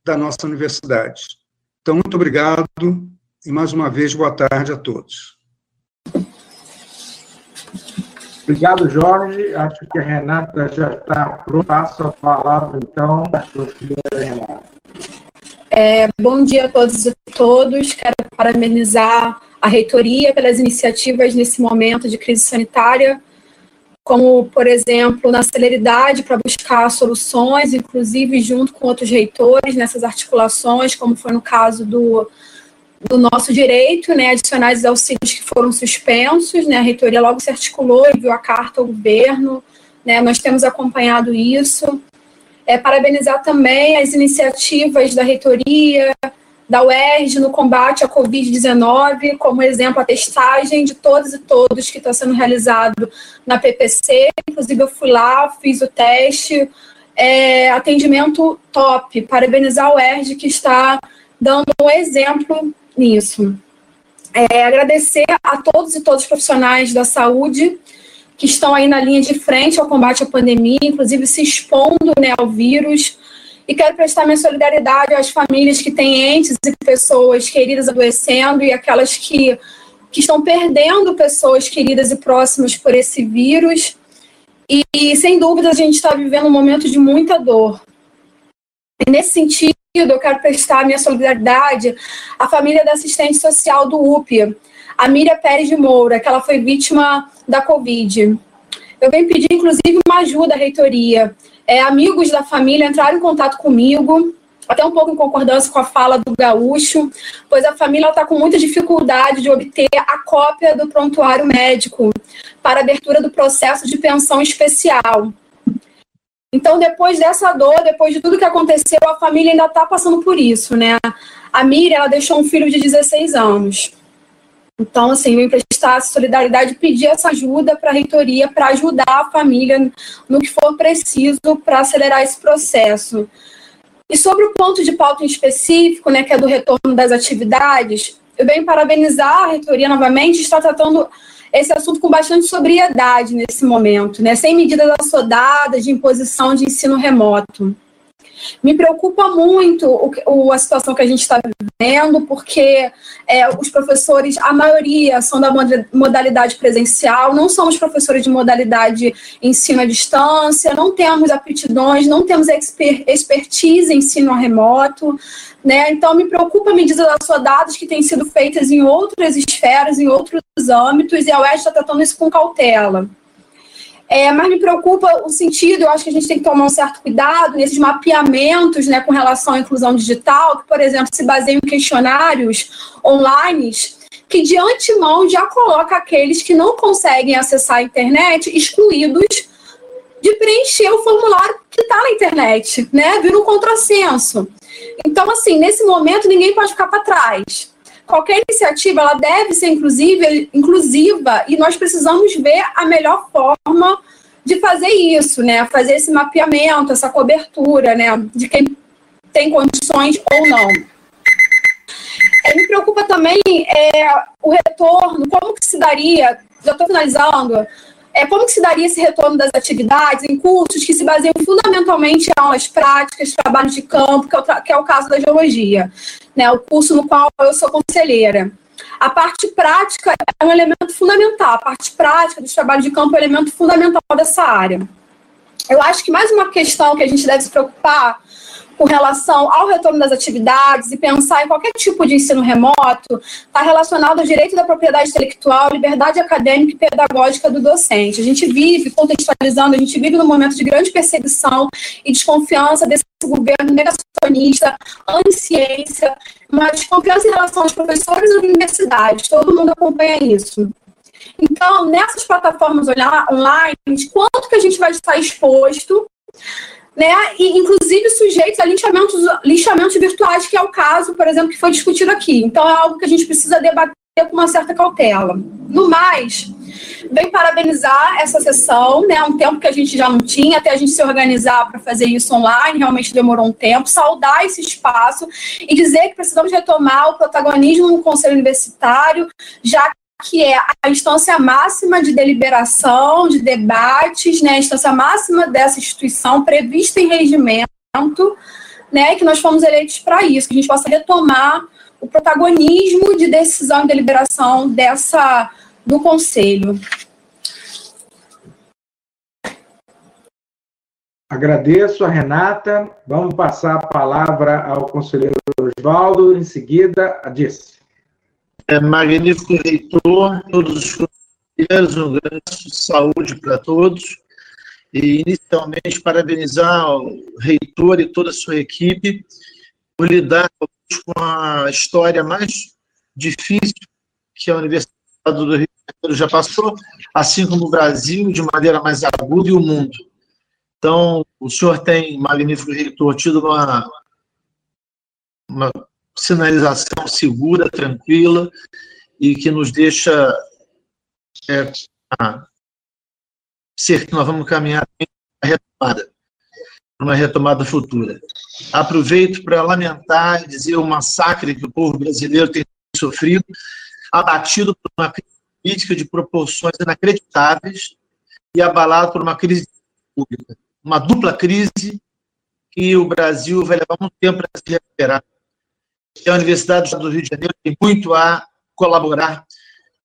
da nossa universidade. Então, muito obrigado e, mais uma vez, boa tarde a todos. Obrigado, Jorge. Acho que a Renata já está pronta. Passo a palavra, então, a Renata. É, bom dia a todos e todos. Quero parabenizar a reitoria pelas iniciativas nesse momento de crise sanitária como, por exemplo, na celeridade para buscar soluções, inclusive junto com outros reitores nessas articulações, como foi no caso do, do nosso direito, né, adicionais auxílios que foram suspensos, né, a reitoria logo se articulou e viu a carta ao governo, né, nós temos acompanhado isso. É, parabenizar também as iniciativas da reitoria, da UERJ no combate à Covid-19, como exemplo, a testagem de todos e todos que está sendo realizado na PPC. Inclusive, eu fui lá, fiz o teste. É, atendimento top. Parabenizar a UERJ que está dando um exemplo nisso. É, agradecer a todos e todas os profissionais da saúde que estão aí na linha de frente ao combate à pandemia, inclusive se expondo né, ao vírus, e quero prestar minha solidariedade às famílias que têm entes e pessoas queridas adoecendo e aquelas que que estão perdendo pessoas queridas e próximas por esse vírus. E, sem dúvida, a gente está vivendo um momento de muita dor. E nesse sentido, eu quero prestar minha solidariedade à família da assistente social do UPI, a Miriam Pérez de Moura, que ela foi vítima da Covid. Eu venho pedir, inclusive, uma ajuda à reitoria. É, amigos da família entraram em contato comigo, até um pouco em concordância com a fala do Gaúcho, pois a família está com muita dificuldade de obter a cópia do prontuário médico para abertura do processo de pensão especial. Então, depois dessa dor, depois de tudo que aconteceu, a família ainda está passando por isso, né? A Miriam, ela deixou um filho de 16 anos. Então, assim, eu emprestar solidariedade pedir essa ajuda para a reitoria para ajudar a família no que for preciso para acelerar esse processo. E sobre o ponto de pauta em específico, né, que é do retorno das atividades, eu venho parabenizar a reitoria novamente, está tratando esse assunto com bastante sobriedade nesse momento, né, sem medidas assodadas de imposição de ensino remoto. Me preocupa muito o, o, a situação que a gente está vivendo, porque é, os professores, a maioria são da modalidade presencial, não somos professores de modalidade ensino à distância, não temos aptidões, não temos exper, expertise em ensino remoto. Né? Então, me preocupa medidas assodadas que têm sido feitas em outras esferas, em outros âmbitos, e a UES está tratando isso com cautela. É, mas me preocupa o sentido, eu acho que a gente tem que tomar um certo cuidado nesses mapeamentos né, com relação à inclusão digital, que, por exemplo, se baseiam em questionários online, que de antemão já coloca aqueles que não conseguem acessar a internet excluídos de preencher o formulário que está na internet, né? Vira um contrassenso. Então, assim, nesse momento, ninguém pode ficar para trás qualquer iniciativa ela deve ser inclusiva e nós precisamos ver a melhor forma de fazer isso, né? Fazer esse mapeamento, essa cobertura, né? De quem tem condições ou não. É, me preocupa também é, o retorno, como que se daria, já estou finalizando, é, como que se daria esse retorno das atividades em cursos que se baseiam fundamentalmente em aulas práticas, trabalhos de campo, que é o, que é o caso da geologia, né, o curso no qual eu sou conselheira. A parte prática é um elemento fundamental, a parte prática dos trabalhos de campo é um elemento fundamental dessa área. Eu acho que mais uma questão que a gente deve se preocupar com relação ao retorno das atividades e pensar em qualquer tipo de ensino remoto está relacionado ao direito da propriedade intelectual, liberdade acadêmica e pedagógica do docente. A gente vive, contextualizando, a gente vive num momento de grande perseguição e desconfiança desse governo negacionista, anti-ciência, uma desconfiança em relação aos professores e universidades. Todo mundo acompanha isso. Então, nessas plataformas online, quanto que a gente vai estar exposto né, e inclusive sujeitos a linchamentos, linchamentos virtuais, que é o caso, por exemplo, que foi discutido aqui. Então, é algo que a gente precisa debater com uma certa cautela. No mais, vem parabenizar essa sessão, né, um tempo que a gente já não tinha, até a gente se organizar para fazer isso online, realmente demorou um tempo, saudar esse espaço e dizer que precisamos retomar o protagonismo no Conselho Universitário, já que é a instância máxima de deliberação, de debates, né, a instância máxima dessa instituição prevista em regimento, né, que nós fomos eleitos para isso, que a gente possa retomar o protagonismo de decisão e deliberação dessa do conselho. Agradeço a Renata. Vamos passar a palavra ao conselheiro Oswaldo, em seguida a Disse. É, magnífico reitor, todos os conselheiros, um grande saúde para todos. E, inicialmente, parabenizar o reitor e toda a sua equipe por lidar com a história mais difícil que a Universidade do Rio de Janeiro já passou, assim como o Brasil, de maneira mais aguda, e o mundo. Então, o senhor tem, magnífico reitor, tido uma, uma sinalização segura, tranquila e que nos deixa é, ser que nós vamos caminhar para retomada, uma retomada futura. Aproveito para lamentar e dizer o massacre que o povo brasileiro tem sofrido, abatido por uma crise política de proporções inacreditáveis e abalado por uma crise pública, uma dupla crise que o Brasil vai levar muito tempo para se recuperar a Universidade do Rio de Janeiro tem muito a colaborar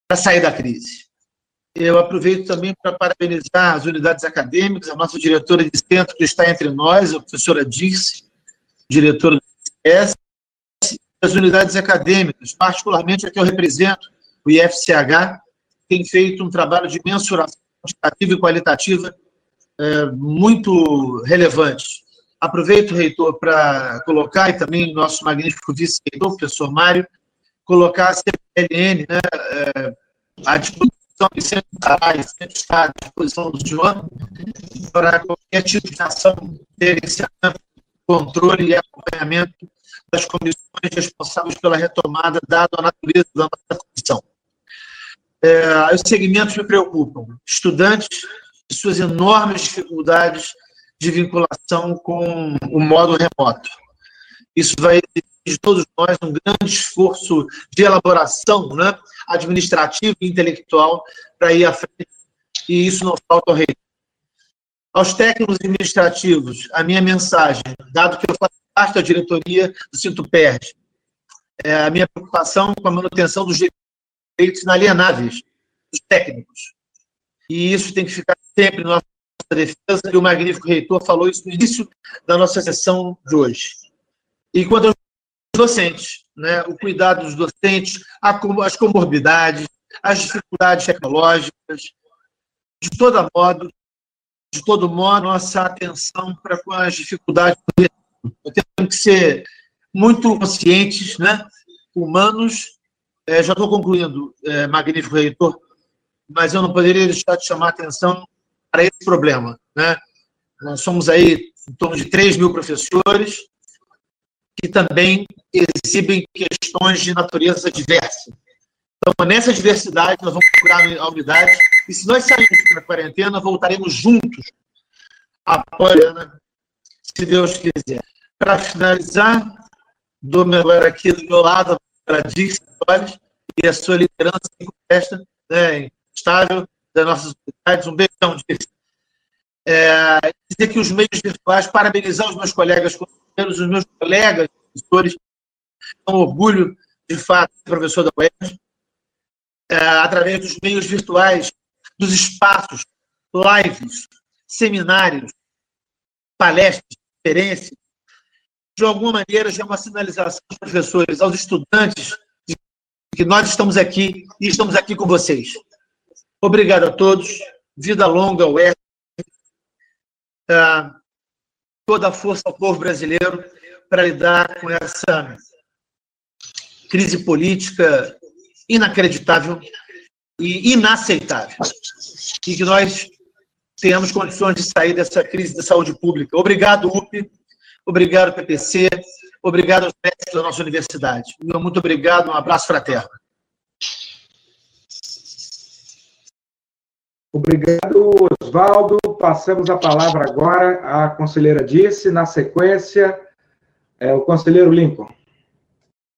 para sair da crise. Eu aproveito também para parabenizar as unidades acadêmicas, a nossa diretora de centro que está entre nós, a professora Dirce, diretora do IFCS, as unidades acadêmicas, particularmente a que eu represento, o IFCH, tem feito um trabalho de mensuração quantitativa e qualitativa é, muito relevante. Aproveito, reitor, para colocar, e também nosso magnífico vice-reitor, professor Mário, colocar a CPLN né, é, à disposição de centrais, sempre está à disposição do senhor, para qualquer tipo de ação, gerenciamento, controle e acompanhamento das comissões responsáveis pela retomada, dada a natureza da nossa comissão. É, os segmentos me preocupam. Estudantes e suas enormes dificuldades de vinculação com o modo remoto. Isso vai exigir de todos nós um grande esforço de elaboração né, administrativa e intelectual para ir à frente, e isso não falta ao rei. Aos técnicos administrativos, a minha mensagem, dado que eu faço parte da diretoria do Cinto Perde, é a minha preocupação com a manutenção dos direitos inalienáveis dos técnicos. E isso tem que ficar sempre na nossa defesa, e o magnífico reitor falou isso no início da nossa sessão de hoje. E quanto aos docentes, né, o cuidado dos docentes, as comorbidades, as dificuldades tecnológicas, de todo modo, de todo modo, nossa atenção para com as dificuldades. Temos que ser muito conscientes, né, humanos. É, já estou concluindo, é, magnífico reitor, mas eu não poderia deixar de chamar a atenção para esse problema. Né? Nós somos aí em torno de 3 mil professores que também exibem questões de natureza diversa. Então, nessa diversidade, nós vamos procurar a unidade, e se nós sairmos da quarentena, voltaremos juntos, apoiando, se Deus quiser. Para finalizar, dou-me agora aqui do meu lado para Dix e a sua liderança em festa, né, estável das nossas unidades. Um beijão disso. É, dizer que os meios virtuais, parabenizar os meus colegas conselheiros, os meus colegas professores, é um orgulho, de fato, professor da UERJ, é, através dos meios virtuais, dos espaços, lives, seminários, palestras, conferências, de alguma maneira já é uma sinalização aos professores, aos estudantes, de que nós estamos aqui e estamos aqui com vocês. Obrigado a todos. Vida longa ao toda a força ao povo brasileiro para lidar com essa crise política inacreditável e inaceitável. E que nós tenhamos condições de sair dessa crise de saúde pública. Obrigado, UP. Obrigado, PPC. Obrigado aos médicos da nossa universidade. Muito obrigado. Um abraço fraterno. Obrigado, Oswaldo. Passamos a palavra agora à conselheira Disse. Na sequência, é o conselheiro Lincoln.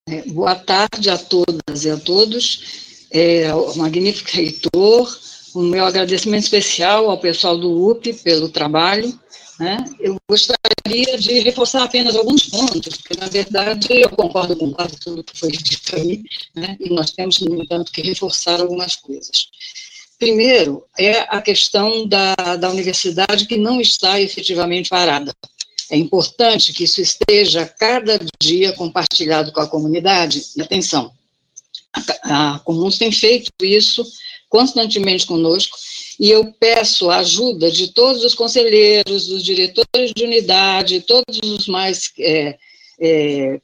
É, boa tarde a todas e a todos. É, magnífico reitor, o meu agradecimento especial ao pessoal do UP pelo trabalho. Né? Eu gostaria de reforçar apenas alguns pontos, porque, na verdade, eu concordo com quase tudo que foi dito aí, né? e nós temos, no entanto, que reforçar algumas coisas. Primeiro, é a questão da, da universidade que não está efetivamente parada. É importante que isso esteja cada dia compartilhado com a comunidade. Atenção, a, a Comuns tem feito isso constantemente conosco, e eu peço a ajuda de todos os conselheiros, dos diretores de unidade, todos os mais é, é,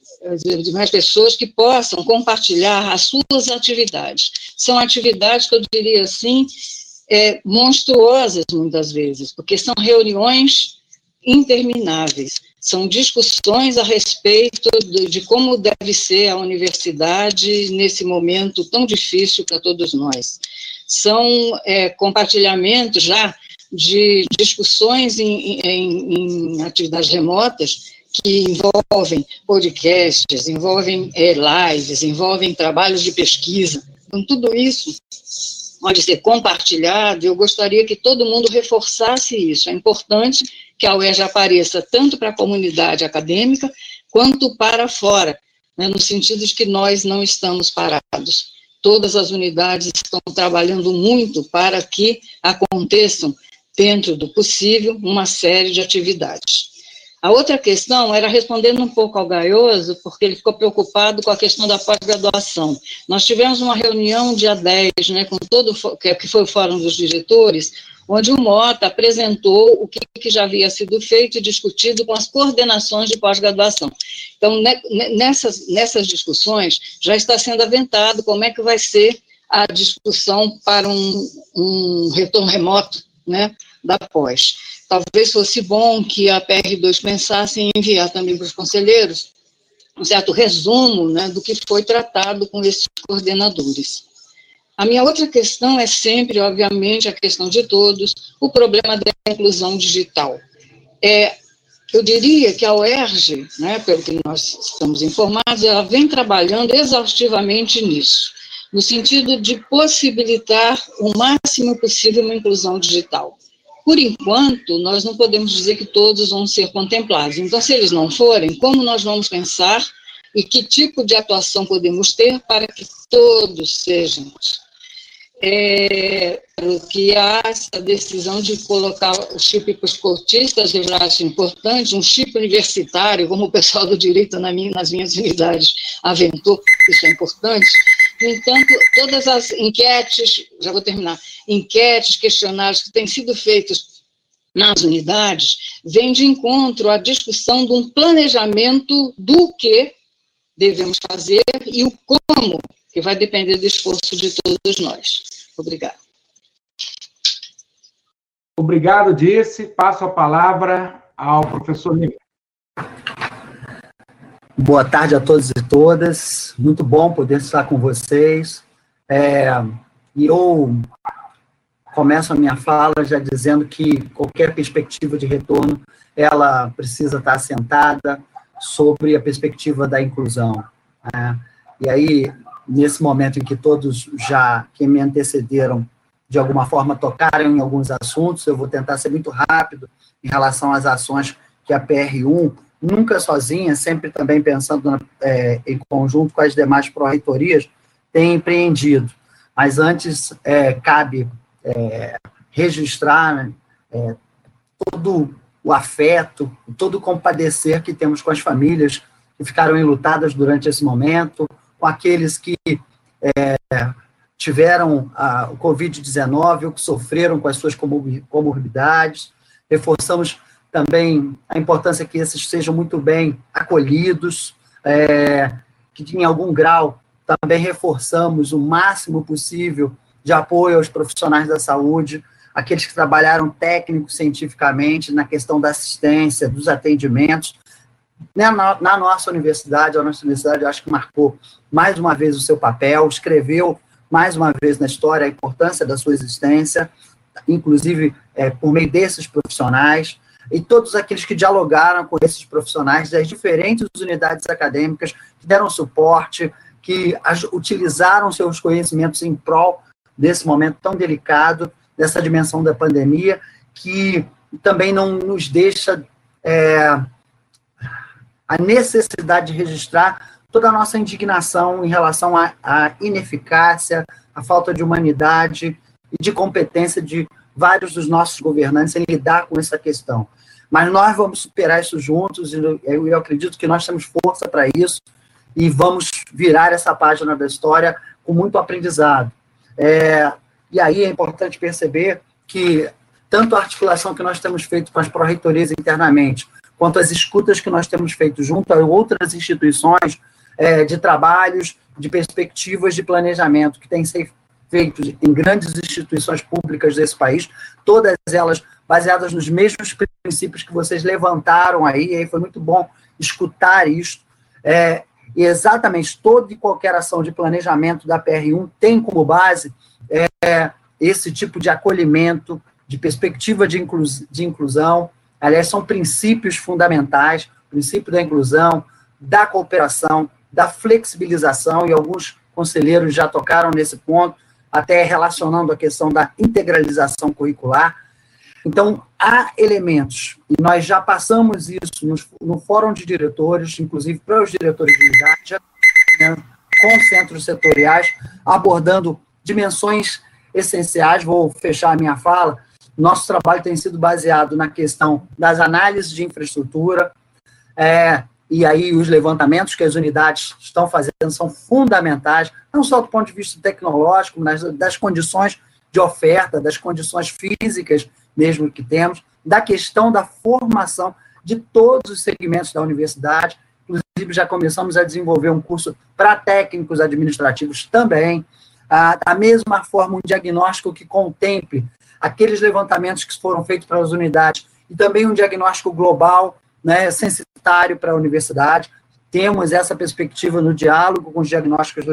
mais pessoas que possam compartilhar as suas atividades. São atividades que eu diria assim, é, monstruosas muitas vezes, porque são reuniões intermináveis, são discussões a respeito de, de como deve ser a universidade nesse momento tão difícil para todos nós. São é, compartilhamentos já de discussões em, em, em atividades remotas que envolvem podcasts, envolvem é, lives, envolvem trabalhos de pesquisa. Então, tudo isso pode ser compartilhado. Eu gostaria que todo mundo reforçasse isso. É importante que a UERJ apareça tanto para a comunidade acadêmica quanto para fora, né, no sentido de que nós não estamos parados. todas as unidades estão trabalhando muito para que aconteçam, dentro do possível, uma série de atividades. A outra questão era respondendo um pouco ao Gaioso, porque ele ficou preocupado com a questão da pós-graduação. Nós tivemos uma reunião dia 10, né, com todo, que foi o Fórum dos Diretores, onde o Mota apresentou o que, que já havia sido feito e discutido com as coordenações de pós-graduação. Então, nessas, nessas discussões, já está sendo aventado como é que vai ser a discussão para um, um retorno remoto né, da pós. Talvez fosse bom que a PR2 pensasse em enviar também para os conselheiros um certo resumo né, do que foi tratado com esses coordenadores. A minha outra questão é sempre, obviamente, a questão de todos, o problema da inclusão digital. É, eu diria que a UERJ, né, pelo que nós estamos informados, ela vem trabalhando exaustivamente nisso, no sentido de possibilitar o máximo possível uma inclusão digital. Por enquanto, nós não podemos dizer que todos vão ser contemplados. Então, se eles não forem, como nós vamos pensar e que tipo de atuação podemos ter para que todos sejam é, que há essa decisão de colocar o chip para os cotistas, eu já acho importante, um chip universitário, como o pessoal do direito na minha, nas minhas unidades aventou, isso é importante. No entanto, todas as enquetes, já vou terminar, enquetes, questionários que têm sido feitos nas unidades, vêm de encontro à discussão de um planejamento do que devemos fazer e o como que vai depender do esforço de todos nós. Obrigada. Obrigado, Disse. Passo a palavra ao professor Lima. Boa tarde a todos e todas. Muito bom poder estar com vocês. É, e eu começo a minha fala já dizendo que qualquer perspectiva de retorno, ela precisa estar assentada sobre a perspectiva da inclusão. Né? E aí, nesse momento em que todos já, que me antecederam, de alguma forma tocaram em alguns assuntos, eu vou tentar ser muito rápido em relação às ações que a PR1, nunca sozinha, sempre também pensando é, em conjunto com as demais pró-reitorias, tem empreendido. Mas antes, é, cabe é, registrar né, é, todo o afeto, todo o compadecer que temos com as famílias que ficaram enlutadas durante esse momento, com aqueles que é, tiveram a, o Covid-19 ou que sofreram com as suas comorbidades. Reforçamos também a importância que esses sejam muito bem acolhidos, é, que em algum grau também reforçamos o máximo possível de apoio aos profissionais da saúde, aqueles que trabalharam técnico cientificamente na questão da assistência, dos atendimentos, né, na, na, nossa universidade, a nossa universidade, acho que marcou mais uma vez o seu papel, escreveu mais uma vez na história a importância da sua existência, inclusive é, por meio desses profissionais, e todos aqueles que dialogaram com esses profissionais das diferentes unidades acadêmicas, que deram suporte, que utilizaram seus conhecimentos em prol desse momento tão delicado, dessa dimensão da pandemia, que também não nos deixa é, a necessidade de registrar toda a nossa indignação em relação à, à ineficácia, à falta de humanidade e de competência de vários dos nossos governantes em lidar com essa questão. Mas nós vamos superar isso juntos, e eu, eu acredito que nós temos força para isso, e vamos virar essa página da história com muito aprendizado. É, e aí é importante perceber que tanto a articulação que nós temos feito com as pró-reitorias internamente, quanto às escutas que nós temos feito junto a outras instituições é, de trabalhos, de perspectivas de planejamento que têm feitos em grandes instituições públicas desse país, todas elas baseadas nos mesmos princípios que vocês levantaram aí, e aí foi muito bom escutar isso. É, e exatamente toda e qualquer ação de planejamento da PR1 tem como base é, esse tipo de acolhimento, de perspectiva de, inclu de inclusão, Aliás, são princípios fundamentais, princípio da inclusão, da cooperação, da flexibilização, e alguns conselheiros já tocaram nesse ponto, até relacionando a questão da integralização curricular. Então, há elementos, e nós já passamos isso no, no Fórum de Diretores, inclusive para os diretores de unidade, já com centros setoriais, abordando dimensões essenciais. Vou fechar a minha fala. Nosso trabalho tem sido baseado na questão das análises de infraestrutura, é, e aí os levantamentos que as unidades estão fazendo são fundamentais, não só do ponto de vista tecnológico, mas das condições de oferta, das condições físicas mesmo que temos, da questão da formação de todos os segmentos da universidade. Inclusive, já começamos a desenvolver um curso para técnicos administrativos também. Da mesma forma, um diagnóstico que contemple aqueles levantamentos que foram feitos para as unidades e também um diagnóstico global, né, censitário para a universidade. Temos essa perspectiva no diálogo com os diagnósticos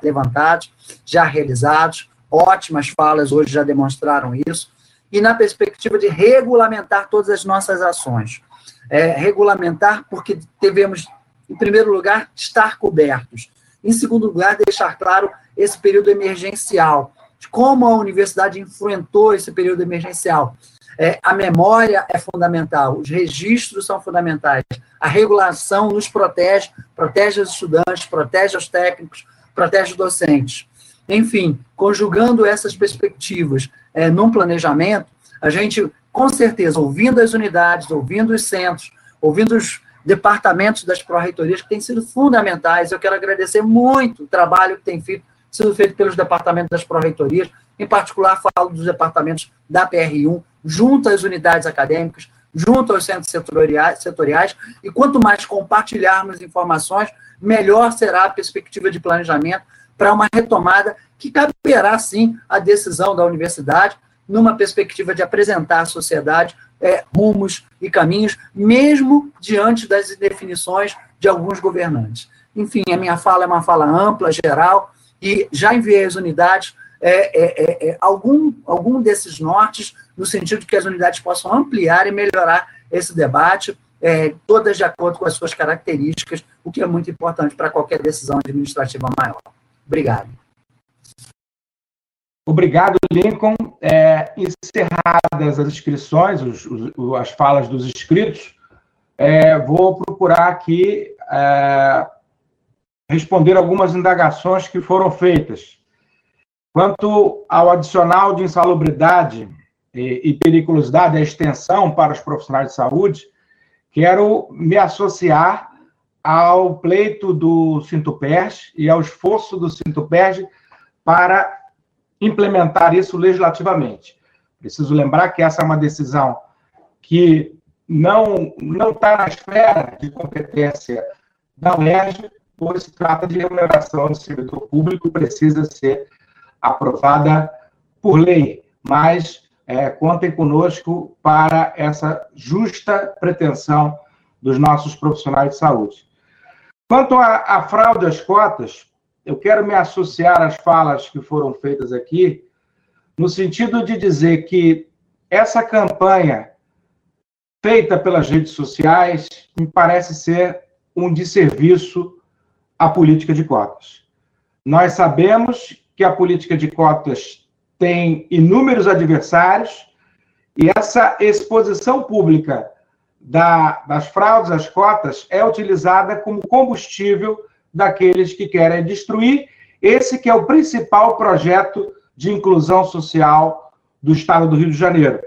levantados, já realizados. Ótimas falas hoje já demonstraram isso. E na perspectiva de regulamentar todas as nossas ações. É, regulamentar porque devemos, em primeiro lugar, estar cobertos. Em segundo lugar, deixar claro esse período emergencial, como a universidade enfrentou esse período emergencial. É, a memória é fundamental, os registros são fundamentais, a regulação nos protege, protege os estudantes, protege os técnicos, protege os docentes. Enfim, conjugando essas perspectivas é, num planejamento, a gente, com certeza, ouvindo as unidades, ouvindo os centros, ouvindo os departamentos das pró-reitorias, que têm sido fundamentais, eu quero agradecer muito o trabalho que tem feito, sido feito pelos departamentos das pró-reitorias, em particular, falo dos departamentos da PR1, junto às unidades acadêmicas, junto aos centros setoriais, setoriais, e quanto mais compartilharmos informações, melhor será a perspectiva de planejamento para uma retomada que caberá, sim, à decisão da universidade, numa perspectiva de apresentar à sociedade é, rumos e caminhos, mesmo diante das indefinições de alguns governantes. Enfim, a minha fala é uma fala ampla, geral, e já enviei às unidades é, é, é, é algum, algum desses nortes, no sentido de que as unidades possam ampliar e melhorar esse debate, é, todas de acordo com as suas características, o que é muito importante para qualquer decisão administrativa maior. Obrigado. Obrigado, Lincoln. É, encerradas as inscrições, os, os, as falas dos inscritos, é, vou procurar aqui é, responder algumas indagações que foram feitas. Quanto ao adicional de insalubridade e, e periculosidade, a extensão para os profissionais de saúde, quero me associar ao pleito do Sintupers e ao esforço do Sintupers para implementar isso legislativamente. Preciso lembrar que essa é uma decisão que não não está na esfera de competência da UERJ, pois se trata de remuneração do servidor público, precisa ser aprovada por lei, mas é, contem conosco para essa justa pretensão dos nossos profissionais de saúde. Quanto à fraude às cotas, eu quero me associar às falas que foram feitas aqui, no sentido de dizer que essa campanha feita pelas redes sociais me parece ser um desserviço à política de cotas. Nós sabemos que a política de cotas tem inúmeros adversários e essa exposição pública da, das fraudes às cotas é utilizada como combustível daqueles que querem destruir esse que é o principal projeto de inclusão social do Estado do Rio de Janeiro.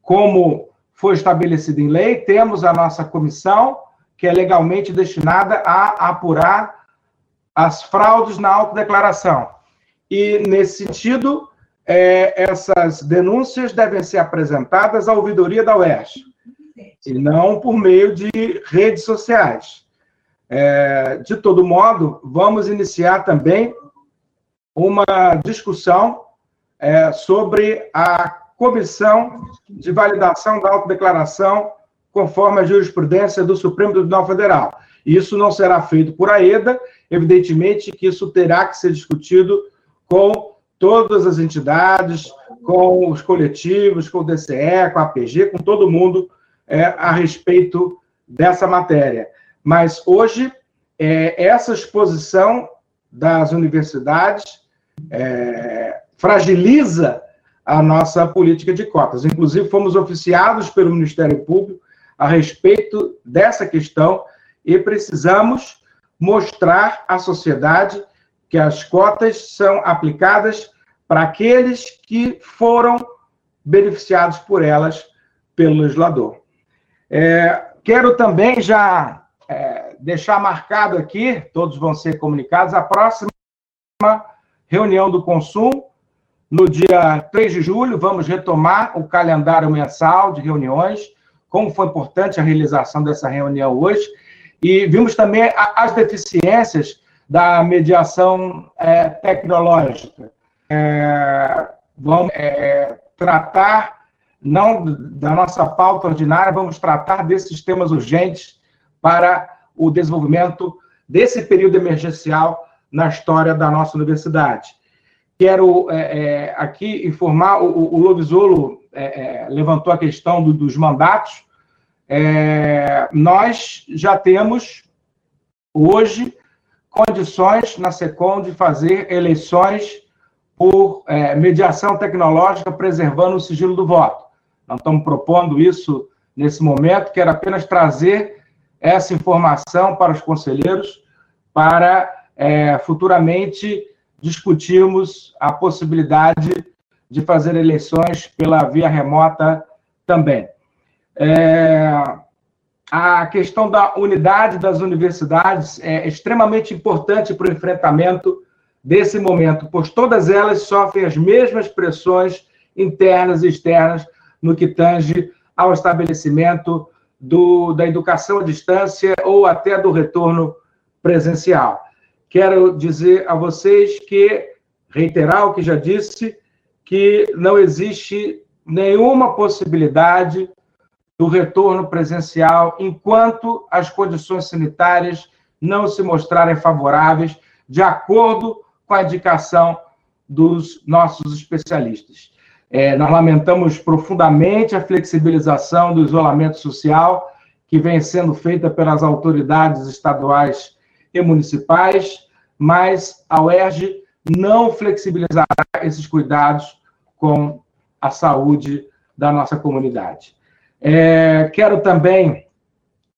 Como foi estabelecido em lei, temos a nossa comissão, que é legalmente destinada a apurar as fraudes na autodeclaração. E, nesse sentido, é, essas denúncias devem ser apresentadas à ouvidoria da UERJ, e não por meio de redes sociais. É, de todo modo, vamos iniciar também uma discussão é, sobre a comissão de validação da autodeclaração conforme a jurisprudência do Supremo Tribunal Federal. Isso não será feito por AEDA, evidentemente que isso terá que ser discutido com todas as entidades, com os coletivos, com o DCE, com a APG, com todo mundo é, a respeito dessa matéria. Mas hoje, é, essa exposição das universidades é, fragiliza a nossa política de cotas. Inclusive, fomos oficiados pelo Ministério Público a respeito dessa questão e precisamos mostrar à sociedade que as cotas são aplicadas para aqueles que foram beneficiados por elas pelo legislador. É, quero também já é, deixar marcado aqui, todos vão ser comunicados, a próxima reunião do consumo, no dia 3 de julho, vamos retomar o calendário mensal de reuniões, como foi importante a realização dessa reunião hoje, e vimos também as deficiências da mediação é, tecnológica. É, vamos é, tratar, não da nossa pauta ordinária, vamos tratar desses temas urgentes para o desenvolvimento desse período emergencial na história da nossa universidade. Quero é, é, aqui informar, o, o Lovisolo é, levantou a questão do, dos mandatos, nós já temos hoje condições na SECOM de fazer eleições por é, mediação tecnológica, preservando o sigilo do voto. Nós estamos propondo isso nesse momento, quero apenas trazer essa informação para os conselheiros, para é, futuramente discutirmos a possibilidade de fazer eleições pela via remota também. É, a questão da unidade das universidades é extremamente importante para o enfrentamento desse momento, pois todas elas sofrem as mesmas pressões internas e externas no que tange ao estabelecimento do, da educação à distância ou até do retorno presencial. Quero dizer a vocês que, reiterar o que já disse, que não existe nenhuma possibilidade do retorno presencial enquanto as condições sanitárias não se mostrarem favoráveis, de acordo com a indicação dos nossos especialistas. É, nós lamentamos profundamente a flexibilização do isolamento social que vem sendo feita pelas autoridades estaduais e municipais, mas a UERJ não flexibilizará esses cuidados com a saúde da nossa comunidade. É, quero também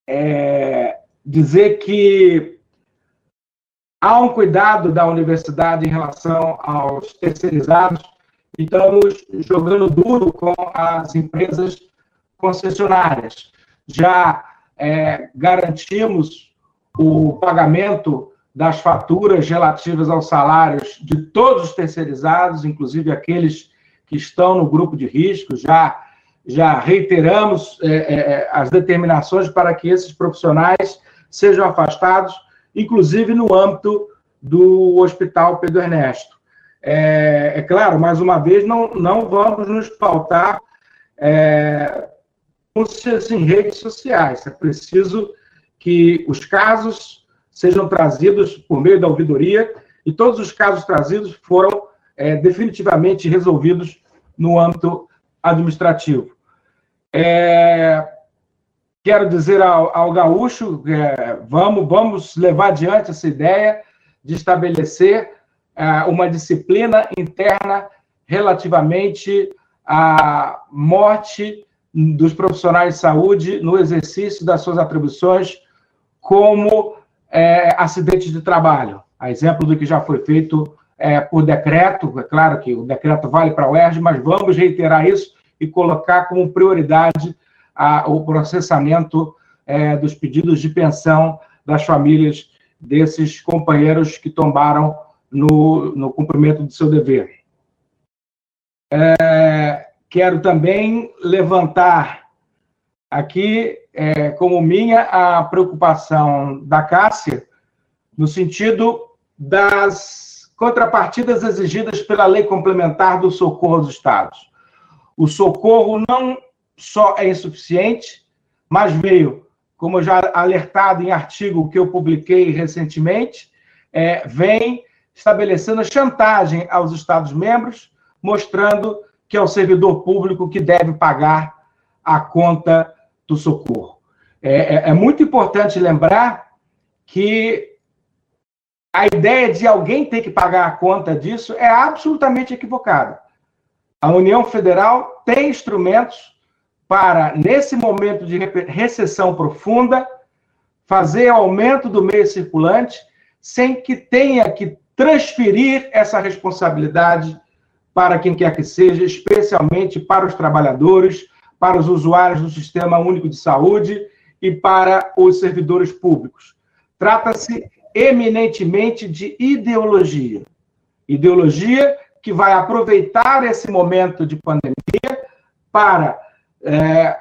é, dizer que há um cuidado da universidade em relação aos terceirizados e estamos jogando duro com as empresas concessionárias. Já é, garantimos o pagamento das faturas relativas aos salários de todos os terceirizados, inclusive aqueles que estão no grupo de risco, já já reiteramos é, é, é, as determinações para que esses profissionais sejam afastados, inclusive no âmbito do Hospital Pedro Ernesto. É, é claro, mais uma vez, não, não vamos nos pautar é, em redes sociais. É preciso que os casos sejam trazidos por meio da ouvidoria e todos os casos trazidos foram é, definitivamente resolvidos no âmbito administrativo. É, quero dizer ao, ao Gaúcho, é, vamos, vamos levar adiante essa ideia de estabelecer é, uma disciplina interna relativamente à morte dos profissionais de saúde no exercício das suas atribuições como é, acidentes de trabalho. A exemplo do que já foi feito é, por decreto, é claro que o decreto vale para o ERJ, mas vamos reiterar isso e colocar como prioridade a, o processamento é, dos pedidos de pensão das famílias desses companheiros que tombaram no, no cumprimento do seu dever. É, quero também levantar aqui, é, como minha, a preocupação da Cássia, no sentido das contrapartidas exigidas pela Lei Complementar do Socorro aos Estados. O socorro não só é insuficiente, mas veio, como já alertado em artigo que eu publiquei recentemente, é, vem estabelecendo chantagem aos Estados-membros, mostrando que é o servidor público que deve pagar a conta do socorro. É, é, é muito importante lembrar que a ideia de alguém ter que pagar a conta disso é absolutamente equivocada. A União Federal tem instrumentos para, nesse momento de recessão profunda, fazer aumento do meio circulante sem que tenha que transferir essa responsabilidade para quem quer que seja, especialmente para os trabalhadores, para os usuários do Sistema Único de Saúde e para os servidores públicos. Trata-se eminentemente de ideologia. Ideologia que vai aproveitar esse momento de pandemia para é,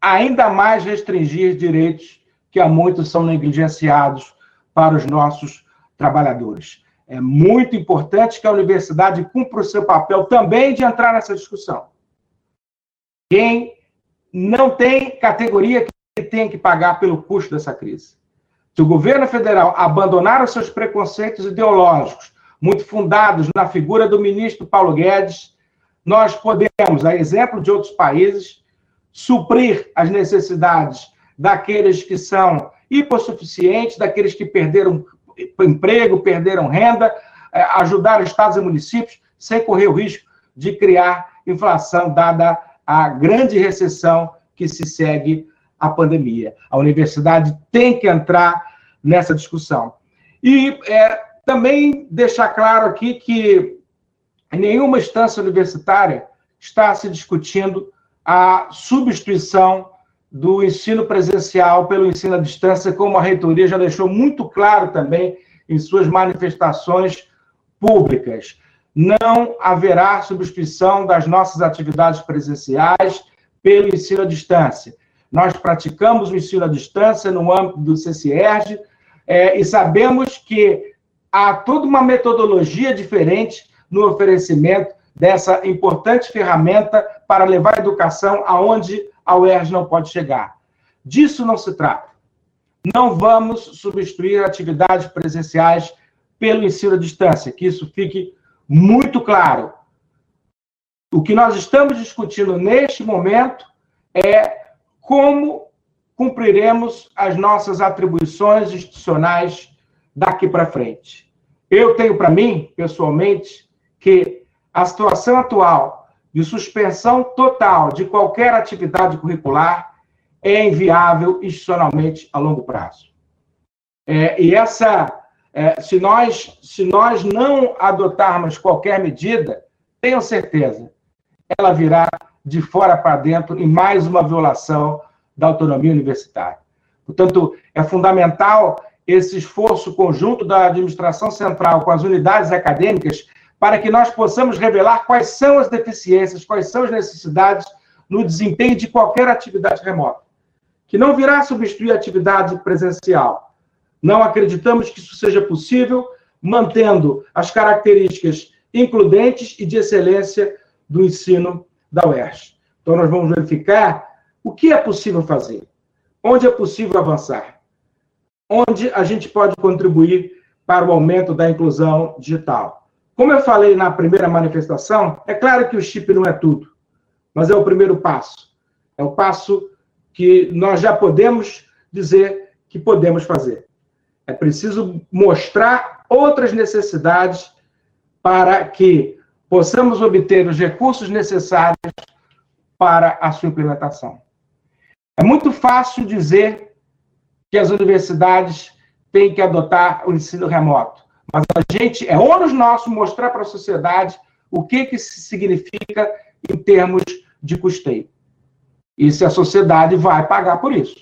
ainda mais restringir direitos que há muitos são negligenciados para os nossos trabalhadores. É muito importante que a universidade cumpra o seu papel também de entrar nessa discussão. Quem não tem categoria que tem que pagar pelo custo dessa crise. Se o governo federal abandonar os seus preconceitos ideológicos, muito fundados na figura do ministro Paulo Guedes, nós podemos, a exemplo de outros países, suprir as necessidades daqueles que são hipossuficientes, daqueles que perderam emprego, perderam renda, é, ajudar estados e municípios sem correr o risco de criar inflação, dada a grande recessão que se segue à pandemia. A universidade tem que entrar nessa discussão. E é, também deixar claro aqui que nenhuma instância universitária está se discutindo a substituição do ensino presencial pelo ensino à distância, como a reitoria já deixou muito claro também em suas manifestações públicas. Não haverá substituição das nossas atividades presenciais pelo ensino à distância. Nós praticamos o ensino à distância no âmbito do CCERG é, e sabemos que há toda uma metodologia diferente no oferecimento dessa importante ferramenta para levar a educação aonde a UERJ não pode chegar. Disso não se trata. Não vamos substituir atividades presenciais pelo ensino à distância, que isso fique muito claro. O que nós estamos discutindo neste momento é como cumpriremos as nossas atribuições institucionais daqui para frente. Eu tenho para mim, pessoalmente, que a situação atual de suspensão total de qualquer atividade curricular é inviável institucionalmente a longo prazo. É, e essa, é, se, nós, se nós não adotarmos qualquer medida, tenham certeza, ela virá de fora para dentro em mais uma violação da autonomia universitária. Portanto, é fundamental esse esforço conjunto da administração central com as unidades acadêmicas para que nós possamos revelar quais são as deficiências, quais são as necessidades no desempenho de qualquer atividade remota, que não virá substituir a atividade presencial. Não acreditamos que isso seja possível, mantendo as características includentes e de excelência do ensino da UERJ. Então, nós vamos verificar o que é possível fazer, onde é possível avançar, onde a gente pode contribuir para o aumento da inclusão digital. Como eu falei na primeira manifestação, é claro que o chip não é tudo, mas é o primeiro passo. É o passo que nós já podemos dizer que podemos fazer. É preciso mostrar outras necessidades para que possamos obter os recursos necessários para a sua implementação. É muito fácil dizer que as universidades têm que adotar o ensino remoto. Mas a gente, é ônus nosso mostrar para a sociedade o que, que significa em termos de custeio. E se a sociedade vai pagar por isso.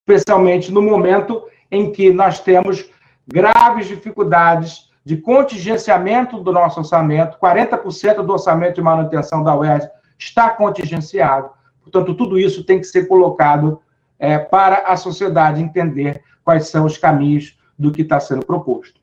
Especialmente no momento em que nós temos graves dificuldades de contingenciamento do nosso orçamento, 40% do orçamento de manutenção da UERJ está contingenciado. Portanto, tudo isso tem que ser colocado é, para a sociedade entender quais são os caminhos do que está sendo proposto.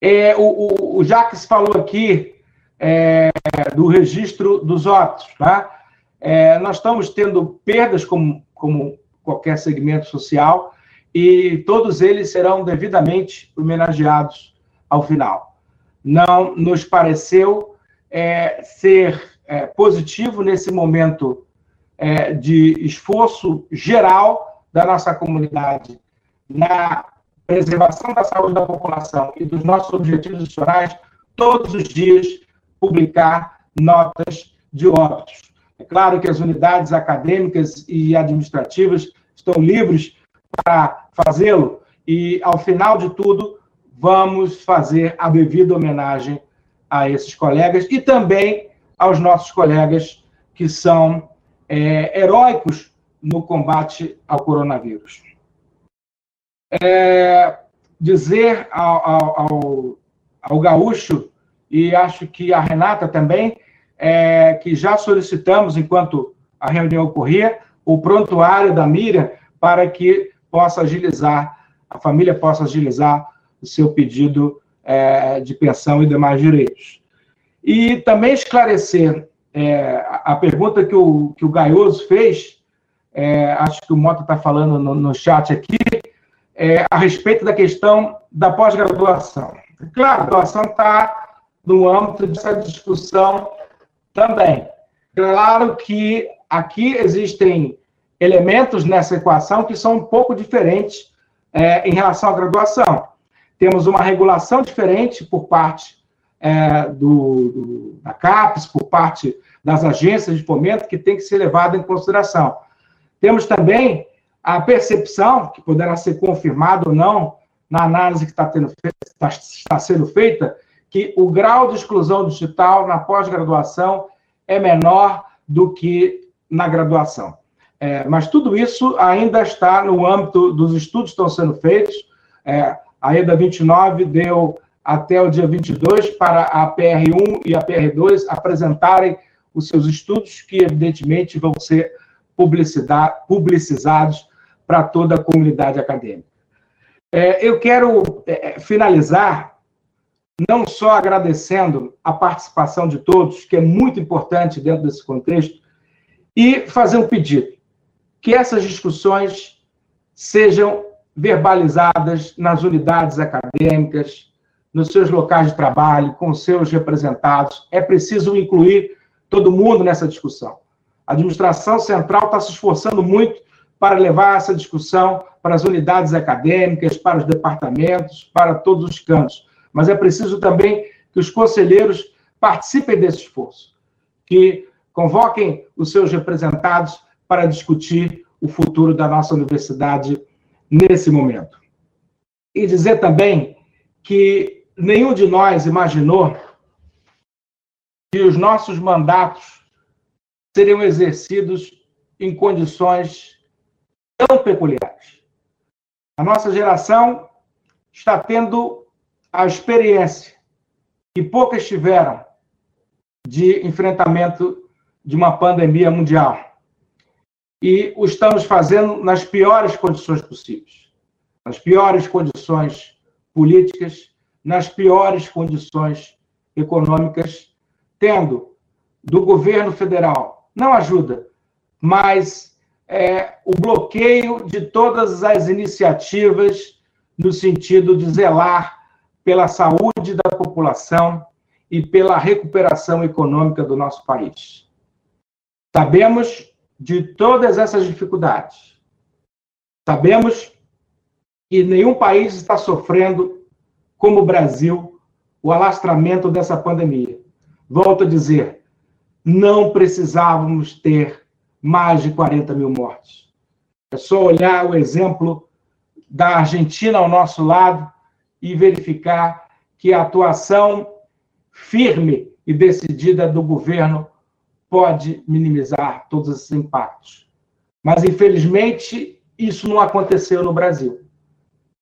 É, o, o, o Jacques falou aqui é, do registro dos óbitos. Tá? É, nós estamos tendo perdas, como, como qualquer segmento social, e todos eles serão devidamente homenageados ao final. Não nos pareceu é, ser é, positivo nesse momento é, de esforço geral da nossa comunidade na preservação da saúde da população e dos nossos objetivos institucionais, todos os dias publicar notas de óbitos. É claro que as unidades acadêmicas e administrativas estão livres para fazê-lo e, ao final de tudo, vamos fazer a devida homenagem a esses colegas e também aos nossos colegas que são é, heróicos no combate ao coronavírus. É, dizer ao, ao, ao, ao, gaúcho, e acho que a Renata também, é, que já solicitamos, enquanto a reunião ocorria, o prontuário da Miriam para que possa agilizar, a família possa agilizar o seu pedido é, de pensão e demais direitos. E também esclarecer é, a pergunta que o, que o Gaioso fez, é, acho que o Mota está falando no, no, chat aqui, é, a respeito da questão da pós-graduação. Claro, a graduação está no âmbito dessa discussão também. Claro que aqui existem elementos nessa equação que são um pouco diferentes é, em relação à graduação. Temos uma regulação diferente por parte é, do, do, da CAPES, por parte das agências de fomento, que tem que ser levada em consideração. Temos também a percepção, que poderá ser confirmada ou não, na análise que está, tendo, está, está sendo feita, que o grau de exclusão digital na pós-graduação é menor do que na graduação. É, mas tudo isso ainda está no âmbito dos estudos que estão sendo feitos. É, a EDA 29 deu até o dia 22 para a PR1 e a PR2 apresentarem os seus estudos, que evidentemente vão ser publicizados para toda a comunidade acadêmica. É, eu quero é, finalizar não só agradecendo a participação de todos, que é muito importante dentro desse contexto, e fazer um pedido: que essas discussões sejam verbalizadas nas unidades acadêmicas, nos seus locais de trabalho, com seus representados. É preciso incluir todo mundo nessa discussão. A administração central está se esforçando muito para levar essa discussão para as unidades acadêmicas, para os departamentos, para todos os cantos. Mas é preciso também que os conselheiros participem desse esforço, que convoquem os seus representados para discutir o futuro da nossa universidade nesse momento. E dizer também que nenhum de nós imaginou que os nossos mandatos seriam exercidos em condições tão peculiares. A nossa geração está tendo a experiência que poucas tiveram de enfrentamento de uma pandemia mundial. E o estamos fazendo nas piores condições possíveis. Nas piores condições políticas, nas piores condições econômicas, tendo do governo federal, não ajuda, mas é, o bloqueio de todas as iniciativas no sentido de zelar pela saúde da população e pela recuperação econômica do nosso país. Sabemos de todas essas dificuldades. Sabemos que nenhum país está sofrendo, como o Brasil, o alastramento dessa pandemia. Volto a dizer, não precisávamos ter mais de 40 mil mortes. É só olhar o exemplo da Argentina ao nosso lado e verificar que a atuação firme e decidida do governo pode minimizar todos esses impactos. Mas, infelizmente, isso não aconteceu no Brasil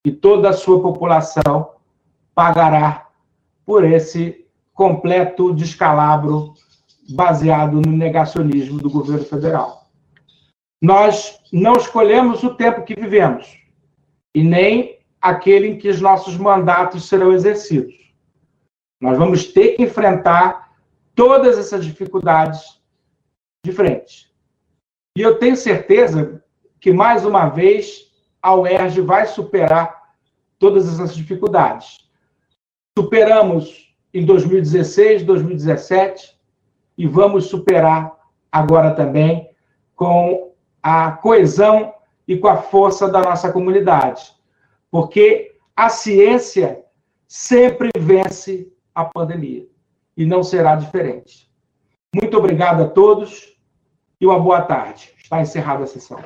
e toda a sua população pagará por esse completo descalabro baseado no negacionismo do governo federal. Nós não escolhemos o tempo que vivemos e nem aquele em que os nossos mandatos serão exercidos. Nós vamos ter que enfrentar todas essas dificuldades de frente. E eu tenho certeza que, mais uma vez, a UERJ vai superar todas essas dificuldades. Superamos em 2016, 2017 e vamos superar agora também com a coesão e com a força da nossa comunidade. Porque a ciência sempre vence a pandemia e não será diferente. Muito obrigado a todos e uma boa tarde. Está encerrada a sessão.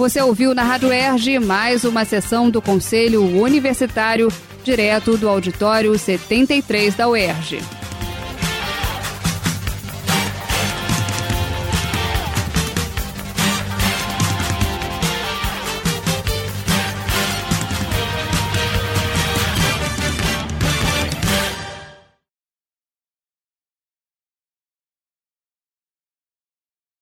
Você ouviu na Rádio Erge mais uma sessão do Conselho Universitário, direto do auditório 73 da UERJ.